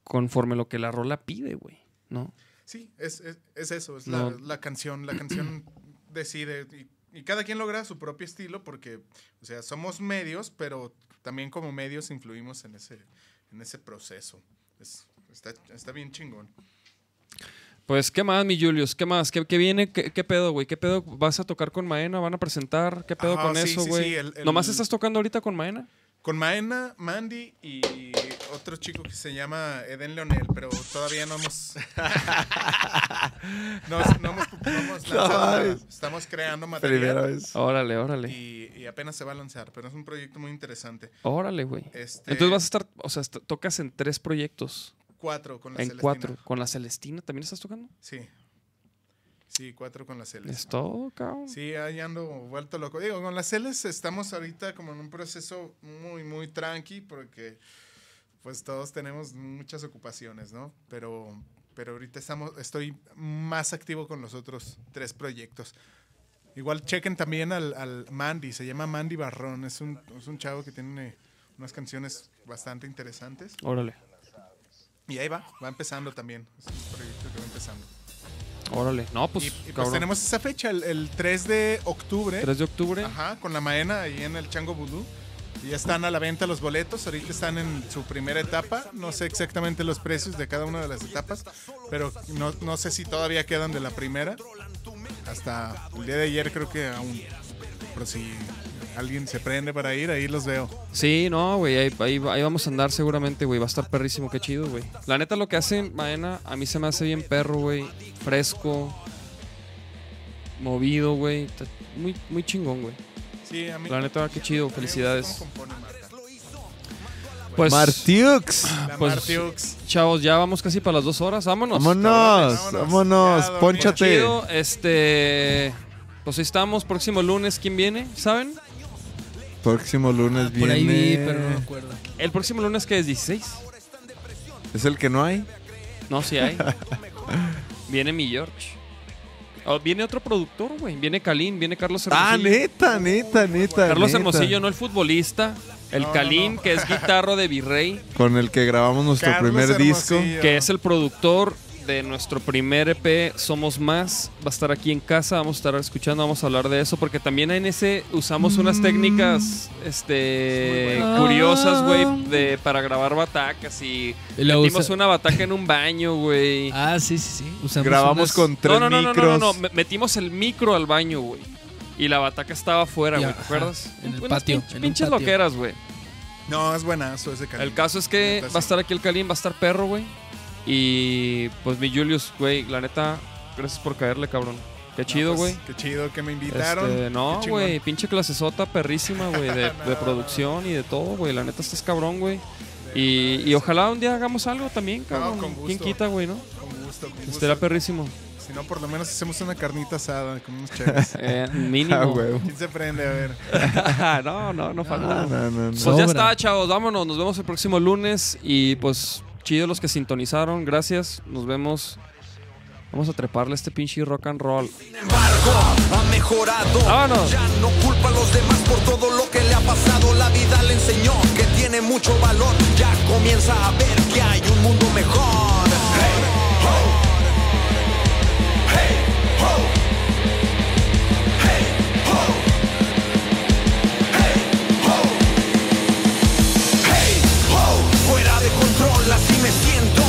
conforme lo que la rola pide, güey, ¿no? Sí, es, es, es eso, es No. la, la canción. La canción decide y, y cada quien logra su propio estilo porque, o sea, somos medios, pero también como medios influimos en ese, en ese proceso. Es- está, está bien chingón. Pues, ¿qué más, mi Julius? ¿Qué más? ¿Qué, qué viene? ¿Qué, qué pedo, güey? ¿Qué pedo? ¿Vas a tocar con Maena? ¿Van a presentar? ¿Qué pedo Ajá, con sí, eso, sí, güey? sí, el- el- ¿Nomás estás tocando ahorita con Maena? Con Maena, Mandy y otro chico que se llama Eden Leonel, pero todavía no hemos. no, no hemos, no hemos lanzado. Estamos creando Primera material. vez. Órale, órale. Y, y apenas se va a lanzar, pero es un proyecto muy interesante. Órale, güey. Este, Entonces vas a estar, o sea, tocas en tres proyectos. cuatro con la En Celestina. cuatro. ¿Con la Celestina también estás tocando? Sí. Sí, cuatro con la Celes. Es todo, cabrón. Sí, ahí ando vuelto loco. Digo, con las Celes estamos ahorita como en un proceso muy, muy tranqui porque pues todos tenemos muchas ocupaciones, ¿no? Pero, pero ahorita estamos, estoy más activo con los otros tres proyectos. Igual chequen también al, al Mandy, se llama Mandy Barrón, es un, es un chavo que tiene unas canciones bastante interesantes. Órale. Y ahí va, va empezando también. Es un proyecto que va empezando. Órale. No, pues, y, y pues tenemos esa fecha, el, el 3 de octubre. 3 de octubre. Ajá, con la Maena ahí en el Chango Vudú. Y ya están a la venta los boletos. Ahorita están en su primera etapa. No sé exactamente los precios de cada una de las etapas. Pero no, no sé si todavía quedan de la primera. Hasta el día de ayer creo que aún. Pero sí, alguien se prende para ir, ahí los veo. Sí, no, güey, ahí, ahí- ahí vamos a andar seguramente, güey. Va a estar perrísimo, qué chido, güey. La neta, lo que hacen Maena, a mí se me hace bien perro, güey. Fresco, movido, güey. Muy, muy chingón, güey. Sí, a mí. La neta, qué chido, felicidades. ¿Cómo compone Marta? Pues, Martiux. Pues- Martiux. chavos, ya vamos casi para las dos horas. Vámonos. Vámonos, vámonos. vámonos, ponchate. Chido, este. Pues ahí estamos, próximo lunes, ¿quién viene? ¿Saben? Próximo lunes Por ahí vi, pero no me acuerdo. El próximo lunes que es 16. ¿Es el que no hay? No, sí hay. viene mi George. Oh, viene otro productor, güey. Viene Kalin, viene Carlos Hermosillo. Ah, neta, neta, neta. Carlos neta. Hermosillo, no el futbolista. El No, Kalin, no. que es guitarro de Virrey. Con el que grabamos nuestro Carlos primer disco. Que es el productor de nuestro primer EP Somos Más. Va a estar aquí en casa, vamos a estar escuchando, vamos a hablar de eso, porque también en ese usamos unas técnicas este, bueno. curiosas, güey, de- para grabar batacas y luego metimos usa- una bataca en un baño, güey. Ah, sí, sí, sí. Usamos Grabamos unas- con tres No, no, no, no, no, no, me- metimos el micro al baño, güey. Y la bataca estaba afuera, güey, ¿te acuerdas? en el Unas patio, pinch- en pinches patio. loqueras, güey. No, es buenazo ese canal. El caso es que va a estar aquí el Kalim, va a estar perro, güey. Y pues mi Julius, güey, la neta, gracias por caerle, cabrón. Qué No, chido, pues, güey. Qué chido que me invitaron. Este, no, güey, pinche clasesota perrísima, güey, de, de No. producción y de todo, güey. La neta estás cabrón, güey. Y, y ojalá un día hagamos algo también, cabrón. con gusto. ¿Quién quita, güey, no? Con gusto, con gusto. Estará perrísimo. Si no, por lo menos hacemos una carnita asada con unos chéveres. Eh, Ah, mínimo. huevo. ¿Quién se prende? A ver. no, no, no falta. No, no, no, no. Pues ya está, chavos, vámonos. Nos vemos el próximo lunes. Y pues, chido los que sintonizaron. Gracias. Nos vemos. Vamos a treparle este pinche rock and roll. Sin embargo, ha mejorado. Vámonos. Ya no culpa a los demás por todo lo que le ha pasado. La vida le enseñó que tiene mucho valor. Ya comienza a ver que hay un mundo mejor. Siento.